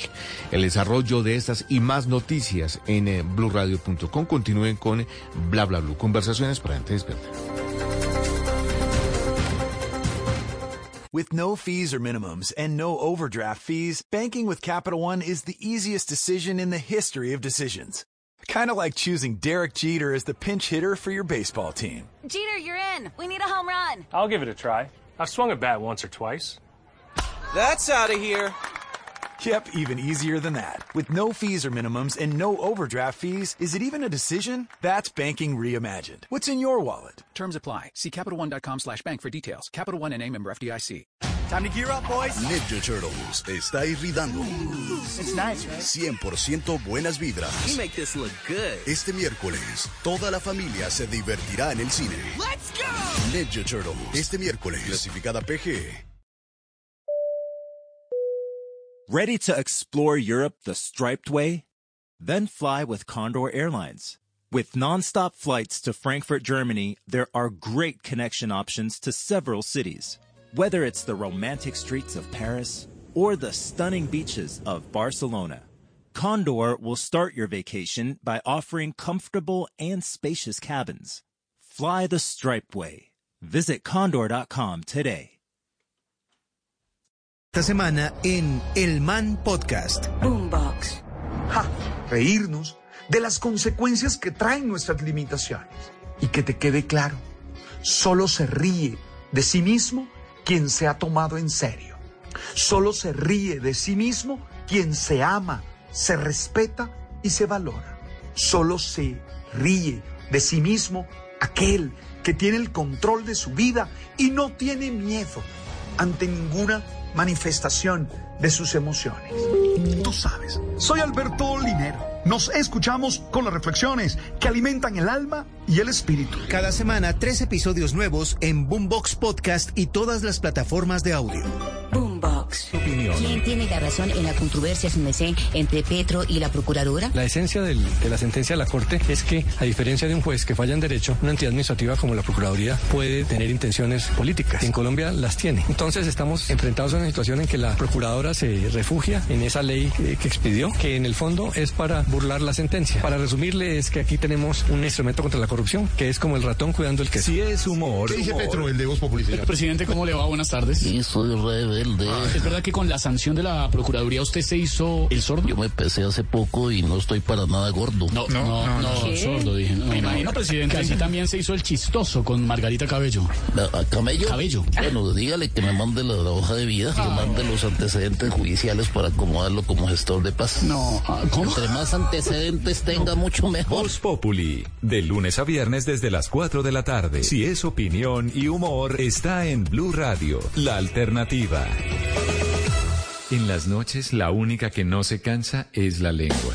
El desarrollo de estas y más noticias en eh, blurradio.com. Continúen con Bla Bla Blue. Conversaciones para gente despierta. With no fees or minimums and no overdraft fees, banking with Capital One is the easiest decision in the history of decisions. Kind of like choosing Derek Jeter as the pinch hitter for your baseball team. Jeter, you're in. We need a home run. I'll give it a try. I've swung a bat once or twice. That's out of here. Yep, even easier than that. With no fees or minimums and no overdraft fees, is it even a decision? That's banking reimagined. What's in your wallet? Terms apply. See CapitalOne.com slash bank for details. Capital One and a member FDIC. Time to gear up, boys. Ninja Turtles está irritando. It's nice, right? 100% buenas vibras. You make this look good. Este miércoles, toda la familia se divertirá en el cine. Let's go! Ninja Turtles. Este miércoles, clasificada PG. Ready to explore Europe the striped way? Then fly with Condor Airlines. With nonstop flights to Frankfurt, Germany, there are great connection options to several cities. Whether it's the romantic streets of Paris or the stunning beaches of Barcelona, Condor will start your vacation by offering comfortable and spacious cabins. Fly the striped way. Visit condor.com today. Esta semana en El Man Podcast. Boombox. Ja, reírnos de las consecuencias que traen nuestras limitaciones. Y que te quede claro, solo se ríe de sí mismo quien se ha tomado en serio. Solo se ríe de sí mismo quien se ama, se respeta y se valora. Solo se ríe de sí mismo aquel que tiene el control de su vida y no tiene miedo ante ninguna manifestación de sus emociones. Tú sabes, soy Alberto Linero. Nos escuchamos con las reflexiones que alimentan el alma y el espíritu. Cada semana, tres episodios nuevos en Boombox Podcast y todas las plataformas de audio. Boombox. Opinión. ¿Quién tiene la razón en la controversia sin mesé entre Petro y la procuradora? La esencia del- de la sentencia de la Corte es que, a diferencia de un juez que falla en derecho, una entidad administrativa como la Procuraduría puede tener intenciones políticas. En Colombia las tiene. Entonces estamos enfrentados a una situación en que la Procuradora se refugia en esa ley eh, que expidió, que en el fondo es para burlar la sentencia. Para resumirle, es que aquí tenemos un instrumento contra la corrupción, que es como el ratón cuidando el queso. Si es humor. ¿Qué dice Petro, el de Voz señor? Presidente, ¿cómo le va? Buenas tardes. Sí, soy rebelde. ¿Es verdad que con la sanción de la Procuraduría usted se hizo el sordo? Yo me pesé hace poco y no estoy para nada gordo. No, no, no, sordo, dije. Me imagino, presidente, así también se hizo el chistoso con Margarita Cabello. ¿A Camello? Cabello. Bueno, dígale que me mande la, la hoja de vida, que mande los antecedentes judiciales para acomodarlo como gestor de paz. No, ah, ¿cómo? Entre más antecedentes tenga, mucho mejor. Voz Populi, de lunes a viernes desde las 4 de la tarde. Si es opinión y humor, está en Blue Radio, la alternativa. En las noches, la única que no se cansa es la lengua.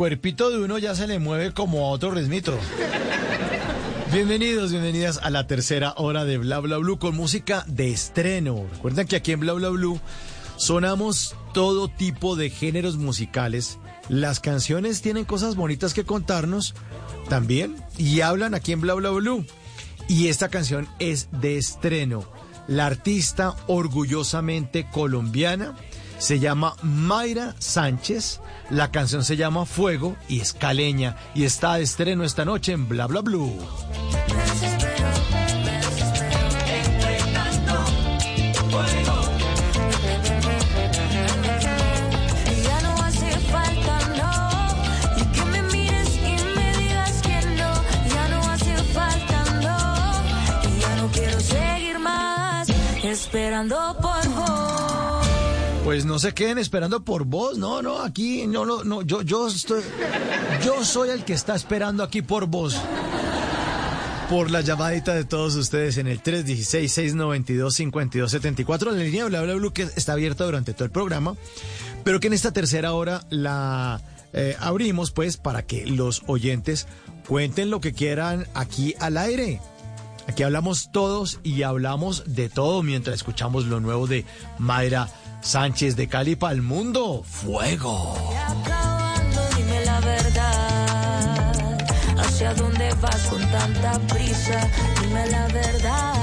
Cuerpito de uno ya se le mueve como a otro ritmito. Bienvenidos, bienvenidas a la tercera hora de Bla Bla Blue con música de estreno. Recuerden que aquí en Bla Bla Blue sonamos todo tipo de géneros musicales. Las canciones tienen cosas bonitas que contarnos también y hablan aquí en Bla Bla Blue. Y esta canción es de estreno. La artista orgullosamente colombiana se llama Mayra Sánchez. La canción se llama Fuego y es caleña y está de estreno esta noche en Bla Bla Blue. Esperando. Pues no se queden esperando por vos, no, no, aquí, no, no, no, yo, yo estoy, yo soy el que está esperando aquí por vos. Por la llamadita de todos ustedes en el 316-692-5274, la línea Bla Bla Blue que está abierta durante todo el programa, pero que en esta tercera hora la eh, abrimos pues para que los oyentes cuenten lo que quieran aquí al aire. Aquí hablamos todos y hablamos de todo mientras escuchamos lo nuevo de Mayra Sánchez de Cali para el mundo. Fuego. ¿Hacia dónde vas con tanta prisa? Dime la verdad.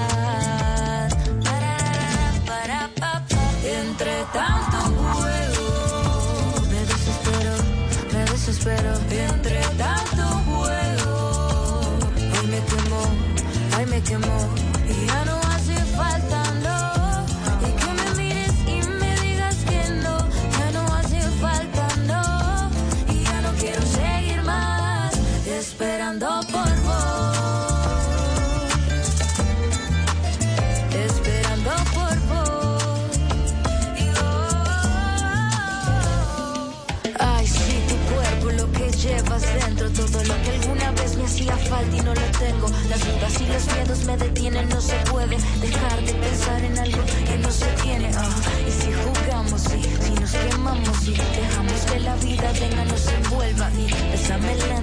Entre tanto nos quemamos, sí, dejamos que la vida venga, nos envuelva. Y lento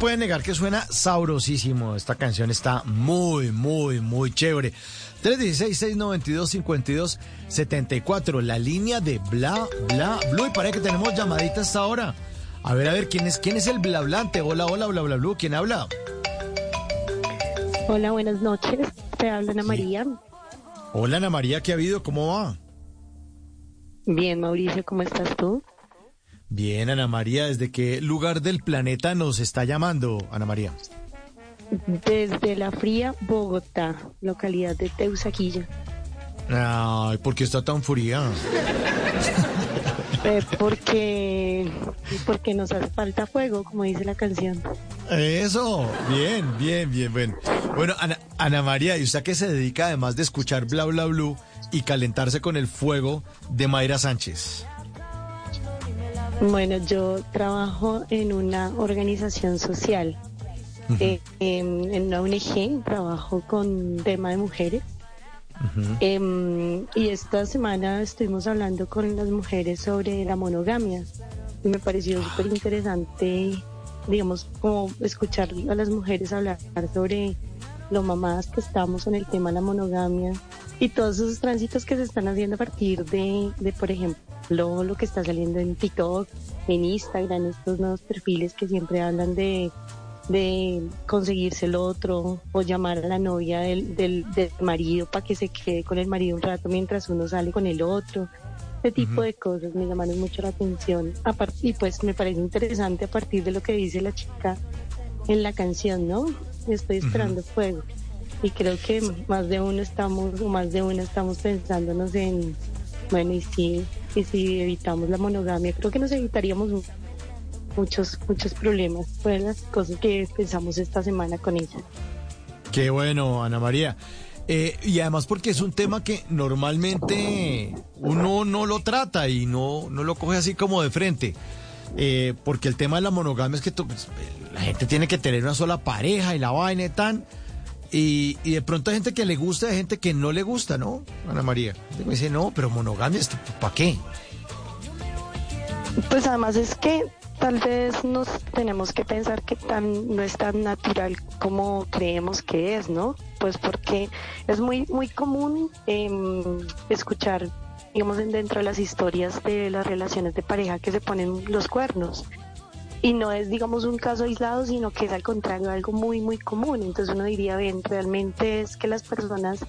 Pueden negar que suena sabrosísimo. Esta canción está muy, muy, muy chévere. 316-692-5274, la línea de Bla, Bla, Blue. Y parece que tenemos llamaditas ahora. A ver, a ver, ¿quién es, quién es el blablante? Hola, hola, bla, bla, bla, ¿quién habla? Hola, buenas noches. Te habla Ana María. Hola, Ana María, ¿qué ha habido? ¿Cómo va? Bien, Mauricio, ¿cómo estás tú? Bien, Ana María, ¿desde qué lugar del planeta nos está llamando, Ana María? Desde la fría Bogotá, localidad de Teusaquilla. Ay, ¿por qué está tan fría? Eh, porque, porque nos hace falta fuego, como dice la canción. Eso, bien, bien, bien, bueno. Bueno, Ana, Ana María, ¿y usted qué se dedica además de escuchar Bla Bla Blue y calentarse con el fuego de Mayra Sánchez? Bueno, yo trabajo en una organización social, eh, en, en una ONG, trabajo con tema de mujeres. Em, y esta semana estuvimos hablando con las mujeres sobre la monogamia. Y me pareció súper interesante, digamos, como escuchar a las mujeres hablar sobre lo mamadas que estamos en el tema de la monogamia y todos esos tránsitos que se están haciendo a partir de, de por ejemplo, lo que está saliendo en TikTok, en Instagram, estos nuevos perfiles que siempre hablan de de conseguirse el otro o llamar a la novia del, del, marido para que se quede con el marido un rato mientras uno sale con el otro. Ese tipo de cosas me llamaron mucho la atención. y pues me parece interesante a partir de lo que dice la chica en la canción, ¿no? Estoy esperando fuego. Y creo que más de uno estamos, o más de uno estamos pensándonos en, bueno, y si, y si evitamos la monogamia, creo que nos evitaríamos muchos, muchos problemas. Fueron las cosas que pensamos esta semana con ella. Qué bueno, Ana María. Eh, y además porque es un tema que normalmente uno no lo trata y no, no lo coge así como de frente. Eh, porque el tema de la monogamia es que pues, la gente tiene que tener una sola pareja y la vaina y tan. Y, de pronto hay gente que le gusta y hay gente que no le gusta, ¿no? Ana María. Me dice, no, pero monogamia, ¿para qué? Pues además es que tal vez nos tenemos que pensar que tan, no es tan natural como creemos que es, ¿no? Pues porque es muy, muy común em, escuchar, digamos, dentro de las historias de las relaciones de pareja que se ponen los cuernos. Y no es, digamos, un caso aislado, sino que es al contrario algo muy, muy común. Entonces uno diría, ven, realmente es que las personas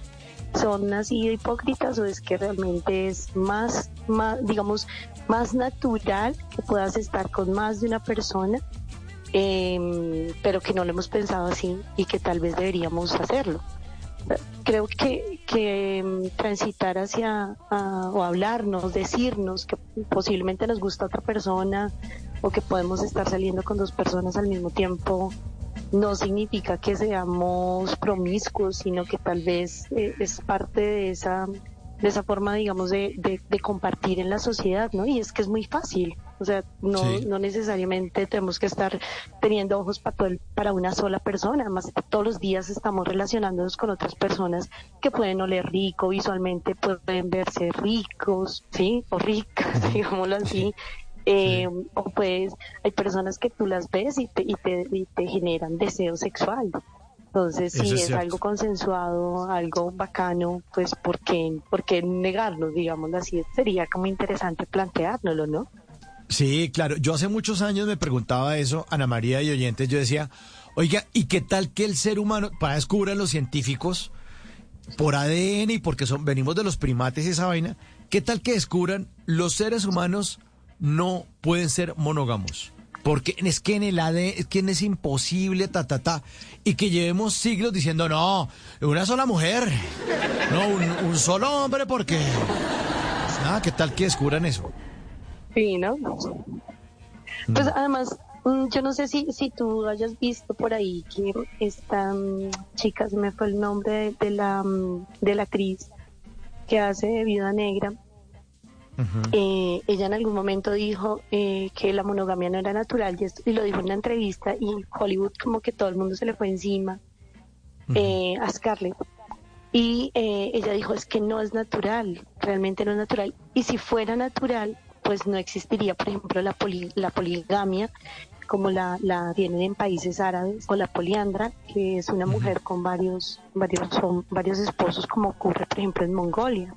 son así de hipócritas o es que realmente es más, más digamos, más natural que puedas estar con más de una persona, em, pero que no lo hemos pensado así y que tal vez deberíamos hacerlo. Creo que, que em, transitar hacia o hablarnos, decirnos que posiblemente nos gusta otra persona o que podemos estar saliendo con dos personas al mismo tiempo no significa que seamos promiscuos, sino que tal vez eh, es parte de esa de esa forma, digamos, de, de, compartir en la sociedad, ¿no? Y es que es muy fácil, o sea, no, no necesariamente tenemos que estar teniendo ojos para, para una sola persona, además todos los días estamos relacionándonos con otras personas que pueden oler rico, visualmente pueden verse ricos, ¿sí? O ricas, digámoslo así. Eh, o pues hay personas que tú las ves y te, y te, y te generan deseo sexual. Entonces, si es, algo consensuado, algo bacano, pues ¿por qué, por qué negarlo, digamos así? Sería como interesante planteárnoslo, ¿no? Sí, claro. Yo hace muchos años me preguntaba eso, Ana María y oyentes, yo decía, oiga, ¿y qué tal que el ser humano, para descubrir los científicos, por ADN y porque son, venimos de los primates y esa vaina, ¿qué tal que descubran los seres humanos no pueden ser monógamos? Porque es que en el ADN es que es imposible, ta, ta, ta. Y que llevemos siglos diciendo, no, una sola mujer, no, un, solo hombre, porque... Ah, ¿qué tal que descubran eso? Sí, ¿no? Pues además, mm, yo no sé si, si tú hayas visto por ahí que esta mm, chica, se me fue el nombre de la, mm, de la actriz que hace de Vida Negra, eh, ella en algún momento dijo eh, que la monogamia no era natural y, lo dijo en una entrevista y Hollywood como que todo el mundo se le fue encima eh, a Scarlett. Y ella dijo, es que no es natural, realmente no es natural. Y si fuera natural, pues no existiría, por ejemplo, la, la poligamia como la, la tienen en países árabes, o la poliandra, que es una mujer con varios, varios, son varios esposos, como ocurre, por ejemplo, en Mongolia.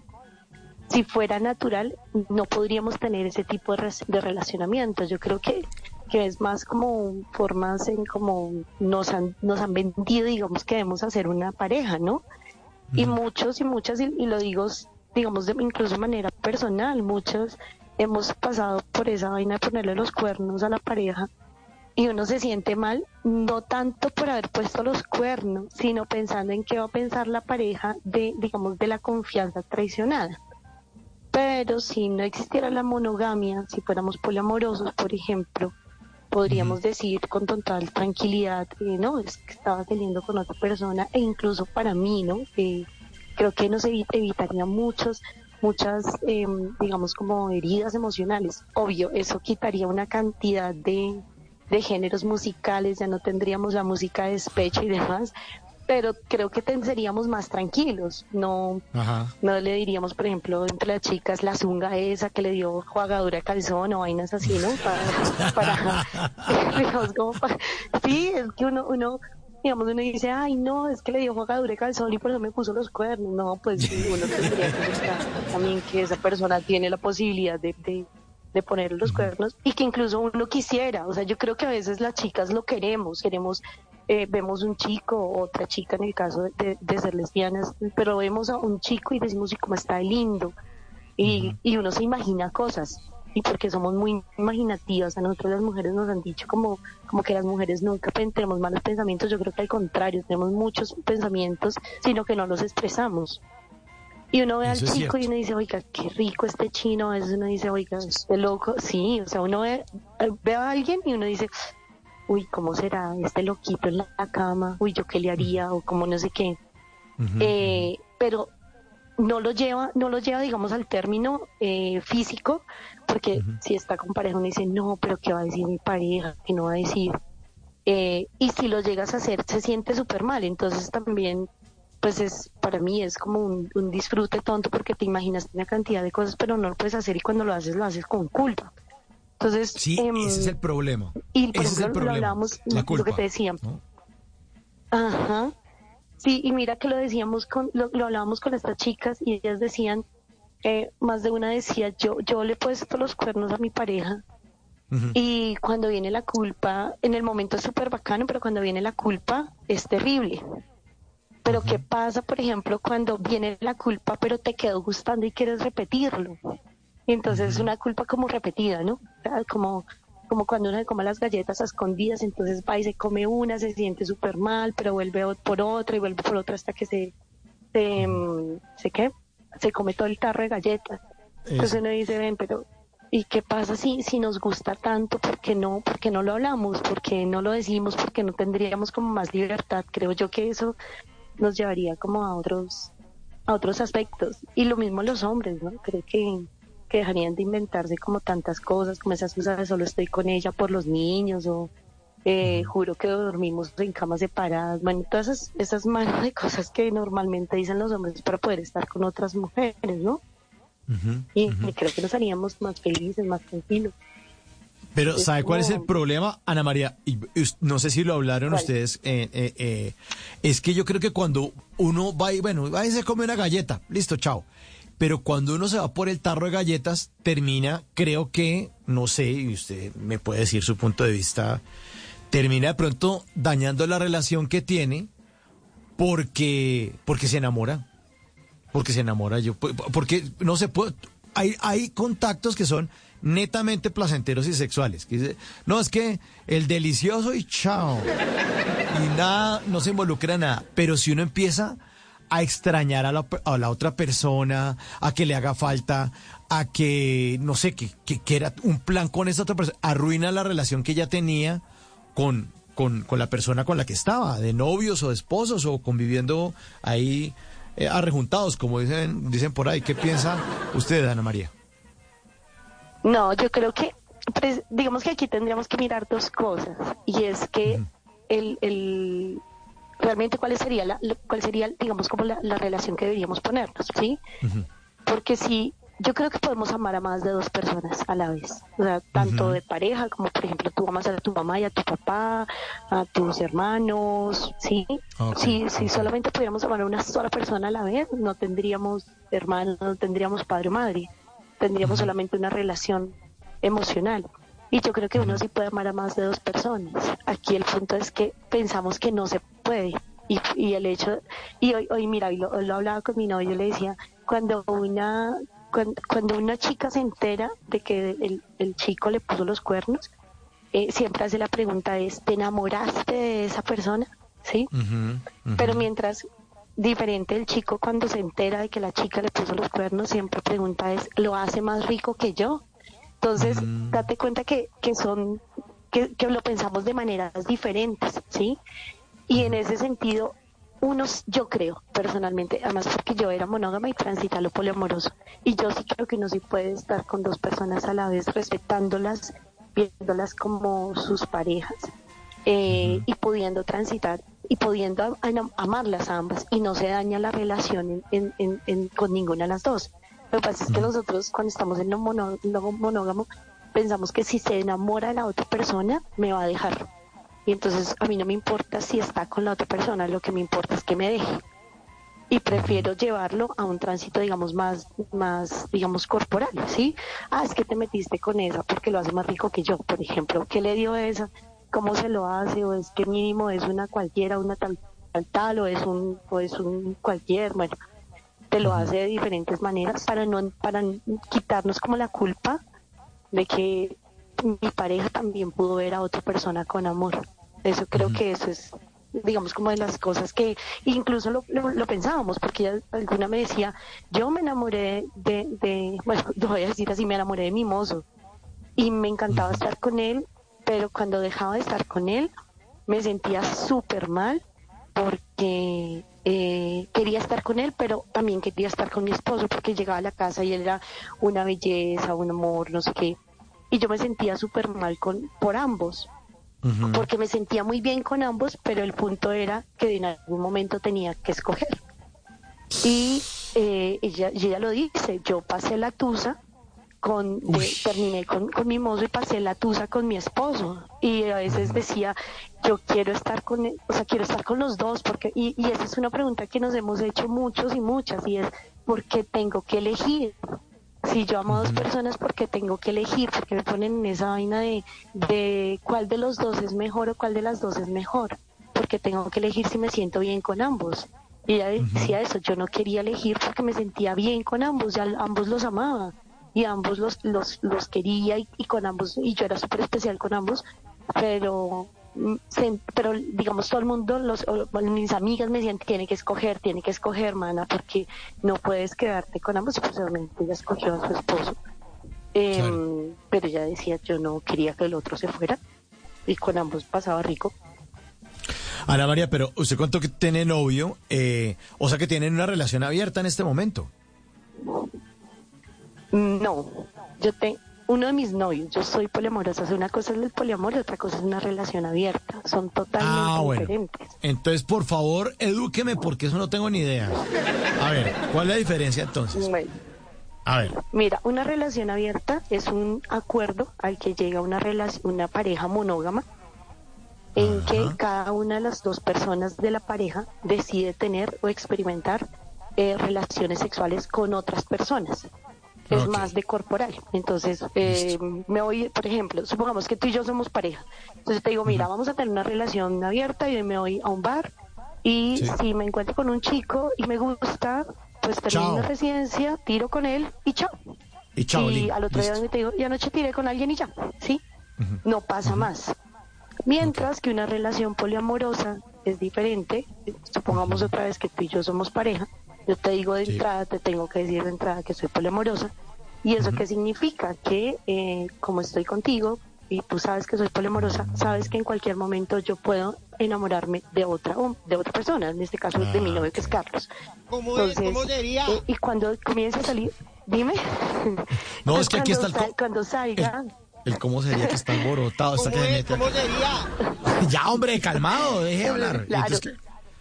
si fuera natural, no podríamos tener ese tipo de, de relacionamientos. Yo creo que, que es más como formas en como nos han, nos han vendido, digamos, que debemos hacer una pareja, ¿no? Y muchos y muchas, y, y lo digo, digamos, de, incluso de manera personal, muchos hemos pasado por esa vaina de ponerle los cuernos a la pareja y uno se siente mal, no tanto por haber puesto los cuernos, sino pensando en qué va a pensar la pareja de, digamos, de la confianza traicionada. Pero si no existiera la monogamia, si fuéramos poliamorosos, por ejemplo, podríamos decir con total tranquilidad, eh, no, es que estaba saliendo con otra persona, e incluso para mí, ¿no? Eh, creo que nos evi- evitaría muchos, muchas, em, digamos, como heridas emocionales. Obvio, eso quitaría una cantidad de, de géneros musicales, ya no tendríamos la música de despecho y demás, pero creo que seríamos más tranquilos, no, Ajá. no le diríamos, por ejemplo, entre las chicas la zunga esa que le dio jugadura de calzón o vainas así, ¿no? Para, para- digamos, como para- sí, es que uno, uno, digamos, uno dice, ay, no, es que le dio jugadura de calzón y por eso me puso los cuernos. No, pues uno tendría que buscar también que esa persona tiene la posibilidad de, de, de poner los cuernos y que incluso uno quisiera. O sea, yo creo que a veces las chicas lo queremos, queremos eh, vemos un chico o otra chica en el caso de, de ser lesbianas, pero vemos a un chico y decimos, y cómo está de lindo. Y, y uno se imagina cosas. Y porque somos muy imaginativas, a nosotros las mujeres nos han dicho como, como que las mujeres nunca tenemos malos pensamientos, yo creo que al contrario, tenemos muchos pensamientos, sino que no los expresamos. Y uno ve Eso al chico y uno dice, oiga, qué rico este chino, a veces uno dice, oiga, este loco, sí, o sea, uno ve, eh, ve a alguien y uno dice, uy, ¿cómo será este loquito en la cama? Uy, ¿yo qué le haría? O como no sé qué. Eh, pero no lo lleva, no lo lleva, digamos, al término eh, físico, porque si está con pareja uno dice, no, pero ¿qué va a decir mi pareja? ¿Qué no va a decir? Eh, y si lo llegas a hacer, se siente súper mal. Entonces también, pues es, para mí es como un, un disfrute tonto porque te imaginas una cantidad de cosas, pero no lo puedes hacer y cuando lo haces, lo haces con culpa. Entonces, Sí, em, ese es el problema. y por Ese es el ejemplo, lo problema. hablábamos, La lo que te decía. Ajá. Sí, y mira que lo decíamos con, lo, lo hablábamos con estas chicas y ellas decían, eh, más de una decía, yo, yo le he puesto los cuernos a mi pareja y cuando viene la culpa, en el momento es súper bacano, pero cuando viene la culpa es terrible. Pero ¿qué pasa, por ejemplo, cuando viene la culpa, pero te quedó gustando y quieres repetirlo? Y entonces es una culpa como repetida, ¿no? Como, como cuando uno se come las galletas a escondidas, entonces va y se come una, se siente súper mal, pero vuelve por otra y vuelve por otra hasta que se, se, mm, ¿se qué? Se come todo el tarro de galletas. Entonces uno dice, ven, pero ¿y qué pasa si, si nos gusta tanto? ¿Por qué no? ¿Por qué no lo hablamos? ¿Por qué no lo decimos? ¿Por qué no tendríamos como más libertad? Creo yo que eso nos llevaría como a otros a otros aspectos y lo mismo los hombres no creo que, que dejarían de inventarse como tantas cosas como esas cosas de solo estoy con ella por los niños o eh, juro que dormimos en camas separadas bueno todas esas esas manos de cosas que normalmente dicen los hombres para poder estar con otras mujeres no y, y creo que nos haríamos más felices más tranquilos Pero ¿sabe cuál es el problema, Ana María? Y, no sé si lo hablaron ¿Cuál? ustedes. eh, eh, eh, es que yo creo que cuando uno va y, bueno, va y se come una galleta, listo, chao. Pero cuando uno se va por el tarro de galletas, termina, creo que, no sé, y usted me puede decir su punto de vista, termina de pronto dañando la relación que tiene porque, porque se enamora. Porque se enamora yo. Porque no se puede. Hay, hay contactos que son netamente placenteros y sexuales. No, es que el delicioso y chao. Y nada, no se involucra nada. Pero si uno empieza a extrañar a la, a la otra persona, a que le haga falta, a que, no sé, que, que quiera un plan con esa otra persona, arruina la relación que ya tenía con, con, con la persona con la que estaba, de novios o de esposos o conviviendo ahí eh, arrejuntados, como dicen, dicen por ahí. ¿Qué piensa usted, Ana María? No, yo creo que, pues, digamos que aquí tendríamos que mirar dos cosas. Y es que el, el- realmente cuál sería la, cuál sería, digamos, como la, la relación que deberíamos ponernos, ¿sí? Porque si yo creo que podemos amar a más de dos personas a la vez, o sea, tanto de pareja como por ejemplo tú amas a tu mamá y a tu papá, a tus hermanos, sí, Ok, si, si solamente pudiéramos amar a una sola persona a la vez, no tendríamos hermanos, no tendríamos padre o madre, tendríamos solamente una relación emocional. Y yo creo que uno sí puede amar a más de dos personas. Aquí el punto es que pensamos que no se puede. Y, y el hecho, y hoy, hoy mira, hoy lo, hoy lo hablaba con mi novio, yo le decía, cuando una, cuando, cuando una chica se entera de que el, el chico le puso los cuernos, eh, siempre hace la pregunta es, ¿te enamoraste de esa persona? ¿Sí? Pero mientras diferente el chico cuando se entera de que la chica le puso los cuernos, siempre pregunta es, ¿lo hace más rico que yo? Entonces, date cuenta que, que son, que, que lo pensamos de maneras diferentes, ¿sí? Y en ese sentido, unos, yo creo personalmente, además porque yo era monógama y transita lo poliamoroso, y yo sí creo que uno sí puede estar con dos personas a la vez, respetándolas, viéndolas como sus parejas, eh, y pudiendo transitar y pudiendo am- amarlas a ambas, y no se daña la relación en- en- en- en- con ninguna de las dos. Lo que pasa es que nosotros cuando estamos en lo mono- lo monógamo pensamos que si se enamora de la otra persona me va a dejar. Y entonces a mí no me importa si está con la otra persona, lo que me importa es que me deje. Y prefiero llevarlo a un tránsito, digamos, más, más, digamos, corporal, ¿sí? Ah, es que te metiste con esa porque lo hace más rico que yo, por ejemplo. ¿Qué le dio esa? ¿Cómo se lo hace? ¿O es que mínimo es una cualquiera, una tal, tal, tal, o es un, o es un cualquier, bueno te lo hace de diferentes maneras para no para quitarnos como la culpa de que mi pareja también pudo ver a otra persona con amor. Eso creo que eso es, digamos, como de las cosas que incluso lo, lo, lo pensábamos, porque ella, alguna me decía, yo me enamoré de, de, bueno, lo voy a decir así, me enamoré de mi mozo y me encantaba estar con él, pero cuando dejaba de estar con él me sentía súper mal porque eh, quería estar con él, pero también quería estar con mi esposo porque llegaba a la casa y él era una belleza, un amor, no sé qué. Y yo me sentía súper mal con, por ambos, porque me sentía muy bien con ambos, pero el punto era que en algún momento tenía que escoger. Y eh, ella, y ella lo dice, yo pasé la tusa con de- terminé con, con mi mozo y pasé la tusa con mi esposo y a veces decía yo quiero estar con o sea quiero estar con los dos porque y, y esa es una pregunta que nos hemos hecho muchos y muchas y es ¿por qué tengo que elegir? Si yo amo a dos personas, ¿por qué tengo que elegir? Porque me ponen en esa vaina de, de cuál de los dos es mejor o cuál de las dos es mejor. Porque tengo que elegir si me siento bien con ambos. Y ella decía eso, yo no quería elegir porque me sentía bien con ambos, ya ambos los amaba y ambos los, los, los quería y, y con ambos, y yo era súper especial con ambos, pero, mm, pero digamos todo el mundo, los, mis amigas me decían, tiene que escoger, tiene que escoger, hermana, porque no puedes quedarte con ambos, y pues obviamente ella escogió a su esposo. Em, Pero ella decía, yo no quería que el otro se fuera, y con ambos pasaba rico. Ana María, pero usted contó que tiene novio, eh, o sea que tienen una relación abierta en este momento. No, yo tengo uno de mis novios, yo soy poliamorosa, o sea, una cosa es el poliamor y otra cosa es una relación abierta, son totalmente Ah, bueno. diferentes. Entonces, por favor, edúqueme porque eso no tengo ni idea. A ver, ¿cuál es la diferencia entonces? Bueno, A ver. mira, una relación abierta es un acuerdo al que llega una relación, una pareja monógama en que cada una de las dos personas de la pareja decide tener o experimentar eh, relaciones sexuales con otras personas. Es más de corporal. Entonces, eh, me voy, por ejemplo, supongamos que tú y yo somos pareja. Entonces te digo, mira, vamos a tener una relación abierta y me voy a un bar y Sí. si me encuentro con un chico y me gusta, pues termino Chao. una residencia, tiro con él y chao. Y chao, y al otro listo. día te digo, y anoche tiré con alguien y ya, ¿sí? No pasa más. Mientras que una relación poliamorosa es diferente, supongamos otra vez que tú y yo somos pareja, yo te digo de Sí. entrada, te tengo que decir de entrada que soy poliamorosa, ¿y eso qué significa? Que eh, como estoy contigo y tú sabes que soy poliamorosa, sabes que en cualquier momento yo puedo enamorarme de otra de otra persona, en este caso de mi novio que es Carlos. ¿Cómo es? Entonces, ¿Cómo sería? eh, y cuando comience a salir, dime. No, es que aquí está Cuando el sal- Cuando salga, El cómo sería que está alborotado, está ¿Cómo se es? mete ¿Cómo acá. sería? Ya, hombre, calmado, deje de hablar. Y Claro. entonces,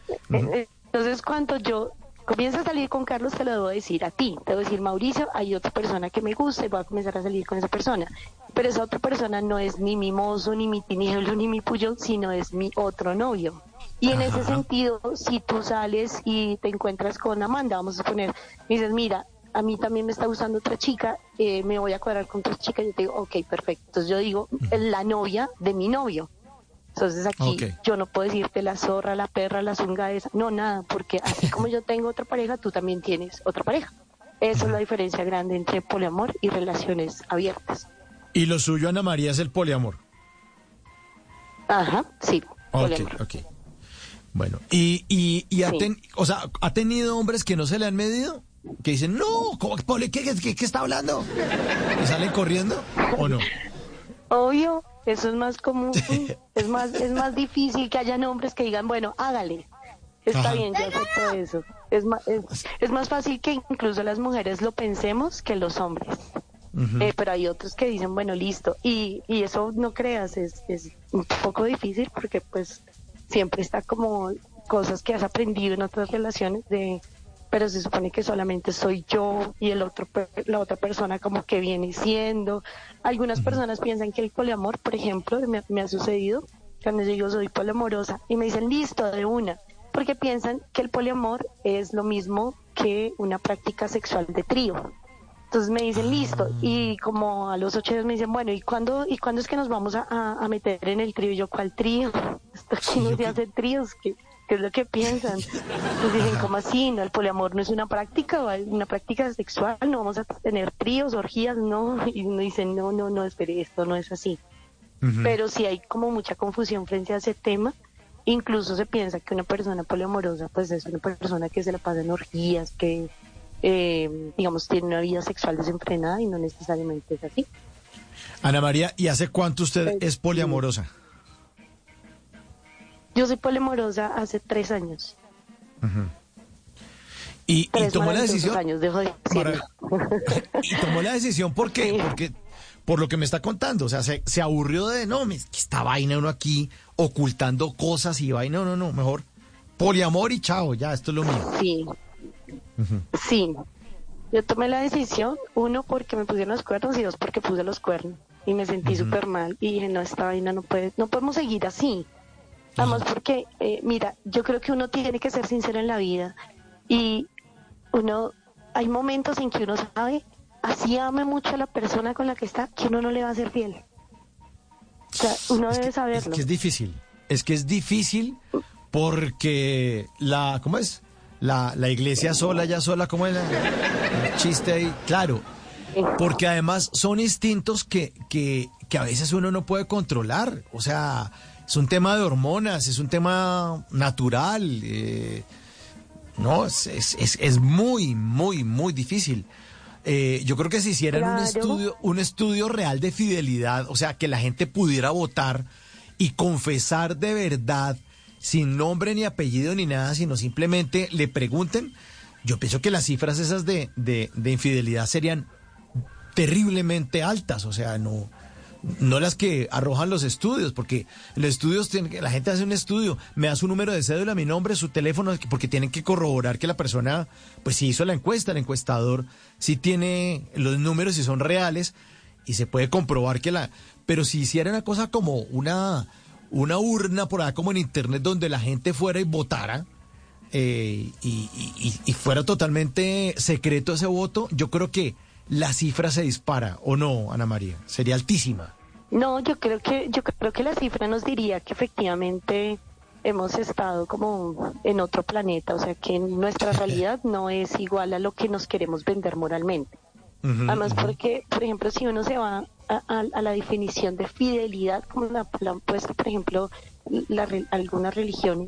¿qué? Eh, eh, Entonces, cuando yo comienza a salir con Carlos, te lo debo decir a ti. Te debo decir, Mauricio, hay otra persona que me gusta y voy a comenzar a salir con esa persona. Pero esa otra persona no es ni mi mozo, ni mi tinieblo, ni mi puyo, sino es mi otro novio. Y en ese sentido, si tú sales y te encuentras con Amanda, vamos a suponer, dices, mira, a mí también me está gustando otra chica, eh, me voy a cuadrar con otra chica, yo te digo, ok, perfecto. Entonces yo digo, la novia de mi novio. Entonces aquí yo no puedo decirte la zorra, la perra, la zunga esa, no, nada, porque así como yo tengo otra pareja, tú también tienes otra pareja. Esa es la diferencia grande entre poliamor y relaciones abiertas. Y lo suyo, Ana María, es el poliamor. Ajá, sí, Ok, poliamor. ok. Bueno, y, y, y ha, Sí. ten- o sea, ¿ha tenido hombres que no se le han medido? Que dicen, no, ¿cómo, poli- ¿qué, qué, qué está hablando? ¿Y salen corriendo o no? Obvio, eso es más común, es más, es más difícil que hayan hombres que digan, bueno, hágale. Está Ajá. bien, yo acepto eso. Es más, es, es más fácil que incluso las mujeres lo pensemos que los hombres. Eh, pero hay otros que dicen, bueno, listo. Y, y eso no creas, es, es un poco difícil porque pues siempre está como cosas que has aprendido en otras relaciones de pero se supone que solamente soy yo y el otro la otra persona como que viene siendo. Algunas personas piensan que el poliamor, por ejemplo, me, me ha sucedido cuando yo digo soy poliamorosa y me dicen listo de una, porque piensan que el poliamor es lo mismo que una práctica sexual de trío. Entonces me dicen, listo, y como a los ocho días me dicen, bueno, ¿y cuándo, ¿y cuándo es que nos vamos a, a- a meter en el trío? Y yo, ¿cuál trío? Esto aquí no se hace tríos, ¿qué, qué es lo que piensan? Entonces dicen, ¿cómo así? No, el poliamor no es una práctica, una práctica sexual, no vamos a tener tríos, orgías, no. Y uno dice, no, no, no, espere, esto no es así. Pero sí hay como mucha confusión frente a ese tema. Incluso se piensa que una persona poliamorosa pues es una persona que se la pasa en orgías, que eh, digamos tiene una vida sexual desenfrenada y no necesariamente es así. Ana María, ¿y hace cuánto usted Pues, es poliamorosa? Yo soy poliamorosa hace tres años. Y, y Tres tomó la decisión. años, dejo de decirlo. Y tomó la decisión porque, porque por lo que me está contando, o sea, se, se aburrió de no, me- que esta vaina uno aquí ocultando cosas y vaina, no, no, no, mejor poliamor y chao, ya, esto es lo mío. Sí, sí. Yo tomé la decisión, uno, porque me pusieron los cuernos y dos, porque puse los cuernos. Y me sentí súper mal y dije, no, esta vaina no puede, no podemos seguir así. Además, porque, eh, mira, yo creo que uno tiene que ser sincero en la vida y uno, hay momentos en que uno sabe, así ame mucho a la persona con la que está, que uno no le va a ser fiel. O sea, uno debe Es saberlo. que es difícil, es que es difícil porque la, ¿cómo es? La, la iglesia sola, ya sola, ¿cómo es? el chiste ahí, claro. Porque además son instintos que, que, que a veces uno no puede controlar. O sea, es un tema de hormonas, es un tema natural. eh, no, es, es, es- es muy, muy, muy difícil. Eh, yo creo que si hicieran un estudio, un estudio real de fidelidad, o sea, que la gente pudiera votar y confesar de verdad, sin nombre ni apellido ni nada, sino simplemente le pregunten, yo pienso que las cifras esas de, de, de infidelidad serían terriblemente altas, o sea, no, no las que arrojan los estudios, porque los estudios, tienen que- la gente hace un estudio, me da su número de cédula, mi nombre, su teléfono, porque tienen que corroborar que la persona, pues si hizo la encuesta, el encuestador, si tiene los números, si son reales, y se puede comprobar que la... Pero si hiciera una cosa como una, una urna por ahí, como en internet, donde la gente fuera y votara, eh, y, y- fuera totalmente secreto ese voto, yo creo que la cifra se dispara, ¿o no, Ana María? Sería altísima. No, yo creo que yo creo que la cifra nos diría que efectivamente hemos estado como en otro planeta, o sea que nuestra realidad no es igual a lo que nos queremos vender moralmente. Además, porque, por ejemplo, si uno se va a, a- a la definición de fidelidad, como la, la han puesto, por ejemplo, la algunas religiones,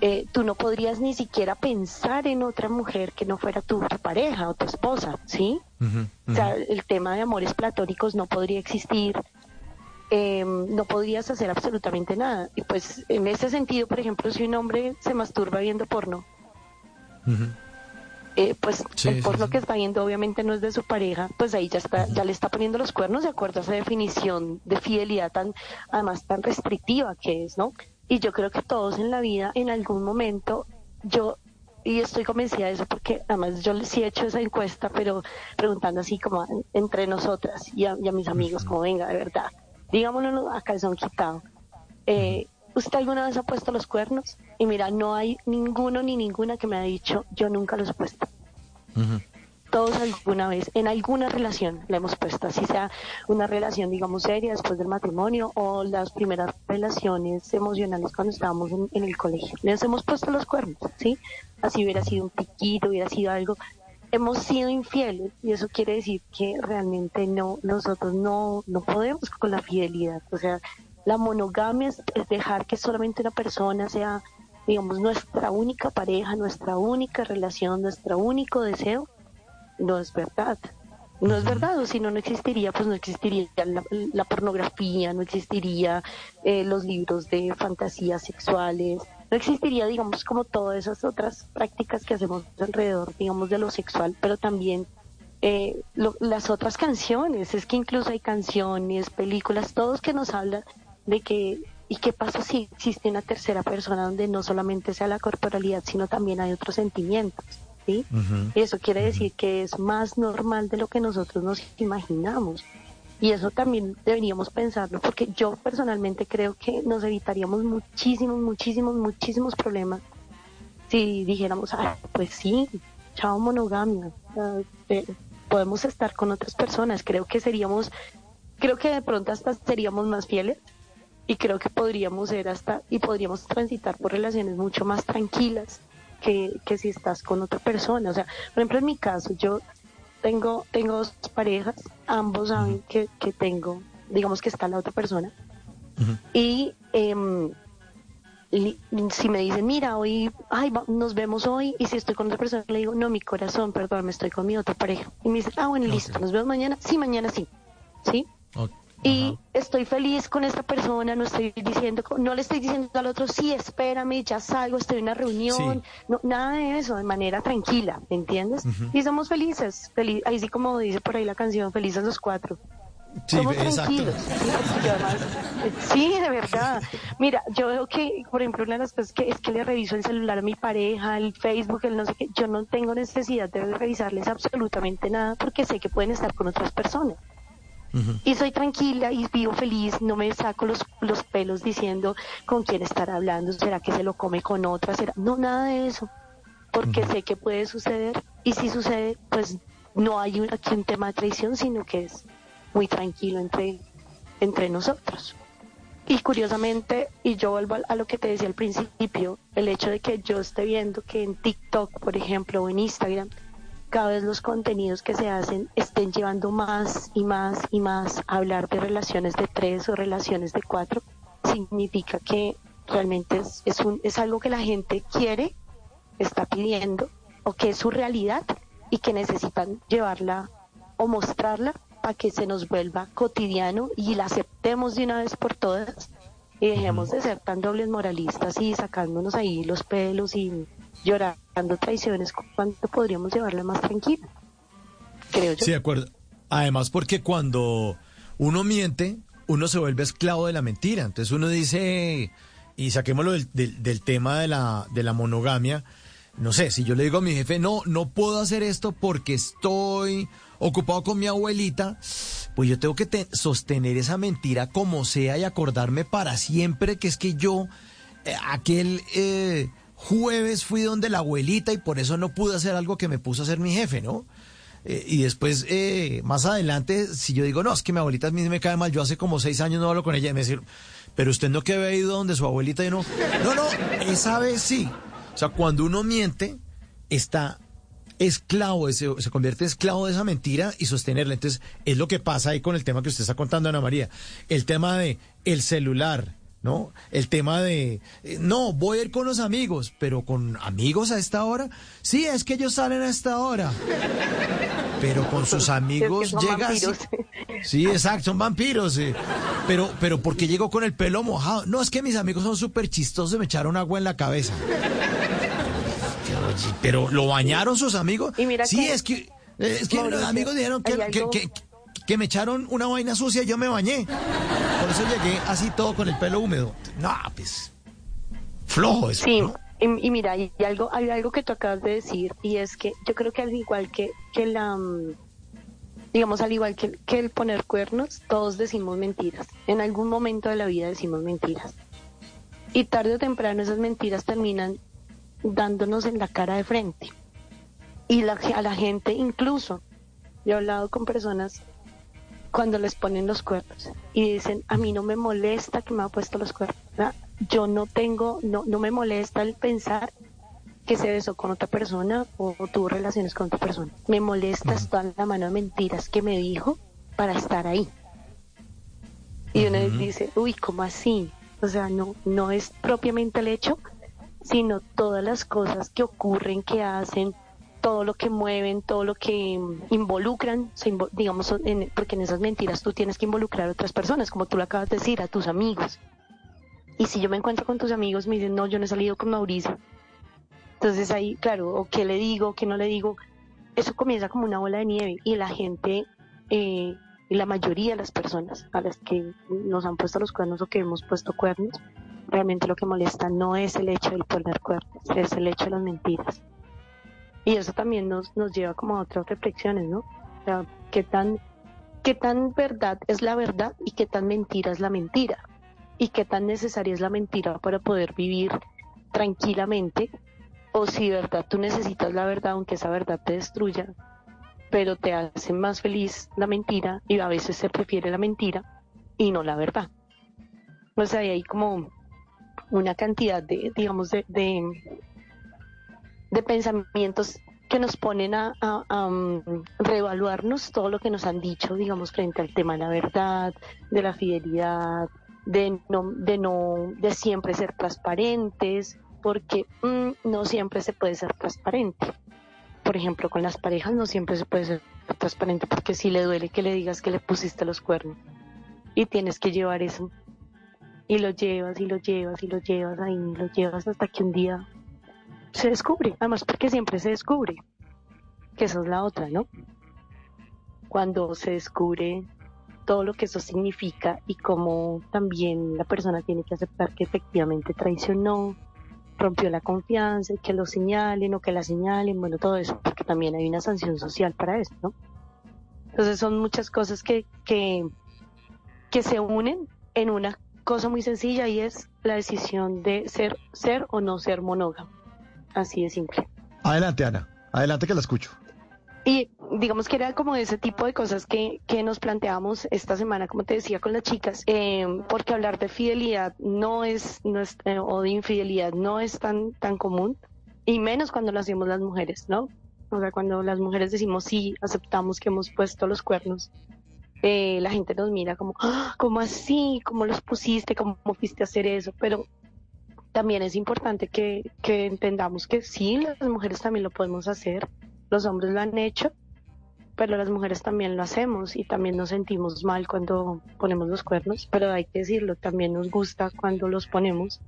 eh, tú no podrías ni siquiera pensar en otra mujer que no fuera tu, tu pareja o tu esposa, ¿sí? O sea, el tema de amores platónicos no podría existir, eh, no podrías hacer absolutamente nada. Y pues en ese sentido, por ejemplo, si un hombre se masturba viendo porno, eh, pues Sí, el sí, porno sí. que está viendo obviamente no es de su pareja, pues ahí ya está, ya le está poniendo los cuernos de acuerdo a esa definición de fidelidad tan, además tan restrictiva que es, ¿no? Y yo creo que todos en la vida, en algún momento, yo y estoy convencida de eso porque además yo sí he hecho esa encuesta, pero preguntando así como entre nosotras y a, mis amigos, como venga, de verdad, digámoslo a calzón quitado. Eh, ¿Usted alguna vez ha puesto los cuernos? Y mira, no hay ninguno ni ninguna que me ha dicho, yo nunca los he puesto todos alguna vez, en alguna relación la hemos puesto, así sea una relación, digamos, seria después del matrimonio o las primeras relaciones emocionales cuando estábamos en, el colegio. Les hemos puesto los cuernos, ¿sí? Así hubiera sido un piquito, hubiera sido algo. Hemos sido infieles y eso quiere decir que realmente no, nosotros no, no podemos con la fidelidad. O sea, la monogamia es dejar que solamente una persona sea, digamos, nuestra única pareja, nuestra única relación, nuestro único deseo no es verdad. No es verdad, o si no, no existiría, pues no existiría la, pornografía, no existiría eh, los libros de fantasías sexuales, no existiría, digamos, como todas esas otras prácticas que hacemos alrededor, digamos, de lo sexual, pero también eh, las otras canciones, es que incluso hay canciones, películas, todos que nos hablan de que, ¿y qué pasa si existe una tercera persona donde no solamente sea la corporalidad, sino también hay otros sentimientos? ¿Sí? Eso quiere decir que es más normal de lo que nosotros nos imaginamos. Y eso también deberíamos pensarlo, porque yo personalmente creo que nos evitaríamos muchísimos, muchísimos, muchísimos problemas si dijéramos, ah, pues sí, chao monogamia, eh, podemos estar con otras personas. Creo que seríamos, creo que de pronto hasta seríamos más fieles y creo que podríamos ser hasta, y podríamos transitar por relaciones mucho más tranquilas que, que si estás con otra persona. O sea, por ejemplo, en mi caso, yo tengo, tengo dos parejas, ambos saben que, que tengo, digamos que está la otra persona. Y em, si me dicen, mira, hoy, ay, nos vemos hoy, y si estoy con otra persona, le digo, no, mi corazón, perdón, me estoy con mi otra pareja. Y me dicen, ah, bueno, listo, nos vemos mañana. Sí, mañana sí. ¿Sí? Y estoy feliz con esta persona, no estoy diciendo, no le estoy diciendo al otro, sí, espérame, ya salgo, estoy en una reunión, no, nada de eso, de manera tranquila, ¿me entiendes? Y somos felices, feliz, ahí sí como dice por ahí la canción, felices los cuatro. somos tranquilos. Sí, de verdad. Mira, yo veo que, por ejemplo, una de las cosas que es que le reviso el celular a mi pareja, el Facebook, el no sé qué, yo no tengo necesidad de revisarles absolutamente nada porque sé que pueden estar con otras personas. Y soy tranquila y vivo feliz, no me saco los, los pelos diciendo con quién estar hablando, será que se lo come con otra, será, no, nada de eso, porque sé que puede suceder y si sucede, pues no hay aquí un tema de traición, sino que es muy tranquilo entre, entre nosotros. Y curiosamente, y yo vuelvo a lo que te decía al principio, el hecho de que yo esté viendo que en TikTok, por ejemplo, o en Instagram, cada vez los contenidos que se hacen estén llevando más y más y más a hablar de relaciones de tres o relaciones de cuatro, significa que realmente es, es, un, es algo que la gente quiere, está pidiendo, o que es su realidad y que necesitan llevarla o mostrarla para que se nos vuelva cotidiano y la aceptemos de una vez por todas y dejemos de ser tan dobles moralistas y sacándonos ahí los pelos y llorando traiciones, ¿cuánto podríamos llevarla más tranquila? Creo yo. Sí, de acuerdo. Además, porque cuando uno miente, uno se vuelve esclavo de la mentira. Entonces uno dice, y saquémoslo del, del, tema de la, de la monogamia, no sé, si yo le digo a mi jefe, no, no puedo hacer esto porque estoy ocupado con mi abuelita, pues yo tengo que sostener esa mentira como sea y acordarme para siempre que es que yo, eh, aquel eh, jueves fui donde la abuelita y por eso no pude hacer algo que me puso a hacer mi jefe, ¿no? Eh, y después, eh, más adelante, si yo digo, no, es que mi abuelita a mí me cae mal, yo hace como seis años no hablo con ella, y me dice, pero usted no que había ido donde su abuelita y no, no, no, esa vez sí. O sea, cuando uno miente, está esclavo, se, se convierte en esclavo de esa mentira y sostenerla. Entonces, es lo que pasa ahí con el tema que usted está contando, Ana María. El tema de el celular, ¿no? El tema de, eh, no, voy a ir con los amigos, pero con amigos a esta hora. Sí, es que ellos salen a esta hora. Pero con sus amigos llega... Sí, exacto, son vampiros. Pero, pero porque llegó con el pelo mojado. No, es que mis amigos son súper chistosos, me echaron agua en la cabeza. Pero, ¿lo bañaron sus amigos? sí, es que... Es que los amigos dijeron que, que me echaron una vaina sucia y yo me bañé. Por eso llegué así todo con el pelo húmedo. No, pues flojo eso. Sí, Y, mira, hay algo, hay algo que tú acabas de decir, y es que yo creo que al igual que, que la, mm, digamos, al igual que, que el poner cuernos, todos decimos mentiras. En algún momento de la vida decimos mentiras. Y tarde o temprano esas mentiras terminan dándonos en la cara de frente. Y la, a la gente incluso, yo he hablado con personas cuando les ponen los cuernos y dicen, a mí no me molesta que me ha puesto los cuernos. Yo no tengo, no, no me molesta el pensar que se besó con otra persona o, tuvo relaciones con otra persona. Me molesta toda la mano de mentiras que me dijo para estar ahí. Y uno dice, uy, ¿cómo así? O sea, no, no es propiamente el hecho, sino todas las cosas que ocurren, que hacen, todo lo que mueven, todo lo que involucran, digamos, porque en esas mentiras tú tienes que involucrar a otras personas, como tú lo acabas de decir, a tus amigos. Y si yo me encuentro con tus amigos, me dicen, no, yo no he salido con Mauricio. Entonces ahí, claro, o qué le digo, qué no le digo, eso comienza como una bola de nieve y la gente, eh, y la mayoría de las personas a las que nos han puesto los cuernos o que hemos puesto cuernos, realmente lo que molesta no es el hecho del poner cuernos, es el hecho de las mentiras. Y eso también nos, nos lleva como a otras reflexiones, ¿no? O sea, qué tan, qué tan verdad es la verdad y qué tan mentira es la mentira. Y qué tan necesaria es la mentira para poder vivir tranquilamente. O si de verdad tú necesitas la verdad, aunque esa verdad te destruya, pero te hace más feliz la mentira y a veces se prefiere la mentira y no la verdad. O sea, hay como una cantidad de, digamos, de, de pensamientos que nos ponen a, um, reevaluarnos todo lo que nos han dicho, digamos, frente al tema de la verdad, de la fidelidad, de no, de no, de siempre ser transparentes, porque mm, no siempre se puede ser transparente. Por ejemplo, con las parejas no siempre se puede ser transparente porque si le duele que le digas que le pusiste los cuernos y tienes que llevar eso y lo llevas y lo llevas y lo llevas ahí y lo llevas hasta que un día se descubre, además porque siempre se descubre, que eso es la otra, ¿no? Cuando se descubre todo lo que eso significa y cómo también la persona tiene que aceptar que efectivamente traicionó, rompió la confianza y que lo señalen o que la señalen, bueno, todo eso, porque también hay una sanción social para eso, ¿no? Entonces son muchas cosas que, que, que se unen en una cosa muy sencilla y es la decisión de ser, ser o no ser monógamo. Así de simple. Adelante, Ana. Adelante que la escucho. Y digamos que era como ese tipo de cosas que, que nos planteamos esta semana, como te decía, con las chicas, eh, porque hablar de fidelidad no es, no es eh, o de infidelidad no es tan, tan común, y menos cuando lo hacemos las mujeres, ¿no? O sea, cuando las mujeres decimos sí, aceptamos que hemos puesto los cuernos, eh, la gente nos mira como, ¡Ah! ¿cómo así? ¿Cómo los pusiste? ¿Cómo fuiste a hacer eso? Pero también es importante que, entendamos que sí, las mujeres también lo podemos hacer, los hombres lo han hecho, pero las mujeres también lo hacemos y también nos sentimos mal cuando ponemos los cuernos, pero hay que decirlo, también nos gusta cuando los ponemos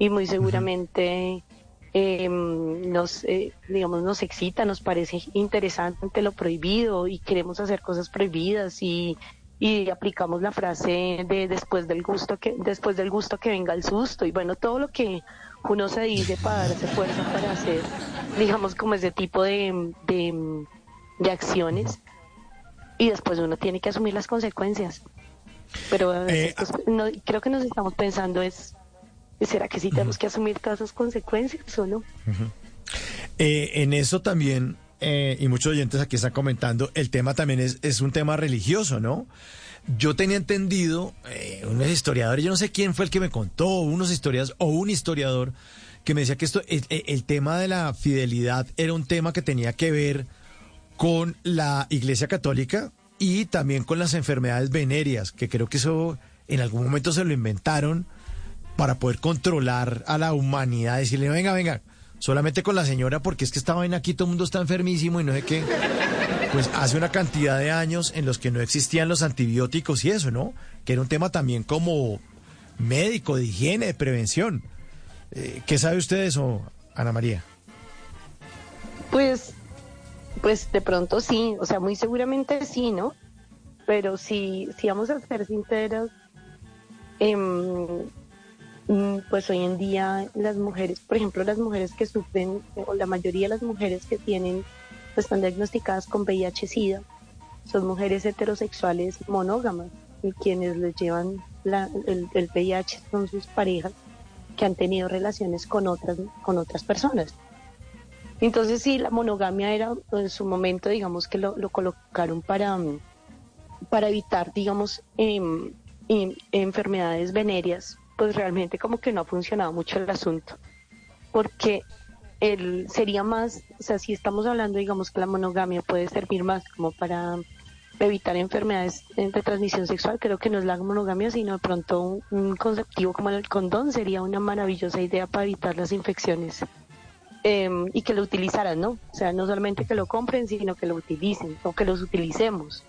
y muy seguramente em, nos, eh, digamos, nos excita, nos parece interesante lo prohibido y queremos hacer cosas prohibidas y y aplicamos la frase de después del gusto que después del gusto que venga el susto. Y bueno todo lo que uno se dice para darse fuerza para hacer digamos como ese tipo de, de, acciones y después uno tiene que asumir las consecuencias. Pero eh, pues, no, creo que nos estamos pensando es será que sí tenemos que asumir todas esas consecuencias o no eh, en eso también eh, y muchos oyentes aquí están comentando, el tema también es, es un tema religioso, ¿no? Yo tenía entendido, eh, unos historiadores, yo no sé quién fue el que me contó, unos historiadores o un historiador que me decía que esto, el, tema de la fidelidad era un tema que tenía que ver con la Iglesia Católica y también con las enfermedades venéreas, que creo que eso en algún momento se lo inventaron para poder controlar a la humanidad, decirle, venga, venga, solamente con la señora porque es que estaba en aquí, todo el mundo está enfermísimo y no sé qué. Pues hace una cantidad de años en los que no existían los antibióticos y eso, ¿no? Que era un tema también como médico, de higiene, de prevención. Eh, ¿Qué sabe usted de eso, Ana María? Pues, pues de pronto sí, o sea, muy seguramente sí, ¿no? Pero si, si vamos a ser sinceros, eh, pues hoy en día las mujeres, por ejemplo, las mujeres que sufren, o la mayoría de las mujeres que tienen, pues están diagnosticadas con VIH-Sida, son mujeres heterosexuales monógamas y quienes les llevan el, el VIH son sus parejas que han tenido relaciones con otras, con otras personas. Entonces sí, la monogamia era en su momento, digamos que lo, colocaron para, para evitar, digamos, em, em, enfermedades venéreas, pues realmente como que no ha funcionado mucho el asunto, porque el, sería más, o sea, si estamos hablando, digamos que la monogamia puede servir más como para evitar enfermedades de transmisión sexual, creo que no es la monogamia, sino de pronto un, conceptivo como el condón sería una maravillosa idea para evitar las infecciones em, y que lo utilizaran, ¿no? O sea, no solamente que lo compren, sino que lo utilicen o que los utilicemos.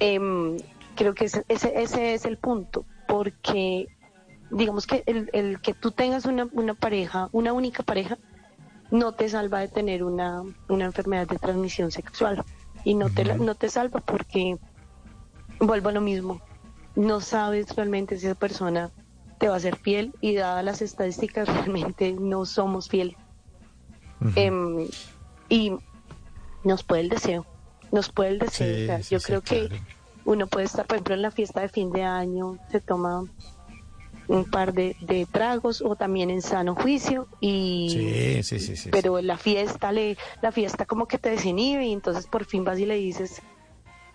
Em, creo que ese, ese, es el punto, porque digamos que el, el que tú tengas una, una pareja, una única pareja, no te salva de tener una, una enfermedad de transmisión sexual y no te, no te salva porque vuelvo a lo mismo. No sabes realmente si esa persona te va a ser fiel y dadas las estadísticas realmente no somos fieles. Em, y nos puede el deseo, nos puede el deseo. yo creo que uno puede estar, por ejemplo, en la fiesta de fin de año, se toma un par de, tragos o también en sano juicio y sí, sí, sí, pero la fiesta le la fiesta como que te desinhibe y entonces por fin vas y le dices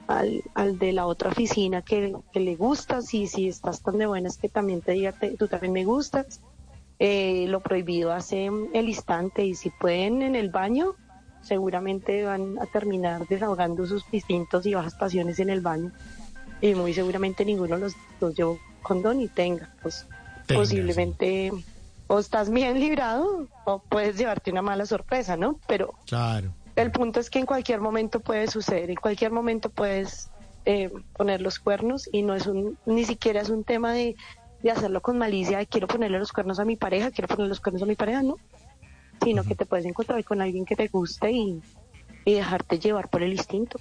al, al de la otra oficina que, le gustas y si estás tan de buenas que también te diga tú también me gustas eh, lo prohibido hace el instante y si pueden en el baño seguramente van a terminar desahogando sus distintos y bajas pasiones en el baño. Y muy seguramente ninguno los, los llevó condón y tenga, pues posiblemente o estás bien librado o puedes llevarte una mala sorpresa, ¿no? Pero claro. el punto es que en cualquier momento puede suceder, en cualquier momento puedes eh, poner los cuernos y no es un, ni siquiera es un tema de, de hacerlo con malicia, de quiero ponerle los cuernos a mi pareja, quiero ponerle los cuernos a mi pareja, no, sino que te puedes encontrar con alguien que te guste y, y dejarte llevar por el instinto.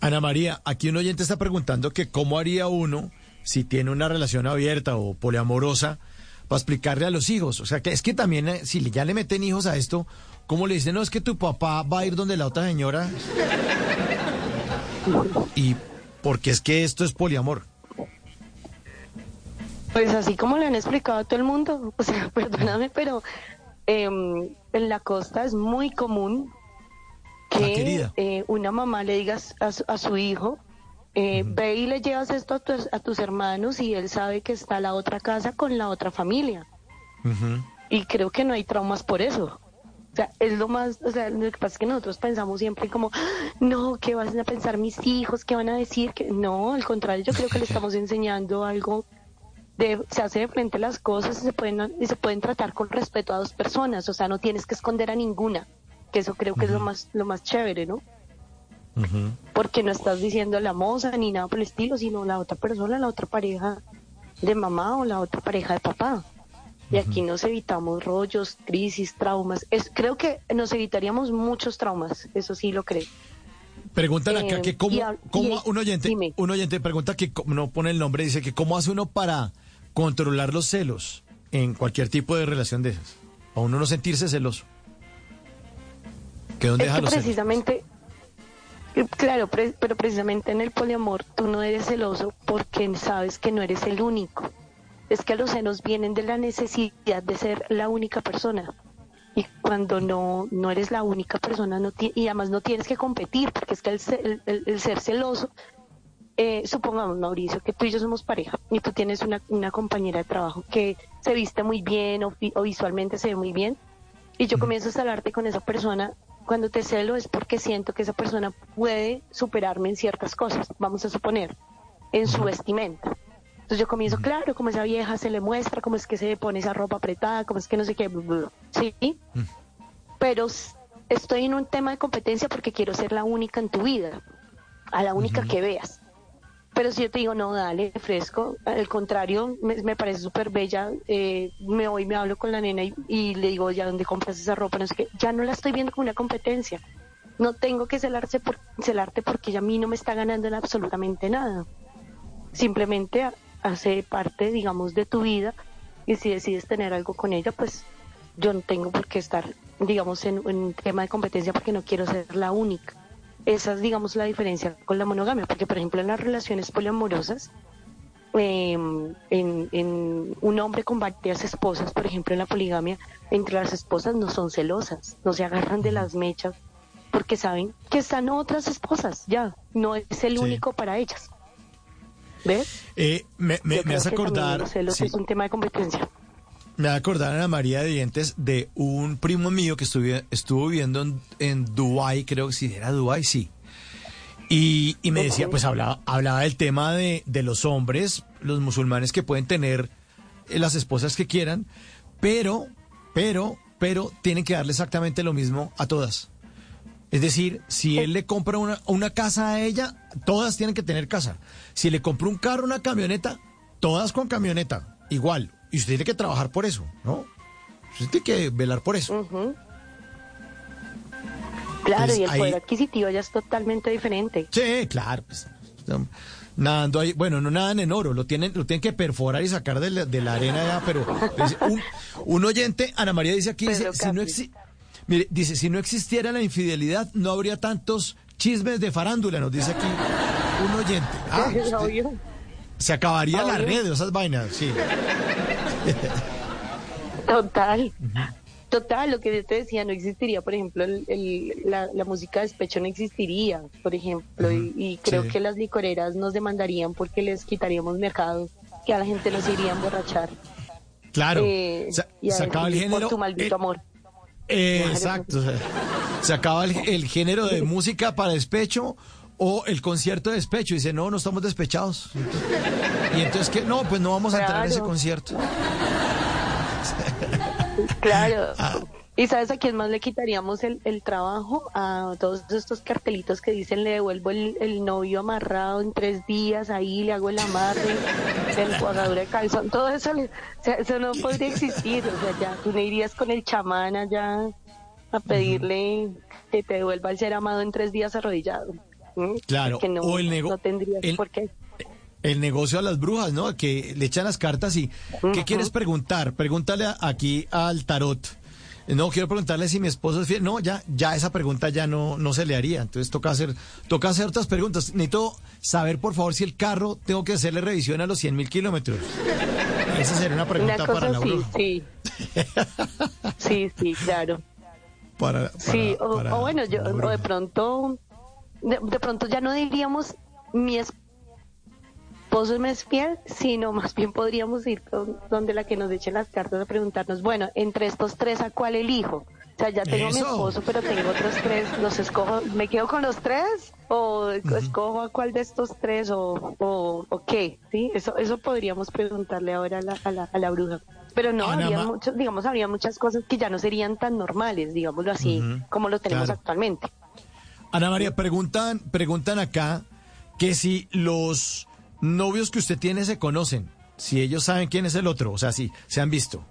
Ana María, aquí un oyente está preguntando que cómo haría uno si tiene una relación abierta o poliamorosa, para explicarle a los hijos. O sea, que es que también, eh, si ya le meten hijos a esto, ¿cómo le dicen? No, es que tu papá va a ir donde la otra señora. y porque es que esto es poliamor. Pues así como le han explicado a todo el mundo, o sea, perdóname, pero em, en la costa es muy común que eh, una mamá le diga a su hijo, eh, Ve y le llevas esto a tus, a tus, hermanos y él sabe que está la otra casa con la otra familia. Y creo que no hay traumas por eso. O sea, es lo más, o sea, lo que pasa es que nosotros pensamos siempre como, no, ¿qué van a pensar mis hijos? ¿Qué van a decir? que No, al contrario, yo creo que le estamos enseñando algo de, se hace de frente las cosas y se pueden, y se pueden tratar con respeto a dos personas, o sea, no tienes que esconder a ninguna, que eso creo que es lo más, lo más chévere, ¿no? Porque no estás diciendo la moza ni nada por el estilo, sino la otra persona, la otra pareja de mamá o la otra pareja de papá. Y aquí nos evitamos rollos, crisis, traumas. Es, creo que nos evitaríamos muchos traumas, eso sí lo creo. Preguntan acá eh, que cómo, un oyente, un oyente pregunta que no pone el nombre, dice que cómo hace uno para controlar los celos en cualquier tipo de relación de esas, a uno no sentirse celoso. ¿Que dónde deja los precisamente, Claro, pero precisamente en el poliamor tú no eres celoso porque sabes que no eres el único. Es que los celos vienen de la necesidad de ser la única persona. Y cuando no, no eres la única persona, no y además no tienes que competir, porque es que el, ser celoso, eh, supongamos, Mauricio, que tú y yo somos pareja, y tú tienes una, una compañera de trabajo que se viste muy bien o, o visualmente se ve muy bien, y yo comienzo a hablarte con esa persona cuando te celo es porque siento que esa persona puede superarme en ciertas cosas, vamos a suponer, en su vestimenta. Entonces yo comienzo, claro, como esa vieja se le muestra, cómo es que se pone esa ropa apretada, cómo es que no sé qué, ¿sí? Pero estoy en un tema de competencia porque quiero ser la única en tu vida, a la única que veas. Pero si yo te digo, no, dale, fresco, al contrario, me, parece súper bella, eh, me voy, me hablo con la nena y, le digo, ya, ¿dónde compras esa ropa? No sé qué, ya no la estoy viendo como una competencia. No tengo que celarse por, celarte porque a mí no me está ganando en absolutamente nada. Simplemente hace parte, digamos, de tu vida y si decides tener algo con ella, pues yo no tengo por qué estar, digamos, en un tema de competencia porque no quiero ser la única. Esa es, digamos, la diferencia con la monogamia, porque, por ejemplo, en las relaciones poliamorosas, eh, en, en un hombre con varias esposas, por ejemplo, en la poligamia, entre las esposas no son celosas, no se agarran de las mechas, porque saben que están otras esposas, ya, no es el Sí. único para ellas. ¿Ves? Eh, me, me, me hace acordar. los celos sí. es un tema de competencia. Me va a María de Dientes de un primo mío que estuvo viviendo en, Dubái, creo que sí, era Dubái, sí. Y, me decía, pues hablaba, del tema de, de los hombres, los musulmanes que pueden tener eh, las esposas que quieran, pero, pero, pero tienen que darle exactamente lo mismo a todas. Es decir, si él le compra una, una casa a ella, todas tienen que tener casa. Si le compra un carro, una camioneta, todas con camioneta, igual. Y usted tiene que trabajar por eso, ¿no? Usted tiene que velar por eso. Claro, y el ahí- poder adquisitivo ya es totalmente diferente. Sí, claro. pues, nadando ahí, bueno, no nadan en oro, lo tienen, lo tienen que perforar y sacar de la, de la arena ya, pero pues, un, un oyente, Ana María dice aquí, dice, si no exi- mire, dice, si no existiera la infidelidad, no habría tantos chismes de farándula, nos dice aquí un oyente. Ah, usted- se acabaría la red de esas vainas, sí. Total. Total, lo que yo te decía, no existiría, por ejemplo, el, el- la, la música de despecho no existiría, por ejemplo, y, y creo sí. que las licoreras nos demandarían porque les quitaríamos mercado, que a la gente nos iría a emborrachar. Claro, Eh, se, y a se acaba el género. Por tu maldito el- amor. Eh, exacto. se acaba el, el género de música para despecho o el concierto de despecho. Dice, no, no estamos despechados. Y entonces, ¿qué? No, pues no vamos a entrar a ese concierto. Claro. Ah. ¿Y sabes a quién más le quitaríamos el, el trabajo? A todos estos cartelitos que dicen le devuelvo el, el novio amarrado en tres días, ahí le hago el amarre, el enjuagadura de calzón, todo eso, le- o sea, eso no podría existir. O sea, ya tú no irías con el chamán allá a pedirle que te devuelva el ser amado en tres días arrodillado. Claro, Porque no, o el no tendrías el- por qué. El negocio a las brujas, ¿no? Que le echan las cartas y ¿qué quieres preguntar? Pregúntale aquí al tarot. No, quiero preguntarle si mi esposo es fiel. No, ya, ya esa pregunta ya no, no se le haría. Entonces toca hacer, toca hacer otras preguntas. Necesito saber, por favor, si el carro tengo que hacerle revisión a los 100 mil kilómetros. Esa sería una pregunta Una para la sí, bruja. sí. Sí, sí, claro. Para, Sí, o, para o bueno, yo, o de pronto, de, de pronto ya no diríamos mi esposo me es fiel, sino más bien podríamos ir con, donde la que nos echen las cartas a preguntarnos, bueno, entre estos tres, ¿a cuál elijo? O sea, ya tengo mi esposo, pero tengo otros tres, ¿los escojo? ¿Me quedo con los tres? ¿O escojo a cuál de estos tres? ¿O, o, o qué? ¿Sí? Eso, eso podríamos preguntarle ahora a la, a la, a la bruja. Pero no, Ana habría Ma- muchos, digamos, habría muchas cosas que ya no serían tan normales, digámoslo así, como lo tenemos claro. actualmente. Ana María, preguntan, preguntan acá que si los novios que usted tiene se conocen, si ellos saben quién es el otro, o sea, si se han visto.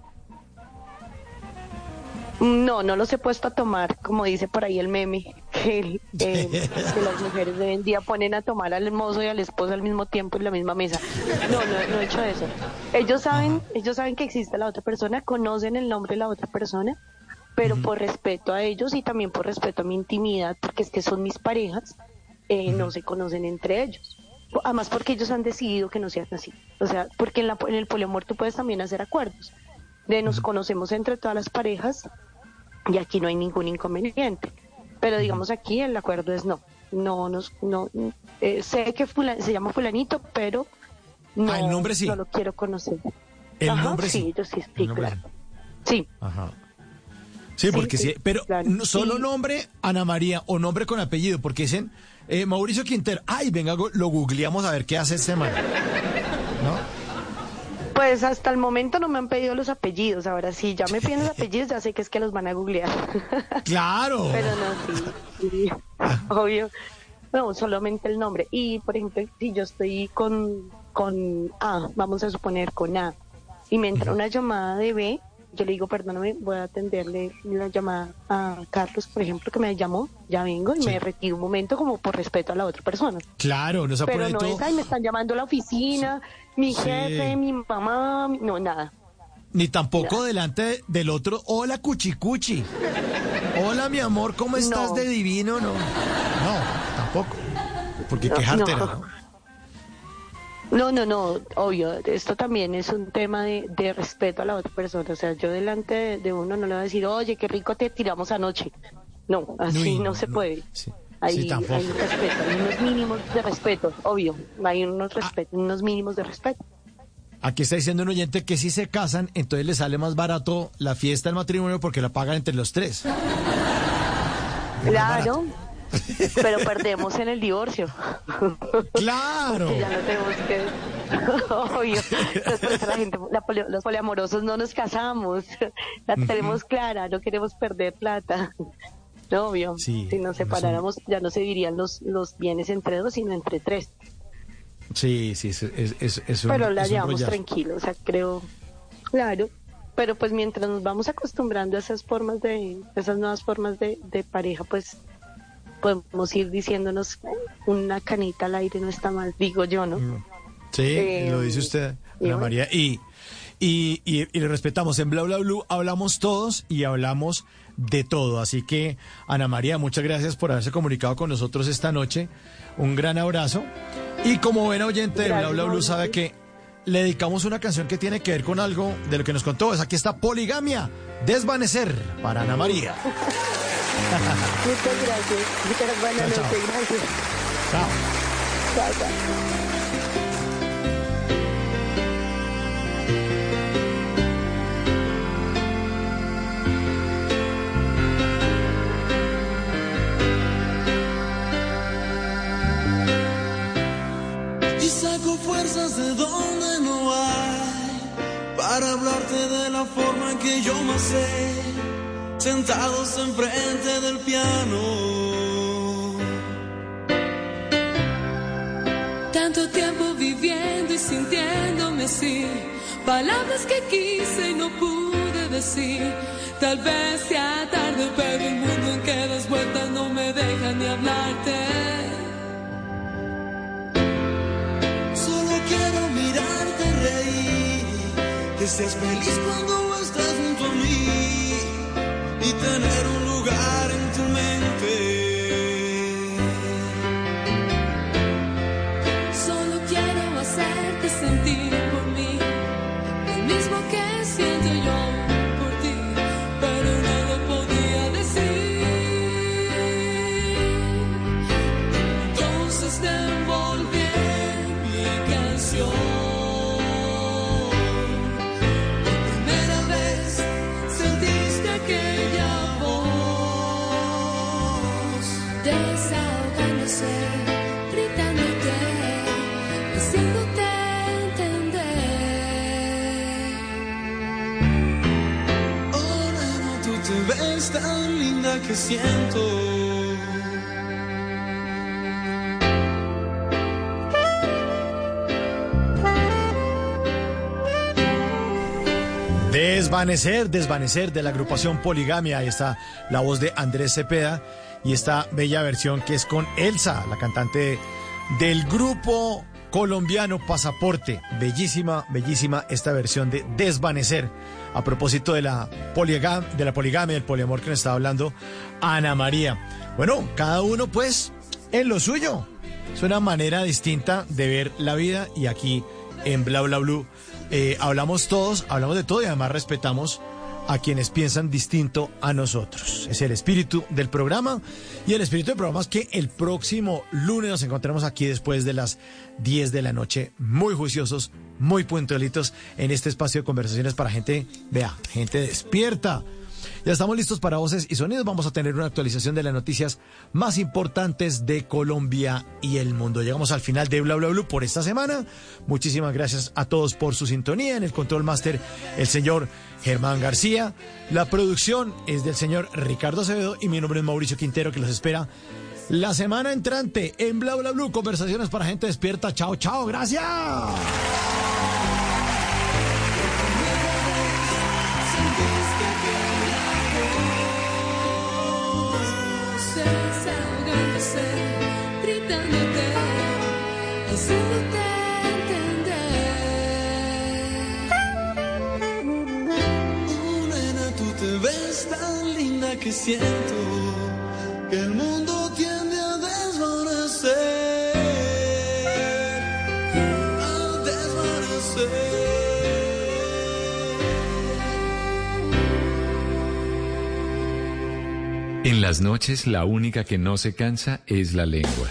No, no los he puesto a tomar, como dice por ahí el meme, que, eh, que las mujeres de hoy en día ponen a tomar al esposo y al esposo al mismo tiempo en la misma mesa. No, no, no he hecho eso. Ellos saben, ellos saben que existe la otra persona, conocen el nombre de la otra persona, pero por respeto a ellos y también por respeto a mi intimidad, porque es que son mis parejas, eh, no se conocen entre ellos. Además porque ellos han decidido que no sean así. O sea, porque en, la, en el poliamor tú puedes también hacer acuerdos. De nos conocemos entre todas las parejas y aquí no hay ningún inconveniente. Pero digamos aquí el acuerdo es no. No nos no eh, sé que se llama fulanito, pero no, Ah, el nombre sí. no lo quiero conocer. El Ajá, nombre sí. sí, ellos sí, sí, claro. Sí. Ajá. Sí, porque sí, sí, pero claro. solo nombre Ana María o nombre con apellido, porque dicen eh, Mauricio Quintero. Ay, venga, lo googleamos a ver qué hace este man. ¿No? Pues hasta el momento no me han pedido los apellidos. Ahora sí, ya me piden los apellidos, ya sé que es que los van a googlear. Claro. Pero no, sí, sí, obvio. No, solamente el nombre. Y, por ejemplo, si yo estoy con, con A, vamos a suponer con A, y me entra una llamada de B, yo le digo, perdóname, voy a atenderle la llamada a Carlos, por ejemplo, que me llamó, ya vengo y me retiro un momento como por respeto a la otra persona. Claro, no se Pero no todo. es, ay, me están llamando a la oficina, mi Sí. jefe, mi mamá, no, nada. ni tampoco delante del otro. Hola, cuchicuchi. Hola, mi amor, ¿cómo estás No. de divino? No, no, tampoco. Porque quejarte no. No. No, no, obvio, esto también es un tema de, de respeto a la otra persona. O sea, yo delante de, de uno no le voy a decir, oye, qué rico te tiramos anoche. No, así no, no, se puede. Sí. Hay, Sí, hay un respeto, hay unos mínimos de respeto, obvio. Hay unos, Ah. respeto, unos mínimos de respeto. Aquí está diciendo un oyente que si se casan, entonces le sale más barato la fiesta del matrimonio porque la pagan entre los tres. Claro, pero perdemos en el divorcio. Claro. Porque ya no tenemos que. Obvio. Entonces, por eso la gente, la poli- los poliamorosos no nos casamos. La tenemos clara, no queremos perder plata. No, obvio. Sí, si nos separáramos, ya no se dividirían los, los bienes entre dos, sino entre tres. Sí, sí, es, es, es, es un- Pero la llevamos tranquilo, o sea, creo. Claro. Pero pues mientras nos vamos acostumbrando a esas formas de, esas nuevas formas de, de pareja, pues podemos ir diciéndonos "Eh, una canita al aire no está mal, digo yo, ¿no? Sí, Eh, lo dice usted, y Ana. María. Y, y, y, y le respetamos. En Bla Bla Blue hablamos todos y hablamos de todo. Así que, Ana María, muchas gracias por haberse comunicado con nosotros esta noche. Un gran abrazo. Y como buena oyente de Bla Bla Blue, sabe que le dedicamos una canción que tiene que ver con algo de lo que nos contó. Es aquí está Poligamia, Desvanecer, para Ana María. Muchas gracias. Muchas buenas Chao, noches, gracias. Chao. Chao, chao. y saco fuerzas de donde no hay para hablarte de la forma en que yo me sé sentados enfrente del piano Tanto tiempo viviendo y sintiéndome así. Palabras que quise y no pude decir. Tal vez sea tarde, pero el mundo en que das vueltas no me deja ni hablarte. solo quiero mirarte reír que seas feliz cuando estás junto a mí y tener un Desvanecer, desvanecer de la agrupación Poligamia. Ahí está la voz de Andrés Cepeda y esta bella versión que es con Elsa, la cantante del grupo colombiano Pasaporte. Bellísima, bellísima esta versión de Desvanecer. A propósito de la, poligam- de la poligamia, del poliamor que nos estaba hablando Ana María. Bueno, cada uno pues en lo suyo. Es una manera distinta de ver la vida y aquí en Bla Bla Blue eh, hablamos todos, hablamos de todo y además respetamos a quienes piensan distinto a nosotros. Es el espíritu del programa y el espíritu del programa es que el próximo lunes nos encontramos aquí después de las 10 de la noche, muy juiciosos, muy puntualitos en este espacio de conversaciones para gente, vea, gente despierta. Ya estamos listos para voces y sonidos. Vamos a tener una actualización de las noticias más importantes de Colombia y el mundo. Llegamos al final de Bla Bla Blue por esta semana. Muchísimas gracias a todos por su sintonía. En el control master, el señor Germán García. La producción es del señor Ricardo Acevedo y mi nombre es Mauricio Quintero que los espera la semana entrante en Bla Bla Blue. Conversaciones para gente despierta. Chao, chao. Gracias. Que siento que el mundo tiende a desvanecer, a desvanecer. En las noches la única que no se cansa es la lengua.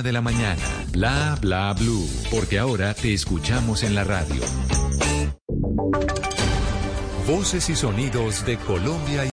de la mañana. Bla Bla Blue, porque ahora te escuchamos en la radio. Voces y sonidos de Colombia y